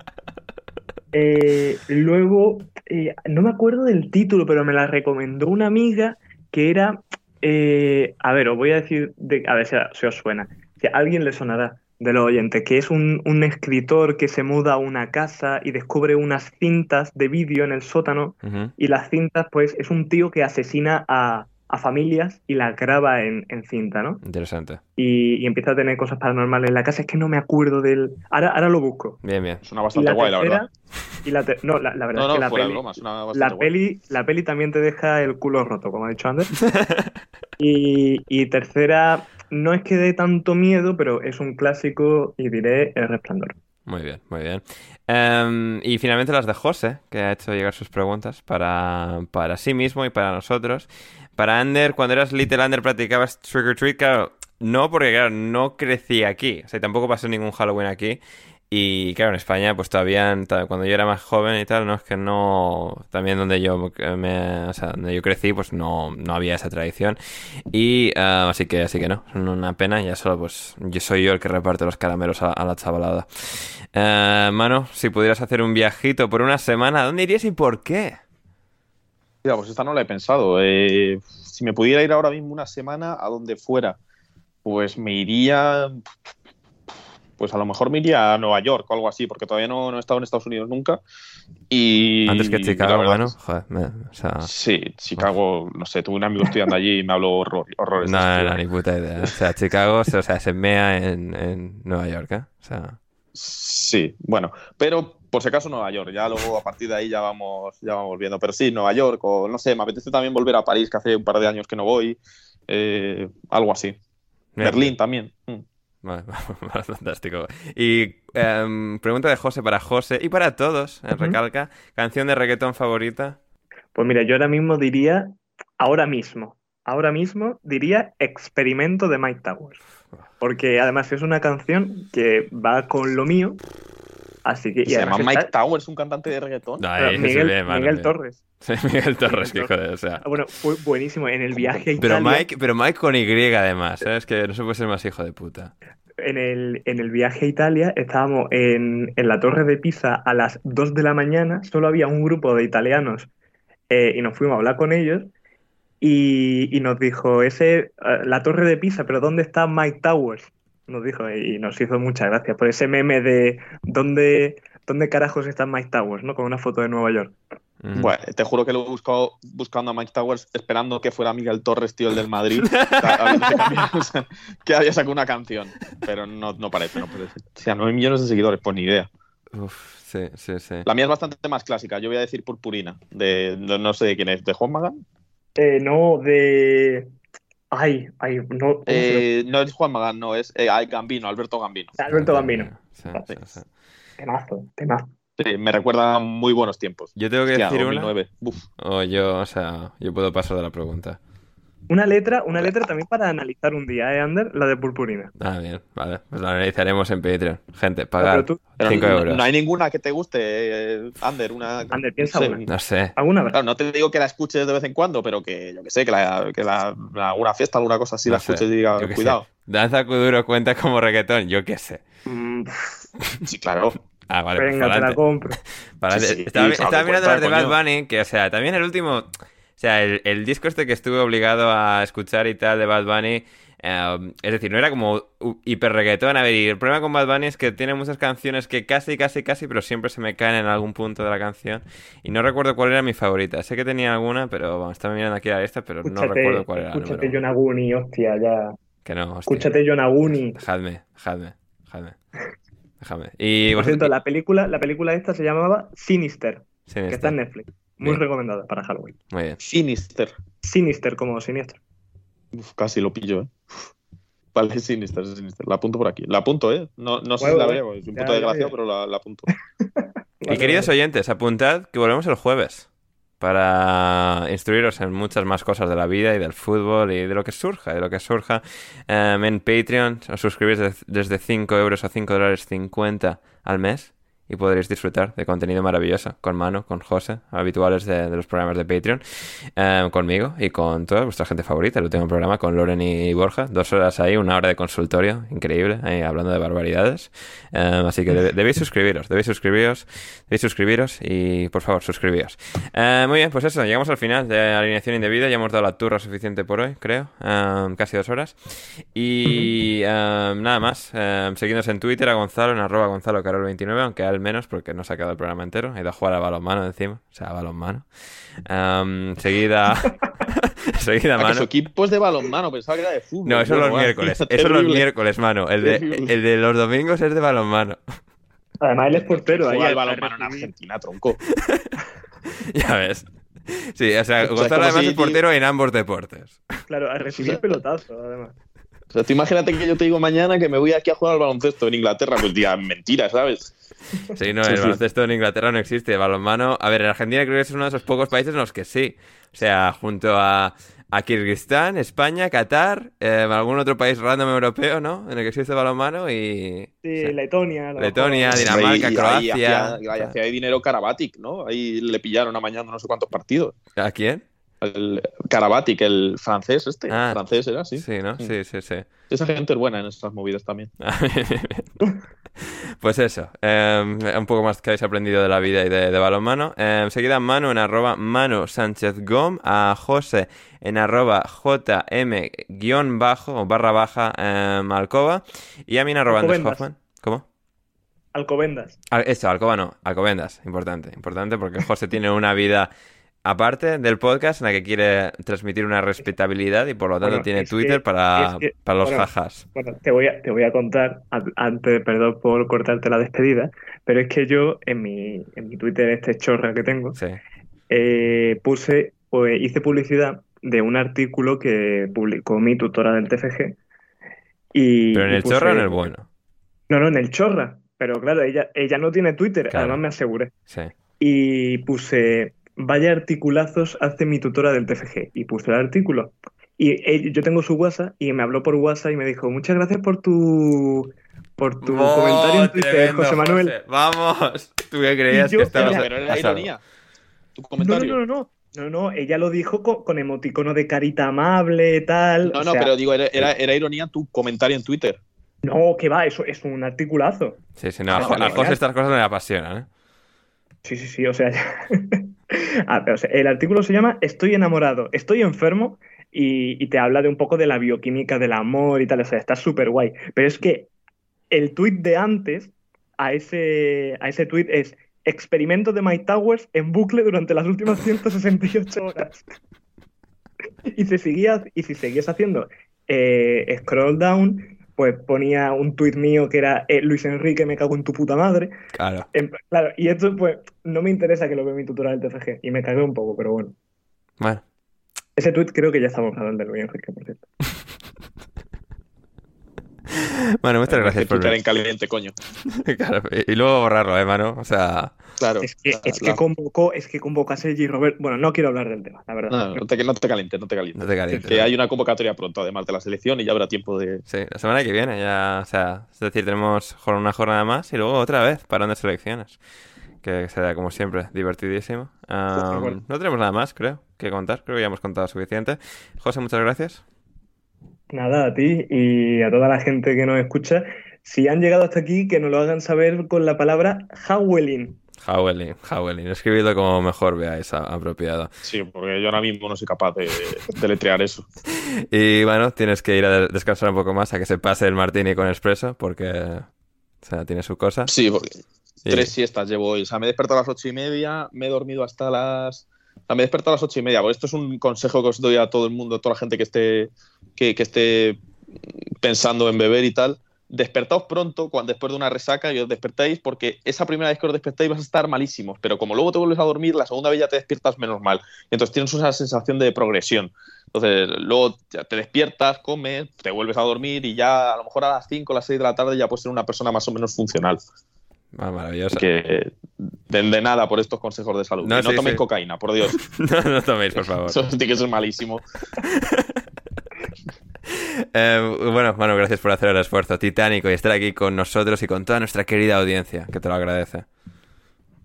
Eh, luego, eh, no me acuerdo del título, pero me la recomendó una amiga que era. eh, a ver, os voy a decir. de- a ver si, si os suena. Si a alguien le sonará de los oyentes, que es un, un escritor que se muda a una casa y descubre unas cintas de vídeo en el sótano. Y las cintas, pues, es un tío que asesina a, a familias y las graba en, en cinta, ¿no? Interesante. Y, y empieza a tener cosas paranormales en la casa. Es que no me acuerdo del. Ahora, ahora lo busco. Bien, bien. Suena bastante la guay, la tercera. verdad. Y la ter- no, la, la verdad No, es que la peli, broma, suena bastante la guay. peli, la peli también te deja el culo roto, como ha dicho Ander. Y, y tercera, no es que dé tanto miedo, pero es un clásico y diré El Resplandor. Muy bien, muy bien. Em, y finalmente las de José, que ha hecho llegar sus preguntas para, para sí mismo y para nosotros. Para Ander, cuando eras Little Ander, practicabas Trick or Treat, claro, no, porque claro, no crecí aquí. O sea, tampoco pasó ningún Halloween aquí. Y claro, en España, pues todavía, cuando yo era más joven y tal, no es que no. También donde yo me, o sea, donde yo crecí, pues no, no había esa tradición. Y ah, así que, así que no, es una pena. Ya solo, pues, yo soy yo el que reparte los caramelos a, la chavalada. Eh, mano, si pudieras hacer un viajito por una semana, ¿a dónde irías y por qué? Mira, pues esta no la he pensado. Eh, si me pudiera ir ahora mismo una semana a donde fuera, pues me iría. Pues a lo mejor me iría a Nueva York o algo así, porque todavía no, no he estado en Estados Unidos nunca. Y. Antes que Chicago, verdad bueno, es- joder, me- o sea, Sí, Chicago, no sé, tuve un amigo estudiando allí y me habló horror- horrores. no, esa no, ciudad. ni puta idea. O sea, Chicago, o sea, se mea en, en Nueva York, ¿eh? O sea, Sí, bueno, pero por si acaso Nueva York, ya luego a partir de ahí ya vamos, ya vamos viendo. Pero sí, Nueva York, o no sé, me apetece también volver a París, que hace un par de años que no voy, eh, algo así. Bien. Berlín también. mm. Fantástico. Y em, pregunta de José para José y para todos, en Ujú. recalca, canción de reggaetón favorita. Pues mira, yo ahora mismo diría, ahora mismo, ahora mismo diría Experimento de Mike Towers. Porque además es una canción que va con lo mío. Así que. y Se llama Mike está- Towers, un cantante de reggaetón. Miguel. Torres. Sí, Miguel Torres, que joder, o sea. Ah, Bueno, fue buenísimo. En el viaje a Pero Italia, Mike, pero Mike con Y además, ¿sabes? Que no se puede ser más hijo de puta. en el, en el viaje a Italia estábamos en, en la Torre de Pisa a las 2 de la mañana. Solo había un grupo de italianos eh, y nos fuimos a hablar con ellos. Y, y nos dijo, ese, eh, la Torre de Pisa, pero ¿dónde está Mike Towers? Nos dijo y nos hizo muchas gracias por ese meme de ¿dónde, dónde carajos está Mike Towers? ¿no? Con una foto de Nueva York. Ujú. Bueno, te juro que lo he buscado buscando a Mike Towers, esperando que fuera Miguel Torres, tío, el del Madrid, habiéndose cambiado, o sea, que había sacado una canción. Pero no, no parece, no parece. O sea, 9 millones de seguidores, pues ni idea. Uf, sí, sí, sí. La mía es bastante más clásica. Yo voy a decir Purpurina, de, de- no sé de quién es, de Juan Magán. Eh, no, de... Ay, ay, no. ¿cómo se Eh, no es Juan Magán, no, es eh, Gambino, Alberto Gambino. llama? Alberto Gambino. Sí, sí, sí. Temazo, temazo. Sí, me recuerda a muy buenos tiempos. Yo tengo que Hostia, decir una. 2009. Uf. O yo, o sea, yo puedo pasar de la pregunta. Una letra, una letra también para analizar un día, ¿eh, Ander? La de Purpurina. Ah, bien, vale. Pues la analizaremos en Patreon. Gente, tú- Pero 5 no, euros. no hay ninguna que te guste, eh, Ander, una... Ander, piensa no sé, una. No sé. ¿Alguna vez? Claro, no te digo que la escuches de vez en cuando, pero que yo que sé, que, la, que la, alguna fiesta, alguna cosa así No la sé. escuches y digas, sé. cuidado. Danza Kuduro cuenta como reggaetón, yo qué sé. Mm, Sí, claro. Ah, vale, pues venga, te la compro. Sí, sí, estaba sí, estaba claro, mirando las de Bad coño. Bunny, que, o sea, también el último. O sea, el, el disco este que estuve obligado a escuchar y tal de Bad Bunny. eh, es decir, no era como hiper reggaetón. A ver, y el problema con Bad Bunny es que tiene muchas canciones que casi, casi, casi, pero siempre se me caen en algún punto de la canción. Y no recuerdo cuál era mi favorita. Sé que tenía alguna, pero vamos, estaba mirando aquí la lista, pero no recuerdo cuál era. escúchate. Yonaguni, hostia, ya. Que no, hostia. Escúchate Yonaguni. Dejadme, dejadme. déjame. Déjame. Y, Por cierto, la película, la película esta se llamaba Sinister, que está en Netflix. Muy recomendada para Halloween. Muy bien. Sinister. Sinister, como siniestro. casi lo pillo, ¿eh? Vale, Sinister, Sinister. La apunto por aquí. La apunto, ¿eh? No, no sé si la veo, es un punto de gracia, pero la, la apunto. y queridos oyentes, apuntad que volvemos el jueves para instruiros en muchas más cosas de la vida y del fútbol y de lo que surja, de lo que surja em, en Patreon. Os suscribís desde 5 euros a 5 dólares 50 al mes y podréis disfrutar de contenido maravilloso con Mano, con José, habituales de, los programas de Patreon, eh, conmigo y con toda vuestra gente favorita. El último programa con Loren y Borja, dos horas ahí, una hora de consultorio, increíble, ahí hablando de barbaridades. Eh, así que debéis suscribiros, debéis suscribiros, debéis suscribiros y por favor suscribíos. Eh, muy bien, pues eso, llegamos al final de alineación indebida, ya hemos dado la turra suficiente por hoy, creo, casi dos horas. Y nada más, seguidnos en Twitter a Gonzalo, en arroba Gonzalo Carol 29, aunque al menos porque no se ha quedado el programa entero. Ha ido a jugar a balonmano encima. O sea, a balonmano. seguida. seguida, mano. su equipo es de balonmano, pensaba que era de fútbol. No, eso es los miércoles. Eso es los miércoles, mano. El de, el de los domingos es de balonmano. Además, él es portero. Ahí el balonmano en Argentina, tronco. ya ves. Sí, o sea, Gonzalo además es portero en ambos deportes. Claro, a recibir pelotazo, además. O sea, tú imagínate que yo te digo mañana que me voy aquí a jugar al baloncesto en Inglaterra, pues diga, mentira, ¿sabes? Sí, no, el baloncesto en Inglaterra no existe. Balonmano, a ver, en Argentina creo que es uno de esos pocos países en los que sí. O sea, junto a, a Kirguistán, España, Qatar, eh, algún otro país random europeo, ¿no? En el que existe balonmano y... Sí, Letonia. Letonia, Dinamarca, Croacia. Ahí hacía dinero Karabatic, ¿no? Ahí le pillaron a mañana no sé cuántos partidos. ¿A quién? El Karabatic, el francés este. Ah, francés era, sí. Sí, ¿no? Sí, sí, sí. Esa gente es buena en estas movidas también. pues eso. Em, un poco más que habéis aprendido de la vida y de, balonmano. Eh, enseguida Manu en arroba Manu Sánchez Gom. A José en arroba JM guion bajo o barra baja eh, Alcoba. Y a mí en arroba Hoffman. ¿Cómo? Alcobendas. Al, esto, Alcoba no. Alcobendas. Importante. Importante porque José tiene una vida aparte del podcast en la que quiere transmitir una respetabilidad y por lo tanto tiene Twitter para, para, los jajas. Bueno, te voy, a, te voy a contar, antes, perdón por cortarte la despedida, pero es que yo en mi, en mi Twitter, este chorra que tengo, eh, puse, pues, hice publicidad de un artículo que publicó mi tutora del TFG. Y, ¿Pero en el chorra o en el bueno? No, no, en el chorra. Pero claro, ella, ella no tiene Twitter, además me aseguré. Sí. Y puse, vaya articulazos hace mi tutora del TFG. Y puse el artículo. Y yo tengo su WhatsApp y me habló por WhatsApp y me dijo, muchas gracias por tu por tu comentario en Twitter, José Manuel. Vamos, ¿tú qué creías que estabas Pero era ironía. Tu comentario. No, no, no, no. No, ella lo dijo con, emoticono de carita amable, tal. No, no, pero digo, era, era, ironía tu comentario en Twitter. No, que va, eso es un articulazo. Sí, sí, no, a, José estas cosas me apasionan, ¿eh? Sí, sí, sí, o sea, ah, el artículo se llama Estoy enamorado, estoy enfermo y, te habla de un poco de la bioquímica del amor y tal, o sea, está súper guay. Pero es que el tweet de antes a ese, a ese tweet es experimento de Mike Towers en bucle durante las últimas 168 horas. y, se seguía, y si seguías haciendo eh, scroll down, pues ponía un tuit mío que era eh, Luis Enrique, me cago en tu puta madre. Claro. claro, y esto pues no me interesa que lo vea mi tutorial del TFG y me cagué un poco, pero bueno. Bueno. Ese tuit creo que ya estamos hablando de Luis Enrique, por cierto. Bueno, muchas gracias por en caliente, coño. claro, y luego borrarlo, ¿eh, mano? O sea... Claro. Es que, es que convocó, es que convocó a Sergi Robert. Bueno, no quiero hablar del tema, la verdad. No, no, te, no te calientes, no te calientes. No te calientes. Que hay una convocatoria pronto, además de la selección, y ya habrá tiempo de. Sí, la semana que viene ya. O sea, es decir, tenemos una jornada más y luego otra vez parón de selecciones. Que será, como siempre, divertidísimo. No tenemos nada más, creo, que contar. Creo que ya hemos contado suficiente. José, muchas gracias. Nada, a ti y a toda la gente que nos escucha. Si han llegado hasta aquí, que nos lo hagan saber con la palabra Howling. Howling, Howling. Escribidlo como mejor veáis apropiado. Sí, porque yo ahora mismo no soy capaz de, letrear eso. y bueno, tienes que ir a descansar un poco más a que se pase el martini con expreso, porque o sea, tiene su cosa. Sí, porque tres siestas llevo hoy. O sea, me he despertado a las ocho y media, me he dormido hasta las me he despertado a las ocho y media. Porque esto es un consejo que os doy a todo el mundo, a toda la gente que esté, que, esté pensando en beber y tal. Despertaos pronto cuando, después de una resaca y os despertáis porque esa primera vez que os despertáis vas a estar malísimos, pero como luego te vuelves a dormir, la segunda vez ya te despiertas menos mal. Y entonces tienes una sensación de progresión. Entonces luego ya te despiertas, comes, te vuelves a dormir y ya a lo mejor a las 5 o las 6 de la tarde ya puedes ser una persona más o menos funcional. Ah, maravilloso. Que de, nada por estos consejos de salud. No, no toméis cocaína, por Dios. no, no toméis, por favor. Eso tiene que ser malísimo. Eh, bueno, bueno, gracias por hacer el esfuerzo titánico y estar aquí con nosotros y con toda nuestra querida audiencia, que te lo agradece.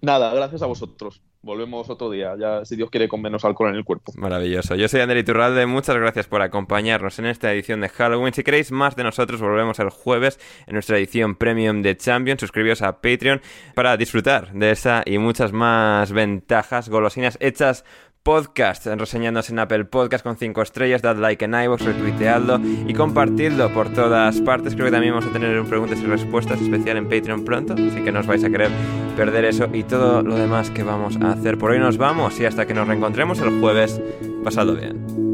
Nada, gracias a vosotros. Volvemos otro día, ya si Dios quiere con menos alcohol en el cuerpo. Maravilloso. Yo soy Ander Iturralde, muchas gracias por acompañarnos en esta edición de Halloween. Si queréis más de nosotros, volvemos el jueves en nuestra edición premium de Champions. Suscribíos a Patreon para disfrutar de esa y muchas más ventajas, golosinas hechas podcast, reseñándose en Apple Podcast con 5 estrellas, dad like en iVoox, retuiteadlo y compartidlo por todas partes. Creo que también vamos a tener un preguntas y respuestas especial en Patreon pronto, así que no os vais a querer perder eso y todo lo demás que vamos a hacer. Por hoy nos vamos y hasta que nos reencontremos el jueves, pasadlo bien.